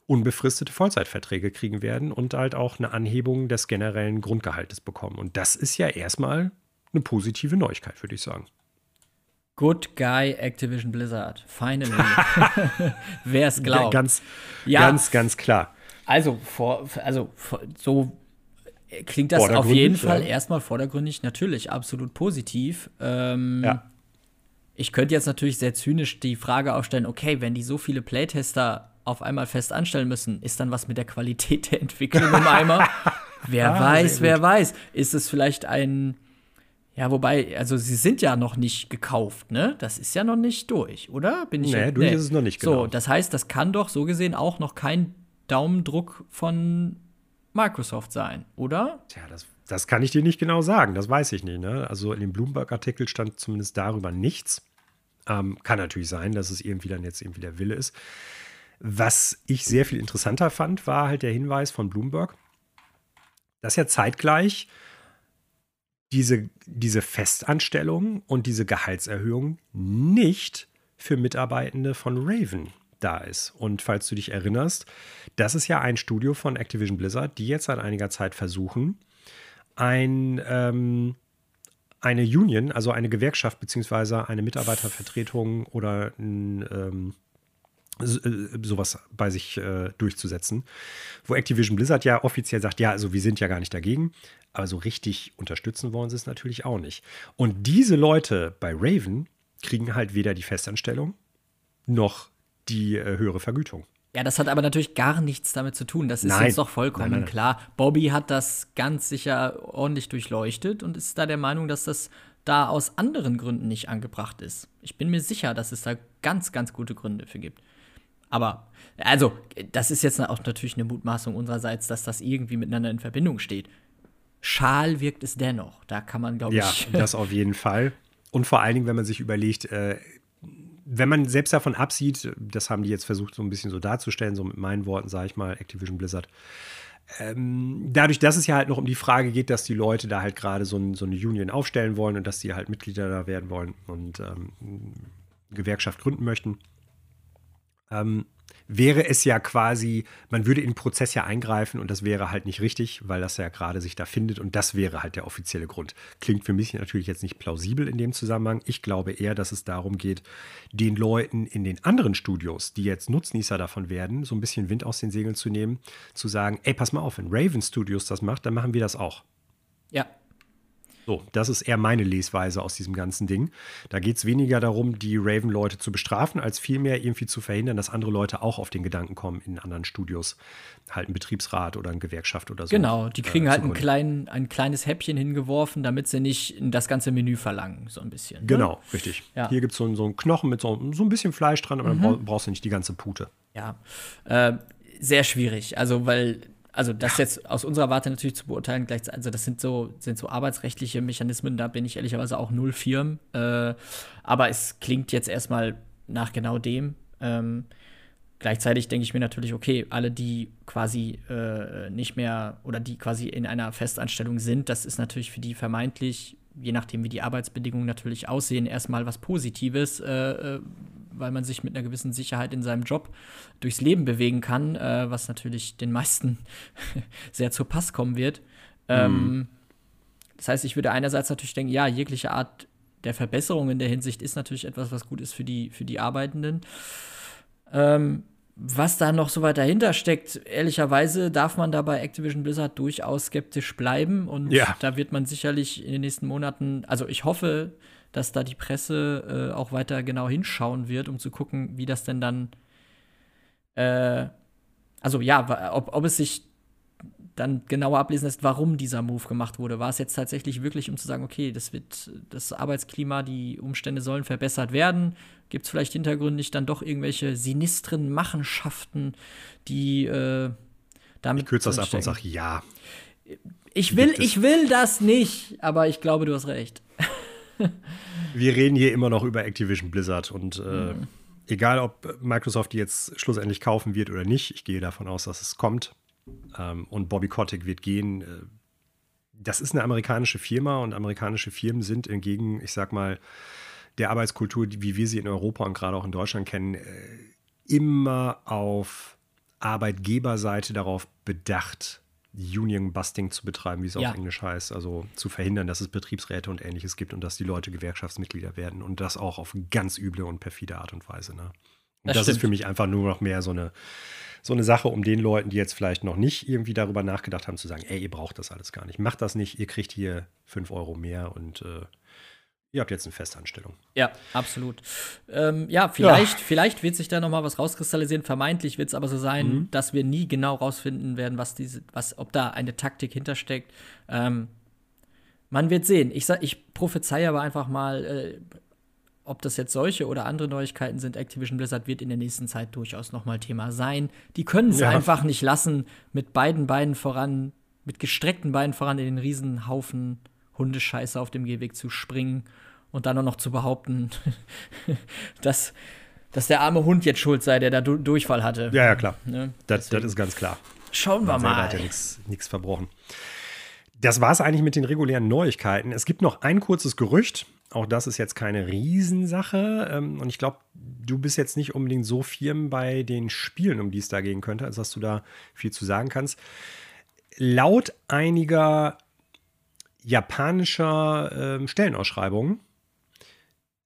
unbefristete Vollzeitverträge kriegen werden und halt auch eine Anhebung des generellen Grundgehaltes bekommen. Und das ist ja erstmal eine positive Neuigkeit, würde ich sagen. Good Guy Activision Blizzard. Finally. <laughs> Wer es glaubt. Ganz, ja. ganz, ganz klar. Also, vor, also so klingt das auf jeden Fall ja. erstmal vordergründig natürlich absolut positiv. Ähm, ja. Ich könnte jetzt natürlich sehr zynisch die Frage aufstellen, okay, wenn die so viele Playtester auf einmal fest anstellen müssen, ist dann was mit der Qualität der Entwicklung im Eimer? <laughs> wer ah, weiß, wer weiß. Ist es vielleicht ein ja, wobei, also sie sind ja noch nicht gekauft, ne? Das ist ja noch nicht durch, oder? Bin ich nee, durch nee. ist es noch nicht, genau. So, das heißt, das kann doch so gesehen auch noch kein Daumendruck von Microsoft sein, oder? Tja, das, das kann ich dir nicht genau sagen. Das weiß ich nicht. Ne? Also in dem Bloomberg-Artikel stand zumindest darüber nichts. Ähm, kann natürlich sein, dass es irgendwie dann jetzt irgendwie der Wille ist. Was ich sehr viel interessanter fand, war halt der Hinweis von Bloomberg, dass ja zeitgleich diese, diese Festanstellung und diese Gehaltserhöhung nicht für Mitarbeitende von Raven da ist. Und falls du dich erinnerst, das ist ja ein Studio von Activision Blizzard, die jetzt seit einiger Zeit versuchen, ein, ähm, eine Union, also eine Gewerkschaft beziehungsweise eine Mitarbeitervertretung oder ein, ähm, äh, sowas bei sich äh, durchzusetzen, wo Activision Blizzard ja offiziell sagt, ja, also wir sind ja gar nicht dagegen, aber so richtig unterstützen wollen sie es natürlich auch nicht. Und diese Leute bei Raven kriegen halt weder die Festanstellung noch die äh, höhere Vergütung. Ja, das hat aber natürlich gar nichts damit zu tun. Das ist nein. jetzt doch vollkommen nein, nein, klar. Bobby hat das ganz sicher ordentlich durchleuchtet und ist da der Meinung, dass das da aus anderen Gründen nicht angebracht ist. Ich bin mir sicher, dass es da ganz, ganz gute Gründe für gibt. Aber, also, das ist jetzt auch natürlich eine Mutmaßung unsererseits, dass das irgendwie miteinander in Verbindung steht. Schal wirkt es dennoch. Da kann man, glaube ja, ich. Ja, <laughs> das auf jeden Fall. Und vor allen Dingen, wenn man sich überlegt, äh, wenn man selbst davon absieht, das haben die jetzt versucht, so ein bisschen so darzustellen, so mit meinen Worten, sage ich mal, Activision Blizzard. Ähm, dadurch, dass es ja halt noch um die Frage geht, dass die Leute da halt gerade so, ein, so, eine Union aufstellen wollen und dass die halt Mitglieder da werden wollen und ähm, Gewerkschaft gründen möchten, ähm, wäre es ja quasi, man würde in den Prozess ja eingreifen und das wäre halt nicht richtig, weil das ja gerade sich da findet und das wäre halt der offizielle Grund. Klingt für mich natürlich jetzt nicht plausibel in dem Zusammenhang. Ich glaube eher, dass es darum geht, den Leuten in den anderen Studios, die jetzt Nutznießer davon werden, so ein bisschen Wind aus den Segeln zu nehmen, zu sagen, ey, pass mal auf, wenn Raven Studios das macht, dann machen wir das auch. Ja, so, das ist eher meine Lesweise aus diesem ganzen Ding. Da geht es weniger darum, die Raven-Leute zu bestrafen, als vielmehr irgendwie zu verhindern, dass andere Leute auch auf den Gedanken kommen, in anderen Studios halt einen Betriebsrat oder eine Gewerkschaft oder so. Genau, die kriegen äh, halt ein, klein, ein kleines Häppchen hingeworfen, damit sie nicht das ganze Menü verlangen, so ein bisschen. Ne? Genau, richtig. Ja. Hier gibt es so, so, einen Knochen mit so, so, ein bisschen Fleisch dran, aber mhm. dann brauchst du nicht die ganze Pute. Ja, äh, sehr schwierig. Also, weil also das jetzt aus unserer Warte natürlich zu beurteilen, gleich, also das sind so, sind so arbeitsrechtliche Mechanismen, da bin ich ehrlicherweise auch null Firmen. Äh, aber es klingt jetzt erstmal nach genau dem. Ähm, gleichzeitig denke ich mir natürlich, okay, alle, die quasi äh, nicht mehr oder die quasi in einer Festanstellung sind, das ist natürlich für die vermeintlich, je nachdem wie die Arbeitsbedingungen natürlich aussehen, erstmal was Positives, äh, äh weil man sich mit einer gewissen Sicherheit in seinem Job durchs Leben bewegen kann, äh, was natürlich den meisten <laughs> sehr zu Pass kommen wird. Ähm, mhm. das heißt, ich würde einerseits natürlich denken, ja, jegliche Art der Verbesserung in der Hinsicht ist natürlich etwas, was gut ist für die, für die Arbeitenden. Ähm, was da noch so weit dahinter steckt, ehrlicherweise darf man da bei Activision Blizzard durchaus skeptisch bleiben und ja. da wird man sicherlich in den nächsten Monaten, also ich hoffe, dass da die Presse äh, auch weiter genau hinschauen wird, um zu gucken, wie das denn dann, äh, also ja, ob, ob es sich dann genauer ablesen lässt, warum dieser Move gemacht wurde. War es jetzt tatsächlich wirklich, um zu sagen, okay, das wird das Arbeitsklima, die Umstände sollen verbessert werden? Gibt es vielleicht hintergründig dann doch irgendwelche sinistren Machenschaften, die äh, damit. Ich kürze das ab und sage ja. Ich will, ich will das nicht, aber ich glaube, du hast recht. <laughs> <laughs> Wir reden hier immer noch über Activision Blizzard und äh, mhm. egal, ob Microsoft die jetzt schlussendlich kaufen wird oder nicht, ich gehe davon aus, dass es kommt ähm, und Bobby Kotick wird gehen. Äh, das ist eine amerikanische Firma und amerikanische Firmen sind entgegen, ich sag mal, der Arbeitskultur, wie wir sie in Europa und gerade auch in Deutschland kennen, äh, immer auf Arbeitgeberseite darauf bedacht, Union-Busting zu betreiben, wie es ja. auf Englisch heißt. Also zu verhindern, dass es Betriebsräte und ähnliches gibt und dass die Leute Gewerkschaftsmitglieder werden. Und das auch auf ganz üble und perfide Art und Weise. Ne? Und das, das ist für mich einfach nur noch mehr so eine, so eine Sache, um den Leuten, die jetzt vielleicht noch nicht irgendwie darüber nachgedacht haben, zu sagen, ey, ihr braucht das alles gar nicht. Macht das nicht, ihr kriegt hier 5 Euro mehr und äh, ihr habt jetzt eine Festanstellung. Ja, absolut. Ähm, ja, vielleicht, ja. vielleicht wird sich da noch mal was rauskristallisieren. Vermeintlich wird es aber so sein, mhm. dass wir nie genau rausfinden werden, was diese, was, ob da eine Taktik hintersteckt. Ähm, man wird sehen. Ich, sag, ich prophezeie aber einfach mal, äh, ob das jetzt solche oder andere Neuigkeiten sind, Activision Blizzard wird in der nächsten Zeit durchaus noch mal Thema sein. Die können es ja. einfach nicht lassen, mit beiden Beinen voran, mit gestreckten Beinen voran in den Riesenhaufen Hundescheiße auf dem Gehweg zu springen und dann auch noch zu behaupten, <laughs> dass, dass der arme Hund jetzt schuld sei, der da du Durchfall hatte. Ja, ja, klar. Ne? Das, das ist ganz klar. Schauen wir mal. Hat ja nichts verbrochen. Das war es eigentlich mit den regulären Neuigkeiten. Es gibt noch ein kurzes Gerücht. Auch das ist jetzt keine Riesensache. Ähm, und ich glaube, du bist jetzt nicht unbedingt so firm bei den Spielen, um die es da gehen könnte, als dass du da viel zu sagen kannst. Laut einiger japanischer äh, Stellenausschreibungen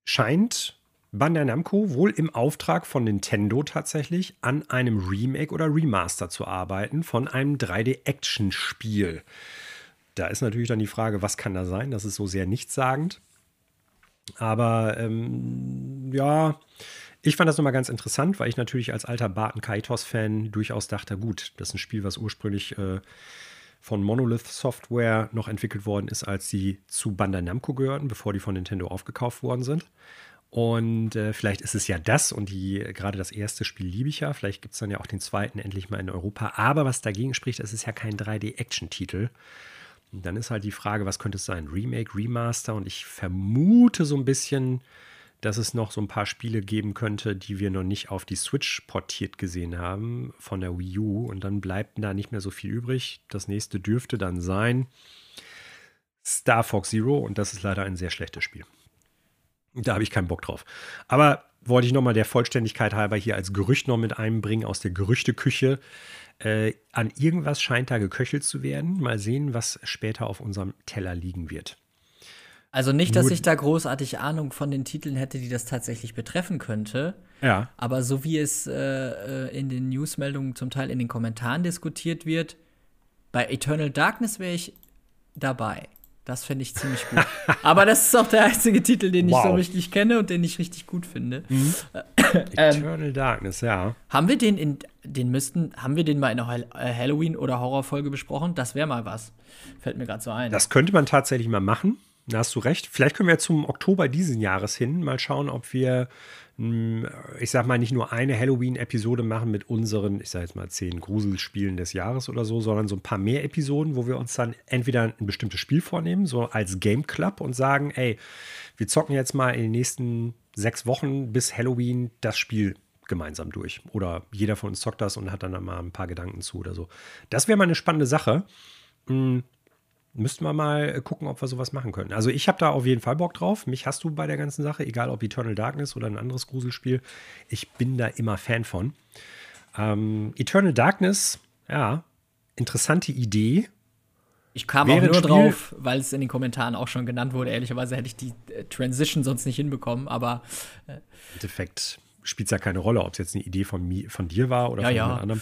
scheint Bandai Namco wohl im Auftrag von Nintendo tatsächlich an einem Remake oder Remaster zu arbeiten von einem 3D-Action-Spiel. Da ist natürlich dann die Frage, was kann da sein? Das ist so sehr nichtssagend. Aber ähm, ja, ich fand das nochmal ganz interessant, weil ich natürlich als alter Barton Kaitos-Fan durchaus dachte, gut, das ist ein Spiel, was ursprünglich äh, von Monolith Software noch entwickelt worden ist, als sie zu Bandai Namco gehörten, bevor die von Nintendo aufgekauft worden sind. Und äh, vielleicht ist es ja das und die gerade das erste Spiel liebe ich ja. Vielleicht gibt es dann ja auch den zweiten endlich mal in Europa. Aber was dagegen spricht, es ist ja kein 3D-Action-Titel. Und dann ist halt die Frage, was könnte es sein? Remake, Remaster? Und ich vermute so ein bisschen, dass es noch so ein paar Spiele geben könnte, die wir noch nicht auf die Switch portiert gesehen haben von der Wii U. Und dann bleibt da nicht mehr so viel übrig. Das nächste dürfte dann sein Star Fox Zero. Und das ist leider ein sehr schlechtes Spiel. Da habe ich keinen Bock drauf. Aber wollte ich nochmal der Vollständigkeit halber hier als Gerücht noch mit einbringen aus der Gerüchteküche. Äh, an irgendwas scheint da geköchelt zu werden. Mal sehen, was später auf unserem Teller liegen wird. Also nicht, dass ich da großartig Ahnung von den Titeln hätte, die das tatsächlich betreffen könnte. Ja. Aber so wie es äh, äh in den Newsmeldungen zum Teil in den Kommentaren diskutiert wird, bei Eternal Darkness wäre ich dabei. Das fände ich ziemlich gut. <laughs> Aber das ist auch der einzige Titel, den wow. ich so richtig kenne und den ich richtig gut finde. Mhm. <coughs> Eternal Darkness, ja. Haben wir den in den müssten, haben wir den mal in einer äh, Halloween- oder Horrorfolge besprochen? Das wäre mal was. Fällt mir gerade so ein. Das könnte man tatsächlich mal machen. Da hast du recht. Vielleicht können wir zum Oktober dieses Jahres hin mal schauen, ob wir, hm, ich sag mal, nicht nur eine Halloween-Episode machen mit unseren, ich sag jetzt mal, zehn Gruselspielen des Jahres oder so, sondern so ein paar mehr Episoden, wo wir uns dann entweder ein bestimmtes Spiel vornehmen, so als Game Club und sagen, ey, wir zocken jetzt mal in den nächsten sechs Wochen bis Halloween das Spiel gemeinsam durch. Oder jeder von uns zockt das und hat dann mal ein paar Gedanken zu oder so. Das wäre mal eine spannende Sache. Müssten wir mal gucken, ob wir sowas machen können. Also ich habe da auf jeden Fall Bock drauf. Mich hast du bei der ganzen Sache, egal ob Eternal Darkness oder ein anderes Gruselspiel. Ich bin da immer Fan von. Ähm, Eternal Darkness, ja, interessante Idee. Ich kam auch nur drauf, weil es in den Kommentaren auch schon genannt wurde. Ehrlicherweise hätte ich die äh, Transition sonst nicht hinbekommen, aber. Äh, Im Endeffekt spielt es ja keine Rolle, ob es jetzt eine Idee von, mir, von dir war oder ja, von ja. jemand anderem.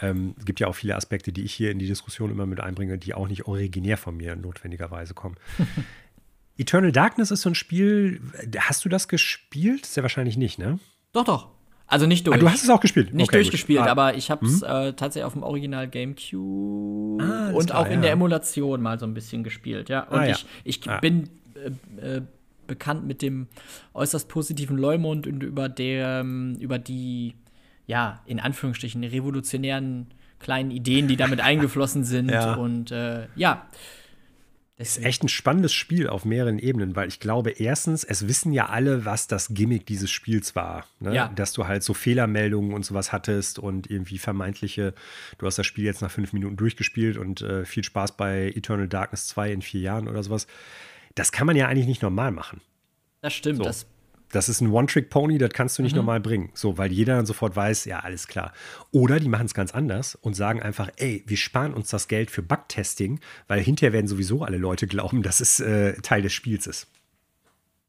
Ähm, es gibt ja auch viele Aspekte, die ich hier in die Diskussion immer mit einbringe, die auch nicht originär von mir notwendigerweise kommen. <laughs> Eternal Darkness ist so ein Spiel, hast du das gespielt? Sehr wahrscheinlich nicht, ne? Doch, doch. Also nicht durch. Ah, du hast es auch gespielt? Nicht okay, durchgespielt, ah. aber ich habe es hm? äh, tatsächlich auf dem Original GameCube ah, und klar, auch in ja. der Emulation mal so ein bisschen gespielt, ja. Und ah, ich, ich ja. bin äh, äh, bekannt mit dem äußerst positiven Leumund und über der, ähm, über die, ja, in Anführungsstrichen revolutionären kleinen Ideen, die damit <laughs> eingeflossen sind. Ja. Und äh, ja. Das ist echt ein spannendes Spiel auf mehreren Ebenen, weil ich glaube, erstens, es wissen ja alle, was das Gimmick dieses Spiels war. Ne? Ja. Dass du halt so Fehlermeldungen und sowas hattest und irgendwie vermeintliche, du hast das Spiel jetzt nach fünf Minuten durchgespielt und äh, viel Spaß bei Eternal Darkness 2 in vier Jahren oder sowas. Das kann man ja eigentlich nicht normal machen. Das stimmt. So. Das, das ist ein One-Trick-Pony, das kannst du nicht mhm. normal bringen. So, weil jeder dann sofort weiß, ja, alles klar. Oder die machen es ganz anders und sagen einfach, ey, wir sparen uns das Geld für Bugtesting, weil hinterher werden sowieso alle Leute glauben, dass es äh, Teil des Spiels ist.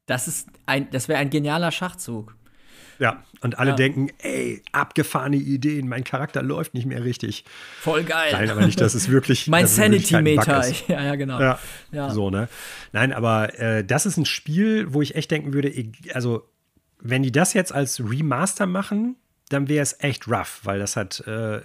Das ist ein, das wäre ein genialer Schachzug. Ja, und alle ja. denken, ey, abgefahrene Ideen, mein Charakter läuft nicht mehr richtig. Voll geil. Nein, aber nicht, dass es wirklich. <laughs> mein Sanity-Meter. <laughs> Ja, ja, genau. Ja, ja. So, ne? Nein, aber äh, das ist ein Spiel, wo ich echt denken würde, also, wenn die das jetzt als Remaster machen, dann wäre es echt rough, weil das hat äh,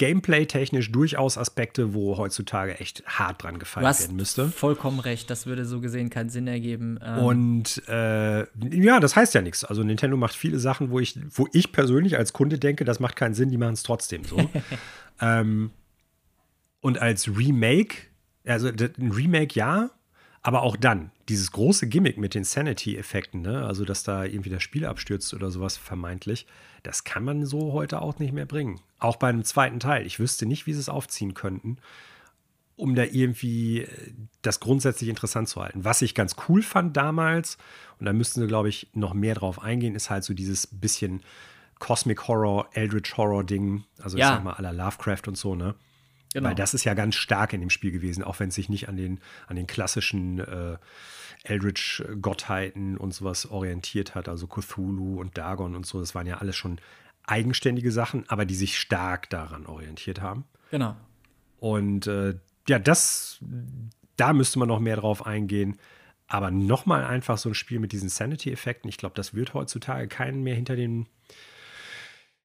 gameplay-technisch durchaus Aspekte, wo heutzutage echt hart dran gefeiert werden müsste. Vollkommen recht, das würde so gesehen keinen Sinn ergeben. Ähm und äh, ja, das heißt ja nichts. Also Nintendo macht viele Sachen, wo ich, wo ich persönlich als Kunde denke, das macht keinen Sinn, die machen es trotzdem so. <laughs> ähm, und als Remake, also ein Remake ja, aber auch dann, dieses große Gimmick mit den Sanity-Effekten, ne? also dass da irgendwie das Spiel abstürzt oder sowas vermeintlich, das kann man so heute auch nicht mehr bringen. Auch bei einem zweiten Teil. Ich wüsste nicht, wie sie es aufziehen könnten, um da irgendwie äh, das grundsätzlich interessant zu halten. Was ich ganz cool fand damals, und da müssten sie, glaube ich, noch mehr drauf eingehen, ist halt so dieses bisschen Cosmic Horror, Eldritch Horror Ding, also ja. ich sag mal aller Lovecraft und so, ne? Genau. Weil das ist ja ganz stark in dem Spiel gewesen, auch wenn es sich nicht an den, an den klassischen äh, Eldritch-Gottheiten und sowas orientiert hat, also Cthulhu und Dagon und so. Das waren ja alles schon eigenständige Sachen, aber die sich stark daran orientiert haben. Genau. Und äh, ja, das, da müsste man noch mehr drauf eingehen. Aber nochmal einfach so ein Spiel mit diesen Sanity-Effekten, ich glaube, das wird heutzutage keinen mehr hinter den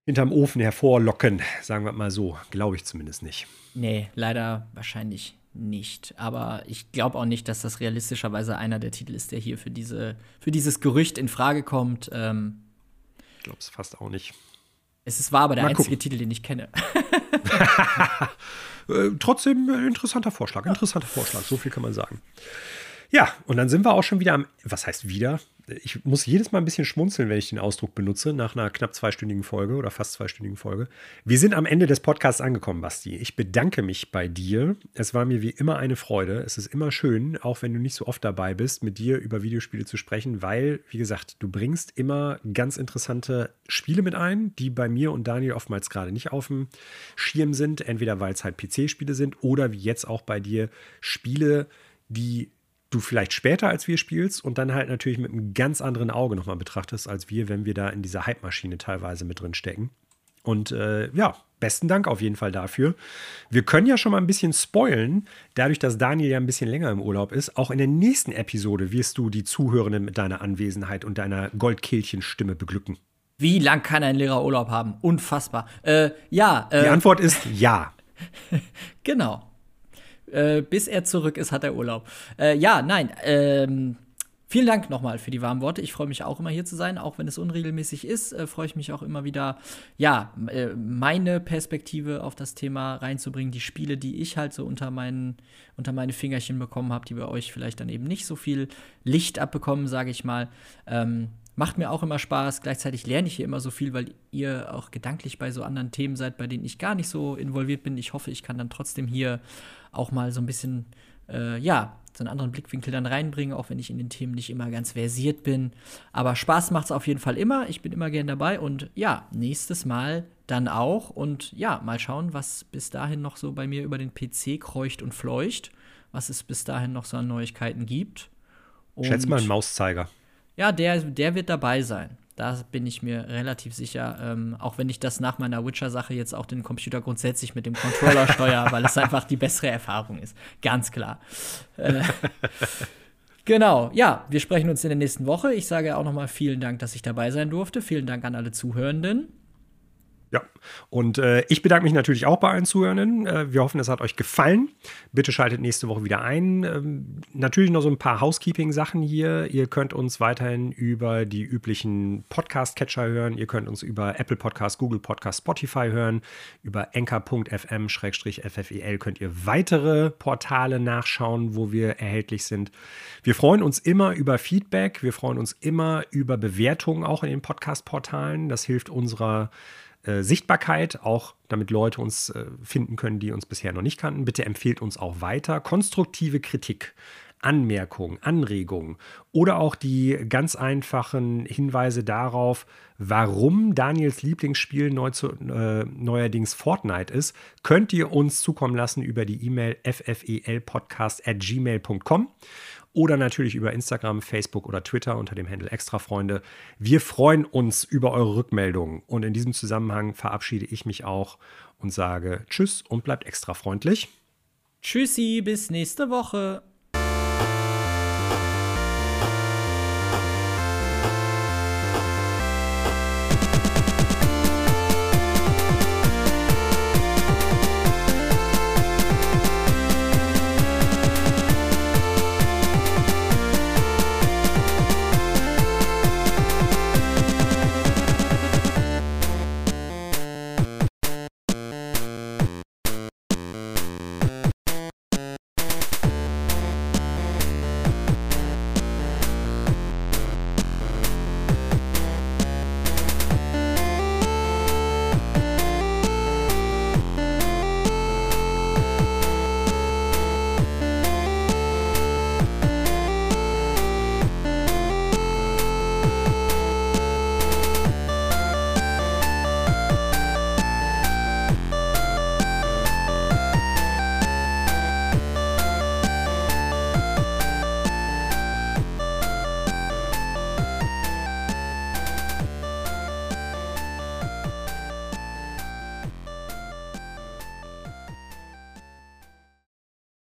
hinterm Ofen hervorlocken, sagen wir mal so. Glaube ich zumindest nicht. Nee, leider wahrscheinlich nicht. Aber ich glaube auch nicht, dass das realistischerweise einer der Titel ist, der hier für, diese, für dieses Gerücht in Frage kommt. Ähm, ich glaube es fast auch nicht. Es ist, war aber der mal einzige gucken. Titel, den ich kenne. <laughs> <laughs> äh, trotzdem äh, interessanter Vorschlag, interessanter Vorschlag, so viel kann man sagen. Ja, und dann sind wir auch schon wieder am, was heißt wieder? ich muss jedes Mal ein bisschen schmunzeln, wenn ich den Ausdruck benutze, nach einer knapp zweistündigen Folge oder fast zweistündigen Folge. Wir sind am Ende des Podcasts angekommen, Basti. Ich bedanke mich bei dir. Es war mir wie immer eine Freude. Es ist immer schön, auch wenn du nicht so oft dabei bist, mit dir über Videospiele zu sprechen, weil, wie gesagt, du bringst immer ganz interessante Spiele mit ein, die bei mir und Daniel oftmals gerade nicht auf dem Schirm sind. Entweder weil es halt PC-Spiele sind oder wie jetzt auch bei dir Spiele, die du vielleicht später als wir spielst und dann halt natürlich mit einem ganz anderen Auge nochmal betrachtest als wir, wenn wir da in dieser Hype-Maschine teilweise mit drin stecken. Und äh, ja, besten Dank auf jeden Fall dafür. Wir können ja schon mal ein bisschen spoilen, dadurch, dass Daniel ja ein bisschen länger im Urlaub ist. Auch in der nächsten Episode wirst du die Zuhörenden mit deiner Anwesenheit und deiner Goldkehlchenstimme beglücken. Wie lang kann ein Lehrer Urlaub haben? Unfassbar. Äh, ja. Äh, die Antwort ist ja. <laughs> genau. Äh, bis er zurück ist, hat er Urlaub. Äh, ja, nein. Ähm, vielen Dank nochmal für die warmen Worte. Ich freue mich auch immer hier zu sein, auch wenn es unregelmäßig ist. Äh, freue ich mich auch immer wieder, ja, äh, meine Perspektive auf das Thema reinzubringen. Die Spiele, die ich halt so unter, meinen, unter meine Fingerchen bekommen habe, die bei euch vielleicht dann eben nicht so viel Licht abbekommen, sage ich mal. Ähm, Macht mir auch immer Spaß. Gleichzeitig lerne ich hier immer so viel, weil ihr auch gedanklich bei so anderen Themen seid, bei denen ich gar nicht so involviert bin. Ich hoffe, ich kann dann trotzdem hier auch mal so ein bisschen, äh, ja, so einen anderen Blickwinkel dann reinbringen, auch wenn ich in den Themen nicht immer ganz versiert bin. Aber Spaß macht es auf jeden Fall immer. Ich bin immer gern dabei und ja, nächstes Mal dann auch. Und ja, mal schauen, was bis dahin noch so bei mir über den PC kreucht und fleucht, was es bis dahin noch so an Neuigkeiten gibt. Und Schätz mal einen Mauszeiger. Ja, der, der wird dabei sein. Da bin ich mir relativ sicher, ähm, auch wenn ich das nach meiner Witcher-Sache jetzt auch den Computer grundsätzlich mit dem Controller steuere, <laughs> weil es einfach die bessere Erfahrung ist. Ganz klar. Äh, genau, ja, wir sprechen uns in der nächsten Woche. Ich sage auch noch mal vielen Dank, dass ich dabei sein durfte. Vielen Dank an alle Zuhörenden. Ja, und äh, ich bedanke mich natürlich auch bei allen Zuhörenden. Äh, wir hoffen, es hat euch gefallen. Bitte schaltet nächste Woche wieder ein. Ähm, natürlich noch so ein paar Housekeeping-Sachen hier. Ihr könnt uns weiterhin über die üblichen Podcast-Catcher hören. Ihr könnt uns über Apple Podcast, Google Podcast, Spotify hören. Über enker.fm-ffel könnt ihr weitere Portale nachschauen, wo wir erhältlich sind. Wir freuen uns immer über Feedback. Wir freuen uns immer über Bewertungen auch in den Podcast-Portalen. Das hilft unserer äh, Sichtbarkeit, auch damit Leute uns äh, finden können, die uns bisher noch nicht kannten. Bitte empfehlt uns auch weiter. Konstruktive Kritik, Anmerkungen, Anregungen oder auch die ganz einfachen Hinweise darauf, warum Daniels Lieblingsspiel neu zu, äh, neuerdings Fortnite ist, könnt ihr uns zukommen lassen über die E-Mail ffelpodcast.gmail.com oder natürlich über Instagram, Facebook oder Twitter unter dem Handel Extrafreunde. Wir freuen uns über eure Rückmeldungen und in diesem Zusammenhang verabschiede ich mich auch und sage Tschüss und bleibt extra freundlich. Tschüssi, bis nächste Woche.